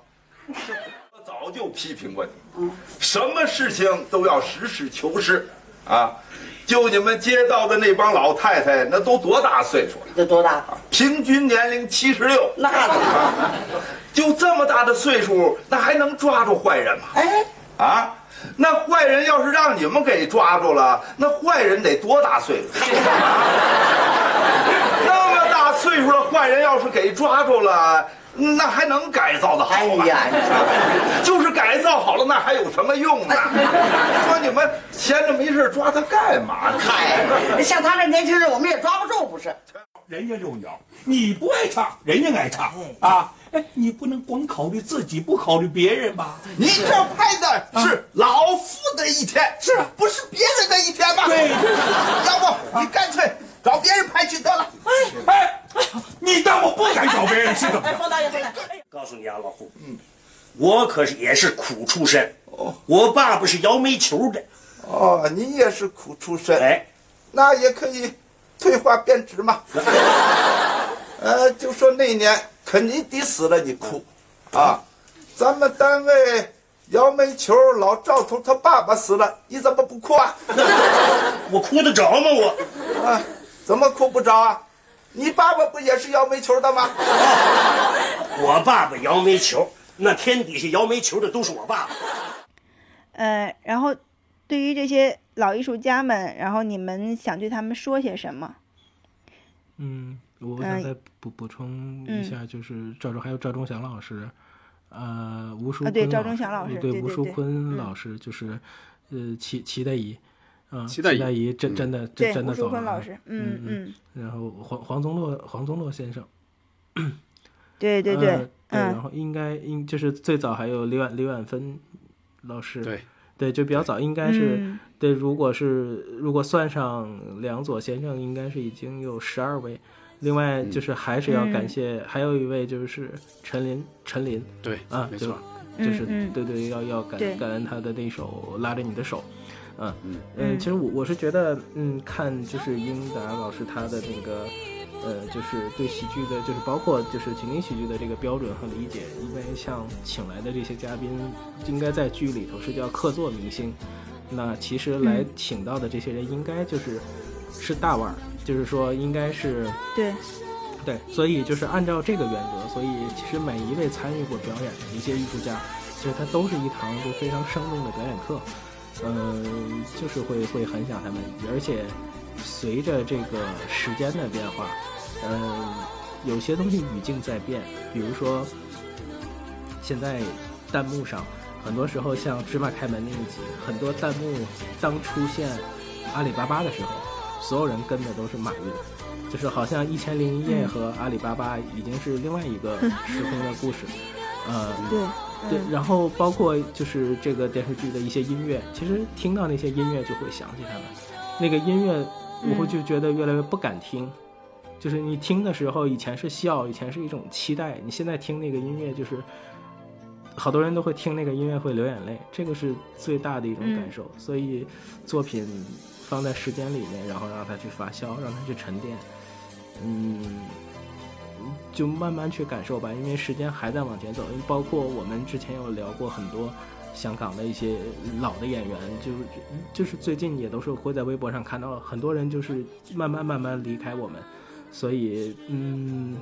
我早就批评过你，什么事情都要实事求是啊！就你们街道的那帮老太太，那都多大岁数了？这多大？平均年龄七十六。那怎么就这么大的岁数，那还能抓住坏人吗？哎，啊！那坏人要是让你们给抓住了，那坏人得多大岁数？那么大岁数了坏人要是给抓住了，那还能改造的好吗？就是改造好了，那还有什么用呢？说你们闲着没事抓他干嘛？嗨，像他这年轻人，我们也抓不住，不是？人家遛鸟，你不爱唱，人家爱唱啊。哎，你不能光考虑自己，不考虑别人吧？你这拍的是老夫的一天，是不是别人的一天吗？对，要不你干脆找别人拍去得了。哎哎，你当我不敢找别人去的？哎，方大爷，方大爷，告诉你啊，老胡，嗯，我可是也是苦出身。我爸爸是摇煤球的。哦，你也是苦出身。哎，那也可以退化变质嘛。呃，就说那年肯尼迪死了，你哭啊？咱们单位摇煤球老赵头他爸爸死了，你怎么不哭啊？我哭得着吗？我啊，怎么哭不着啊？你爸爸不也是摇煤球的吗？我爸爸摇煤球，那天底下摇煤球的都是我爸爸。呃，然后对于这些老艺术家们，然后你们想对他们说些什么？嗯，我想再补补充一下，就是赵忠还有赵忠祥老师，呃，吴淑啊，对坤赵忠祥老师，对吴淑坤老师，就是呃齐齐大姨，啊，齐大姨姨真真的真真的走了啊，坤老师，嗯嗯然后黄黄宗洛黄宗洛先生，对对对，呃对，然嗯后应该应就是最早还有李婉李婉芬老师，对对，就比较早，应该是、嗯。对，如果是如果算上梁左先生，应该是已经有十二位。另外就是还是要感嗯。谢，还有一位就是陈琳，陈琳。对啊，没错，就是、对对，要要对。感感恩他的那首拉着你的手，嗯。嗯嗯，其实我我是觉得，嗯，看就是英达老师他的那个。呃，就是对喜剧的，就是包括就是情景喜剧的这个标准和理解，因为像请来的这些嘉宾，应该在剧里头是叫客座明星，那其实来请到的这些人应该就是是大腕儿，就是说应该是对，对，所以就是按照这个原则，所以其实每一位参与过表演的一些艺术家，其实他都是一堂就非常生动的表演课，嗯、就是会会很想他们，而且随着这个时间的变化，嗯、有些东西语境在变，比如说现在弹幕上，很多时候像芝麻开门那一集，很多弹幕当出现阿里巴巴的时候，所有人跟的都是马云，就是好像《一千零一夜》和阿里巴巴已经是另外一个时空的故事，呃，对对，嗯。然后包括就是这个电视剧的一些音乐，其实听到那些音乐就会想起他们，那个音乐我会就觉得越来越不敢听，就是你听的时候以前是笑，以前是一种期待，你现在听那个音乐就是。好多人都会听那个音乐会流眼泪，这个是最大的一种感受。所以，作品放在时间里面，然后让它去发酵，让它去沉淀，嗯，就慢慢去感受吧。因为时间还在往前走，包括我们之前有聊过很多香港的一些老的演员，就是就是最近也都是会在微博上看到很多人就是慢慢慢慢离开我们，所以嗯。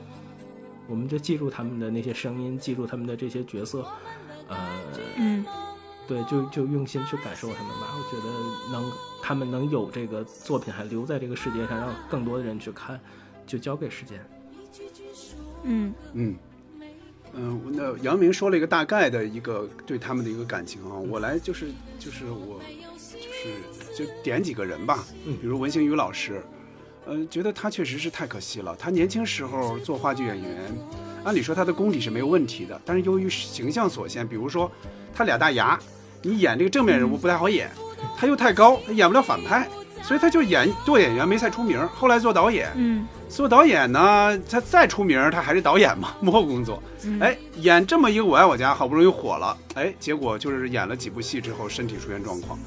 我们就记住他们的那些声音，记住他们的这些角色，呃，嗯对，就就用心去感受他们吧。我觉得能他们能有这个作品还留在这个世界上，让更多的人去看，就交给时间。嗯嗯。嗯，那杨明说了一个大概的一个对他们的一个感情啊，我来就是就是我就是就点几个人吧，嗯比如文星宇老师，嗯、觉得他确实是太可惜了。他年轻时候做话剧演员，按理说他的功底是没有问题的，但是由于形象所限，比如说他俩大牙，你演这个正面人物不太好演，他又太高，他演不了反派，所以他就演做演员没太出名。后来做导演，嗯做导演呢，他再出名，他还是导演嘛，幕后工作。嗯哎，演这么一个《我爱我家》，好不容易火了，哎，结果就是演了几部戏之后，身体出现状况，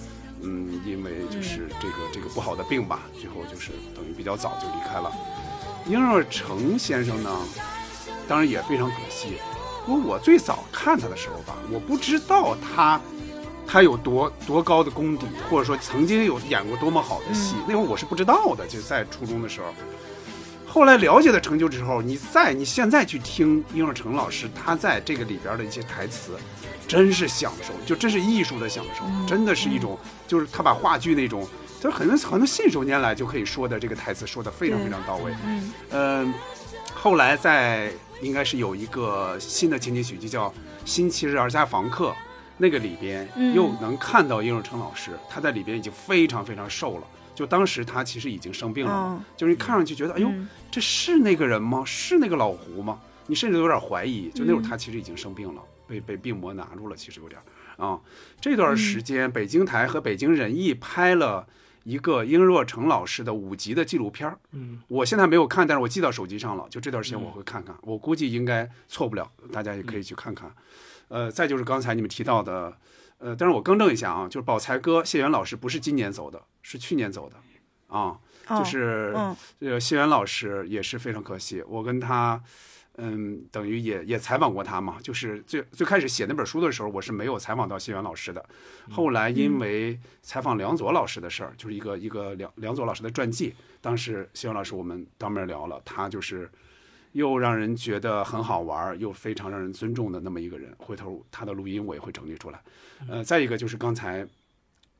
嗯，因为就是这个这个不好的病吧，最后就是等于比较早就离开了。殷若成先生呢，当然也非常可惜。不过我最早看他的时候吧，我不知道他他有多多高的功底，或者说曾经有演过多么好的戏，那会儿我是不知道的，就在初中的时候。后来了解了成就之后，你再你现在去听殷若成老师他在这个里边的一些台词，真是享受，就真是艺术的享受，真的是一种，就是他把话剧那种，就是很多很多信手拈来就可以说的这个台词说的非常非常到位。嗯嗯，后来在应该是有一个新的情景喜剧叫《星期日儿家房客》，那个里边嗯又能看到殷若成老师，他在里边已经非常非常瘦了。就当时他其实已经生病了，哦就是你看上去觉得，哎呦，嗯这是那个人吗？是那个老胡吗？你甚至都有点怀疑。就那会儿嗯他其实已经生病了，被被病魔拿住了，其实有点儿啊。这段时间，北京台和北京人艺拍了一个殷若成老师的五集的纪录片儿。嗯，我现在没有看，但是我记到手机上了。就这段时间我会看看，我估计应该错不了，大家也可以去看看。呃，再就是刚才你们提到的，呃，但是我更正一下啊，就是宝才哥谢元老师不是今年走的，是去年走的，啊，就是嗯这个谢元老师也是非常可惜，我跟他。嗯，等于也也采访过他嘛，就是最最开始写那本书的时候，我是没有采访到谢元老师的。后来因为采访梁左老师的事儿，就是一个一个梁梁左老师的传记，当时谢元老师我们当面聊了，他就是又让人觉得很好玩儿，又非常让人尊重的那么一个人。回头他的录音我也会整理出来。呃，再一个就是刚才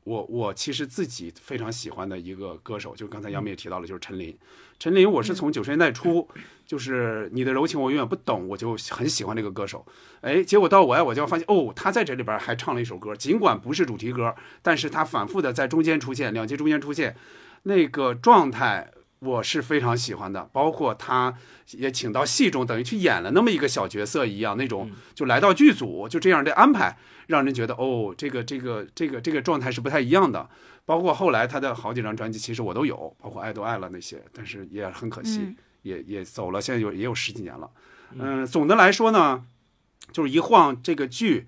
我我其实自己非常喜欢的一个歌手，就是刚才杨幂也提到了，就是陈琳。陈琳，我是从九十年代初，就是你的柔情我永远不懂，我就很喜欢这个歌手。哎，结果到我爱我就发现，哦，他在这里边还唱了一首歌，尽管不是主题歌，但是他反复的在中间出现，两集中间出现，那个状态我是非常喜欢的。包括他也请到戏中，等于去演了那么一个小角色一样，那种就来到剧组就这样的安排，让人觉得哦，这个这个这个这个状态是不太一样的。包括后来他的好几张专辑，其实我都有，包括《爱都爱了》那些，但是也很可惜，嗯也也走了，现在有也有十几年了。嗯，总的来说呢，就是一晃这个剧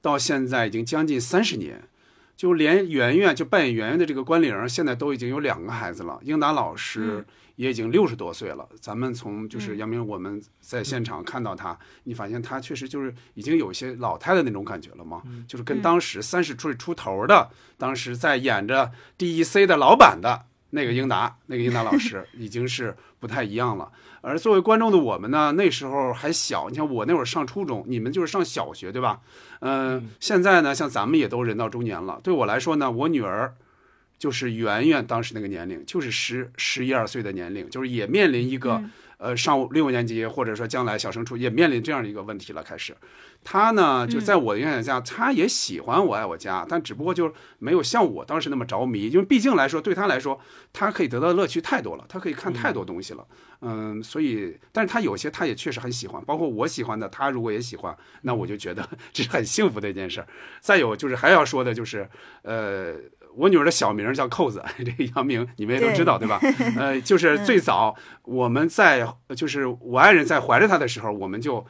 到现在已经将近三十年，就连圆圆就扮演圆圆的这个关凌，现在都已经有两个孩子了，英达老师也已经六十多岁了。咱们从就是杨明我们在现场看到他，你发现他确实就是已经有一些老太太那种感觉了嘛，就是跟当时三十岁出头的，当时在演着 DEC 的老板的。那个英达，那个英达老师 已经是不太一样了。而作为观众的我们呢，那时候还小，你像我那会儿上初中，你们就是上小学，对吧？嗯、现在呢，像咱们也都人到中年了。对我来说呢，我女儿就是圆圆当时那个年龄，就是十十一二岁的年龄，就是也面临一个、呃上六年级或者说将来小升初也面临这样的一个问题了。开始，他呢就在我的影响下，他也喜欢《我爱我家》，但只不过就没有像我当时那么着迷，因为毕竟来说，对他来说，他可以得到的乐趣太多了，他可以看太多东西了。嗯，所以，但是他有些他也确实很喜欢，包括我喜欢的，他如果也喜欢，那我就觉得 这是很幸福的一件事儿。再有就是还要说的就是，呃。我女儿的小名叫扣子，这个杨明你们也都知道对吧？呃，就是最早我们在就是我爱人在怀着她的时候，我们就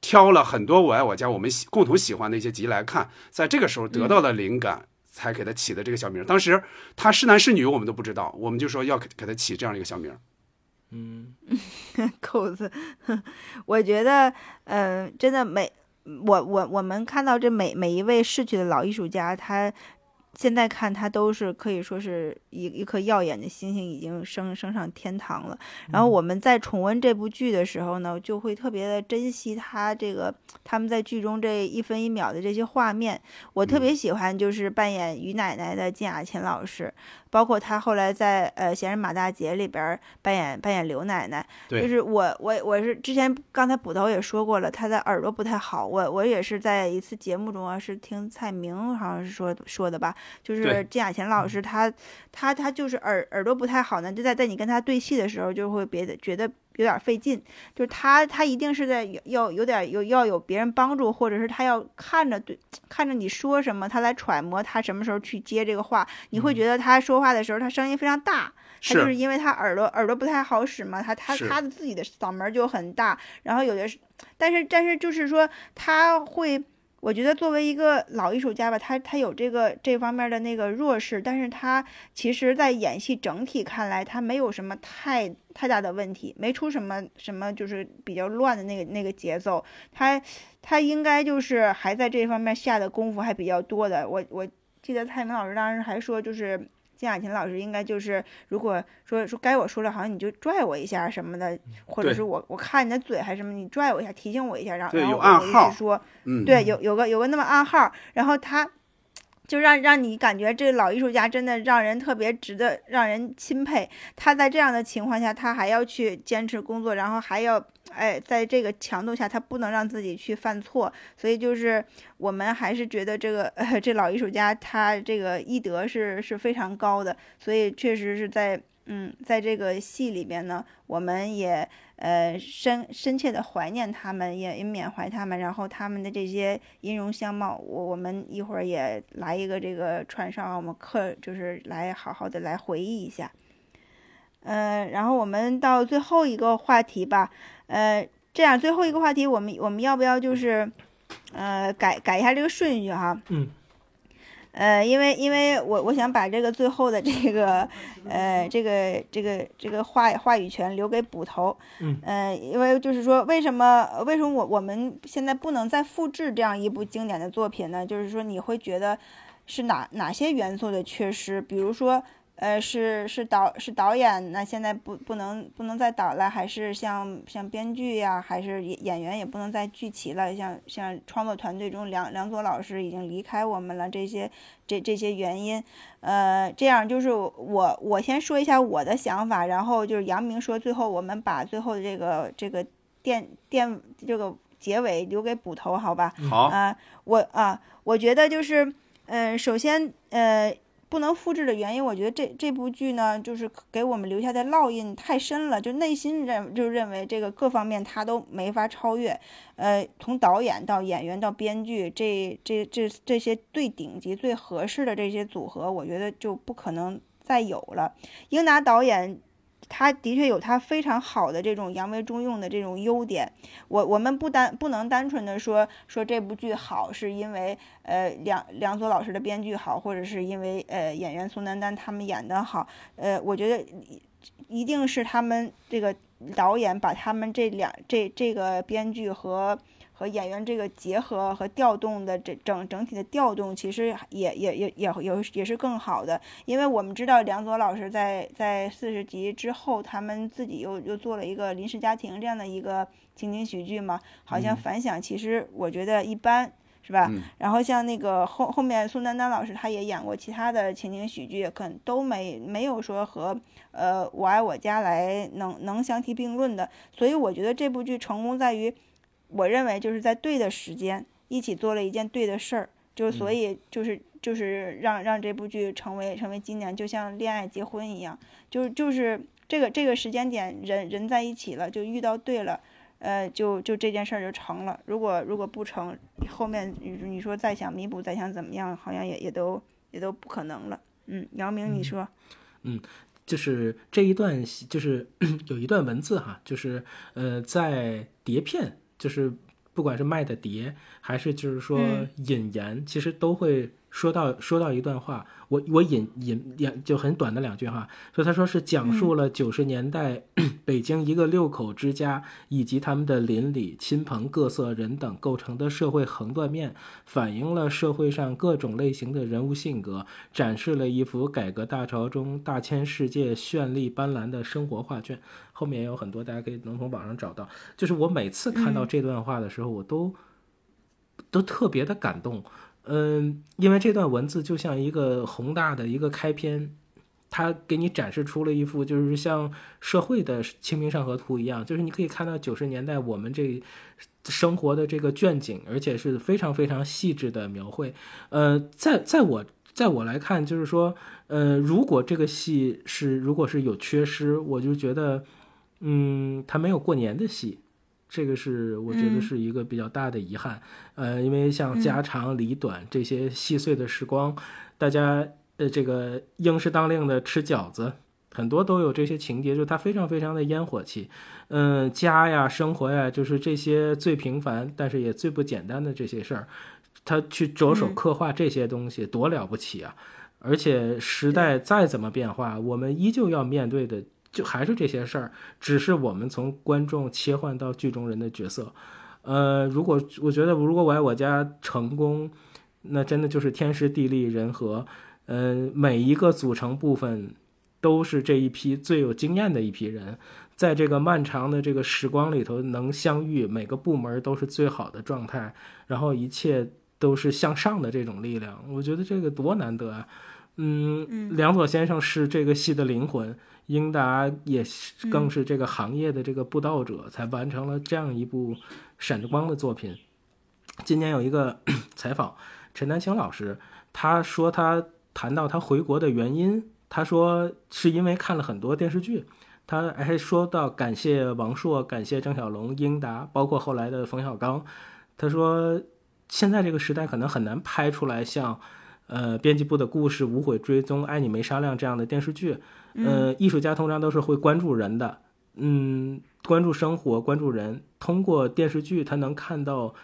挑了很多我爱我家我们喜共同喜欢的一些集来看，在这个时候得到了灵感，才给他起的这个小名。当时他是男是女我们都不知道，我们就说要给给她起这样一个小名。嗯 扣子，我觉得，呃，真的每我我我们看到这每每一位逝去的老艺术家，他现在看他都是可以说是一一颗耀眼的星星，已经升升上天堂了。然后我们在重温这部剧的时候呢，就会特别的珍惜他这个他们在剧中这一分一秒的这些画面。我特别喜欢就是扮演于奶奶的金雅琴老师，包括她后来在呃《闲人马大姐》里边儿扮演扮演刘奶奶。对就是我我我是之前刚才捕头也说过了，她的耳朵不太好，我我也是在一次节目中啊，是听蔡明好像是说说的吧，就是对金雅琴老师他他他就是耳耳朵不太好呢，就在在你跟他对戏的时候就会别的觉得有点费劲，就是他他一定是在有要有点有要有别人帮助，或者是他要看着对看着你说什么，他来揣摩他什么时候去接这个话，你会觉得他说话的时候他声音非常大。他就是。因为他耳朵耳朵不太好使嘛，他他是。他的自己的嗓门就很大，然后有的是，但是但是就是说他会，我觉得作为一个老艺术家吧，他他有这个这方面的那个弱势，但是他其实在演戏整体看来，他没有什么太太大的问题，没出什么什么就是比较乱的那个那个节奏，他他应该就是还在这方面下的功夫还比较多的。我我记得蔡明老师当时还说，就是金雅琴老师应该就是，如果说说该我说了，好像你就拽我一下什么的，或者是我我看你的嘴还是什么，你拽我一下，提醒我一下，然后有然后我我就暗号去说，嗯，对，有有个有个那么暗号，然后他就让让你感觉这老艺术家真的让人特别值得让人钦佩。他在这样的情况下，他还要去坚持工作，然后还要哎，在这个强度下，他不能让自己去犯错。所以就是我们还是觉得这个呃，这老艺术家他这个医德是是非常高的，所以确实是在。嗯，在这个戏里边呢，我们也呃深深切的怀念他们，也也缅怀他们，然后他们的这些音容相貌，我我们一会儿也来一个这个串烧，我们课就是来好好的来回忆一下。呃，然后我们到最后一个话题吧，呃，这样最后一个话题，我们我们要不要就是呃，改改一下这个顺序哈。嗯。呃，因为因为我我想把这个最后的这个，呃，这个这个这个话话语权留给捕头。嗯。呃，因为就是说，为什么为什么我我们现在不能再复制这样一部经典的作品呢？就是说，你会觉得是哪哪些元素的缺失？比如说。呃，是是导是导演，那现在不不能不能再导了，还是像像编剧呀，还是演演员也不能再聚齐了，像像创作团队中梁梁左老师已经离开我们了，这些这这些原因，呃，这样就是我我先说一下我的想法，然后就是杨明说，最后我们把最后的这个这个电电这个结尾留给捕头，好吧？好啊，我啊，我觉得就是，嗯，首先呃。不能复制的原因，我觉得这这部剧呢，就是给我们留下的烙印太深了，就内心认就认为这个各方面他都没法超越。呃，从导演到演员到编剧，这这这这些最顶级、最合适的这些组合，我觉得就不可能再有了。英达导演。他的确有他非常好的这种扬为中用的这种优点，我我们不单不能单纯的说说这部剧好是因为呃梁梁左老师的编剧好，或者是因为呃演员宋丹丹他们演的好，呃，我觉得一定是他们这个导演把他们这两这这个编剧和。和演员这个结合和调动的整整整体的调动，其实也也也也有也是更好的，因为我们知道梁左老师在在四十集之后，他们自己又又做了一个临时家庭这样的一个情景喜剧嘛，好像反响其实我觉得一般，是吧？然后像那个后后面宋丹丹老师，他也演过其他的情景喜剧，可能都没没有说和呃我爱我家来能能相提并论的，所以我觉得这部剧成功在于。我认为就是在对的时间一起做了一件对的事儿，就所以就是就是让让这部剧成为成为经典，就像恋爱结婚一样，就就是这个这个时间点人人在一起了，就遇到对了，呃，就就这件事儿就成了。如果如果不成，后面你你说再想弥补，再想怎么样，好像也也都也都不可能了。嗯，姚明，你说，嗯，就是这一段就是 有一段文字哈，就是呃在碟片。就是不管是卖的碟，还是就是说引言，其实都会。说到说到一段话，我我引引两就很短的两句话，说他说是讲述了九十年代 北京一个六口之家以及他们的邻里亲朋各色人等构成的社会横断面，反映了社会上各种类型的人物性格，展示了一幅改革大潮中大千世界绚丽斑斓的生活画卷。后面也有很多，大家可以能从网上找到。就是我每次看到这段话的时候，我都都特别的感动。嗯，因为这段文字就像一个宏大的一个开篇，它给你展示出了一幅就是像社会的《清明上河图》一样，就是你可以看到九十年代我们这生活的这个卷景，而且是非常非常细致的描绘。呃，在在我在我来看，就是说，呃，如果这个戏是如果是有缺失，我就觉得，嗯，它没有过年的戏。这个是我觉得是一个比较大的遗憾，呃，因为像家长里短这些细碎的时光，大家呃这个应时当令的吃饺子，很多都有这些情节，就它非常非常的烟火气，嗯，家呀生活呀，就是这些最平凡但是也最不简单的这些事儿，他去着手刻画这些东西多了不起啊！而且时代再怎么变化，我们依旧要面对的。就还是这些事儿，只是我们从观众切换到剧中人的角色。呃，如果我觉得如果我爱我家成功，那真的就是天时地利人和。嗯，每一个组成部分都是这一批最有经验的一批人，在这个漫长的这个时光里头能相遇，每个部门都是最好的状态，然后一切都是向上的这种力量。我觉得这个多难得啊！嗯，梁左先生是这个戏的灵魂。英达也更是这个行业的这个布道者，才完成了这样一部闪着光的作品。今年有一个 采访，陈丹青老师，他说他谈到他回国的原因，他说是因为看了很多电视剧，他还说到感谢王朔、感谢郑晓龙、英达，包括后来的冯小刚。他说现在这个时代可能很难拍出来像。呃，编辑部的故事、无悔追踪、爱你没商量这样的电视剧，呃，艺术家通常都是会关注人的，嗯，关注生活，关注人。通过电视剧，他能看到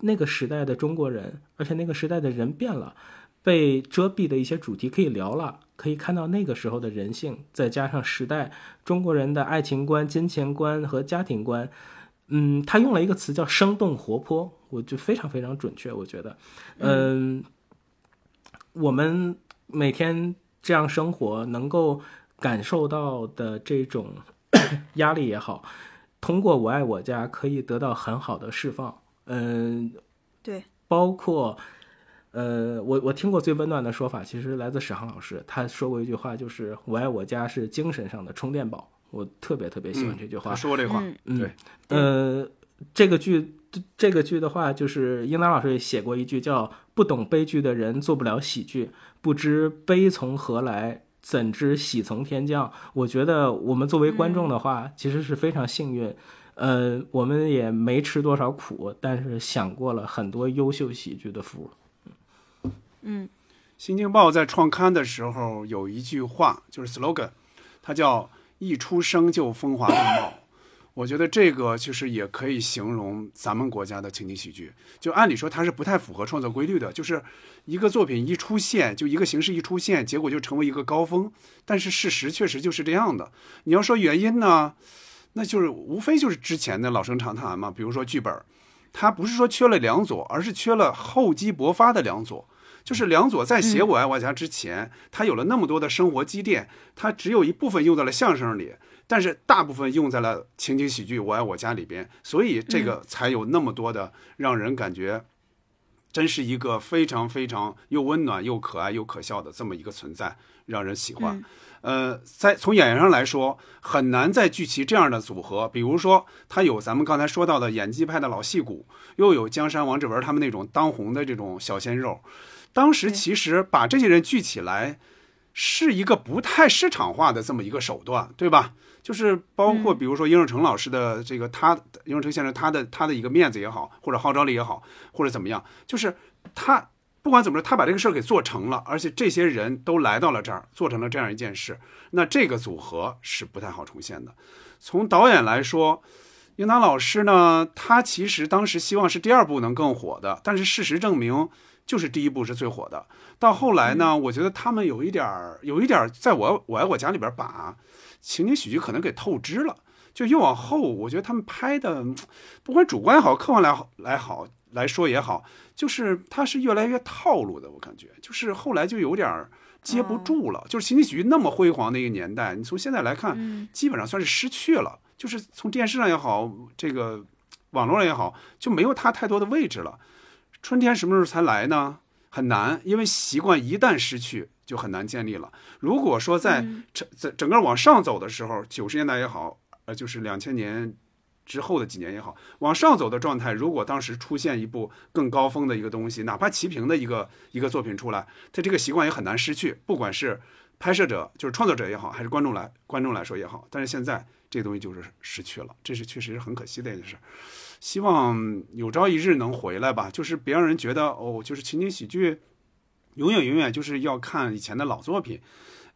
那个时代的中国人，而且那个时代的人变了，被遮蔽的一些主题可以聊了，可以看到那个时候的人性，再加上时代中国人的爱情观、金钱观和家庭观，嗯，他用了一个词叫生动活泼，我就非常非常准确，我觉得，嗯，我们每天这样生活，能够感受到的这种 压力也好，通过我爱我家可以得到很好的释放。嗯，对，包括，呃，我我听过最温暖的说法，其实来自史航老师，他说过一句话，就是“我爱我家是精神上的充电宝”，我特别特别喜欢这句话。他说这话，嗯。对，呃，这个剧这个剧的话，就是英达老师也写过一句叫“不懂悲剧的人做不了喜剧，不知悲从何来，怎知喜从天降”。我觉得我们作为观众的话，其实是非常幸运。呃，我们也没吃多少苦，但是享过了很多优秀喜剧的福。嗯，《新京报》在创刊的时候有一句话，就是 slogan，它叫“一出生就风华正茂”。我觉得这个其实也可以形容咱们国家的情景喜剧。就按理说它是不太符合创作规律的，就是一个作品一出现，就一个形式一出现，结果就成为一个高峰。但是事实确实就是这样的。你要说原因呢，那就是无非就是之前的老生常谈嘛，比如说剧本，它不是说缺了梁左，而是缺了厚积薄发的梁左。就是梁左在写《我爱我家》之前，他有了那么多的生活积淀，他只有一部分用在了相声里，但是大部分用在了情景喜剧《我爱我家》里边，所以这个才有那么多的让人感觉，真是一个非常非常又温暖又可爱又可笑的这么一个存在，让人喜欢。呃，在从演员上来说，很难再聚齐这样的组合。比如说，他有咱们刚才说到的演技派的老戏骨，又有江山王志文他们那种当红的这种小鲜肉。当时其实把这些人聚起来，是一个不太市场化的这么一个手段，对吧？就是包括比如说殷若成老师的这个他殷若成先生他的他的一个面子也好，或者号召力也好，或者怎么样，就是他不管怎么着，他把这个事儿给做成了，而且这些人都来到了这儿，做成了这样一件事，那这个组合是不太好重现的。从导演来说，应达老师呢，他其实当时希望是第二部能更火的，但是事实证明。就是第一部是最火的，到后来呢，我觉得他们有一点儿，有一点儿，在我我爱我家里边把情景喜剧可能给透支了。就越往后，我觉得他们拍的，不管主观也好，客观来好来好来说也好，就是它是越来越套路的。我感觉就是后来就有点儿接不住了。就是情景喜剧那么辉煌的一个年代，你从现在来看，基本上算是失去了。就是从电视上也好，这个网络上也好，就没有它太多的位置了。春天什么时候才来呢？很难，因为习惯一旦失去，就很难建立了。如果说在整整整个往上走的时候，九十年代也好，呃，就是两千年之后的几年也好，往上走的状态，如果当时出现一部更高峰的一个东西，哪怕齐平的一个一个作品出来，它这个习惯也很难失去。不管是拍摄者，就是创作者也好，还是观众来观众来说也好，但是现在这个东西就是失去了，这是确实是很可惜的一件事。希望有朝一日能回来吧，就是别让人觉得哦，就是情景喜剧，永远永远就是要看以前的老作品，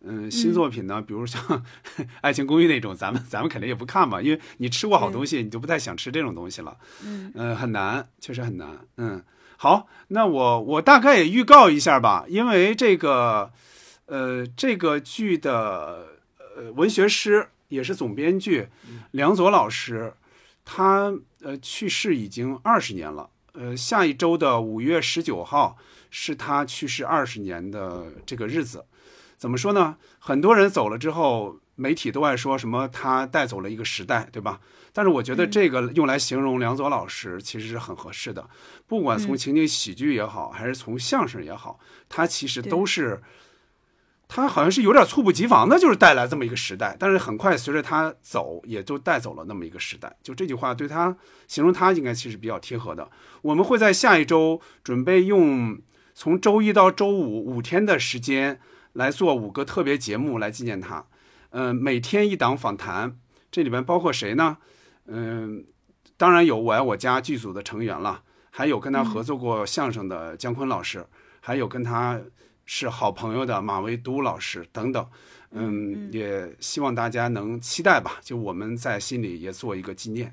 嗯，新作品呢，比如像 《爱情公寓》那种，咱们咱们肯定也不看吧，因为你吃过好东西，你就不太想吃这种东西了，嗯，呃，很难，确实很难，嗯，好，那我我大概也预告一下吧，因为这个，呃，这个剧的呃文学师也是总编剧梁左老师。他呃去世已经二十年了，呃，下一周的五月十九号是他去世二十年的这个日子。怎么说呢？很多人走了之后，媒体都爱说什么他带走了一个时代，对吧？但是我觉得这个用来形容梁左老师其实是很合适的。不管从情景喜剧也好，还是从相声也好，他其实都是。他好像是有点猝不及防的，就是带来这么一个时代，但是很快随着他走，也就带走了那么一个时代。就这句话对他形容他应该其实比较贴合的。我们会在下一周准备用从周一到周五五天的时间来做五个特别节目来纪念他。嗯、每天一档访谈，这里面包括谁呢？嗯、当然有我爱我家剧组的成员了，还有跟他合作过相声的姜昆老师，还有跟他。是好朋友的马维都老师等等，嗯，也希望大家能期待吧。就我们在心里也做一个纪念。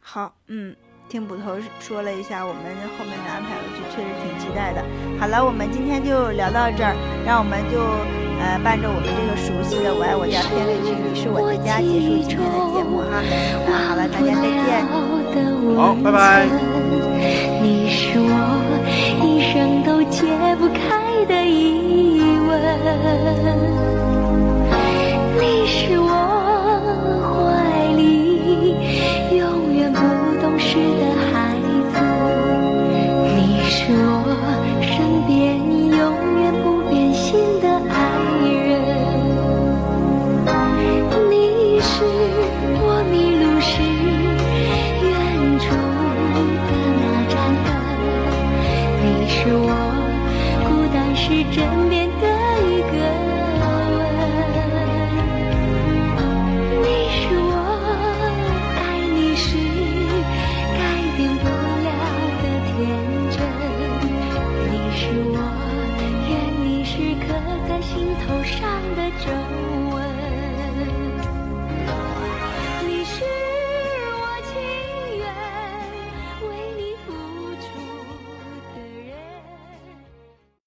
好，嗯，听捕头说了一下我们后面的安排，我就确实挺期待的。好了，我们今天就聊到这儿，让我们就呃伴着我们这个熟悉的《我爱我家》片尾曲《你是我的家》结束今天的节目哈。那好了，大家再见。好，拜拜。你是我解不开的疑问，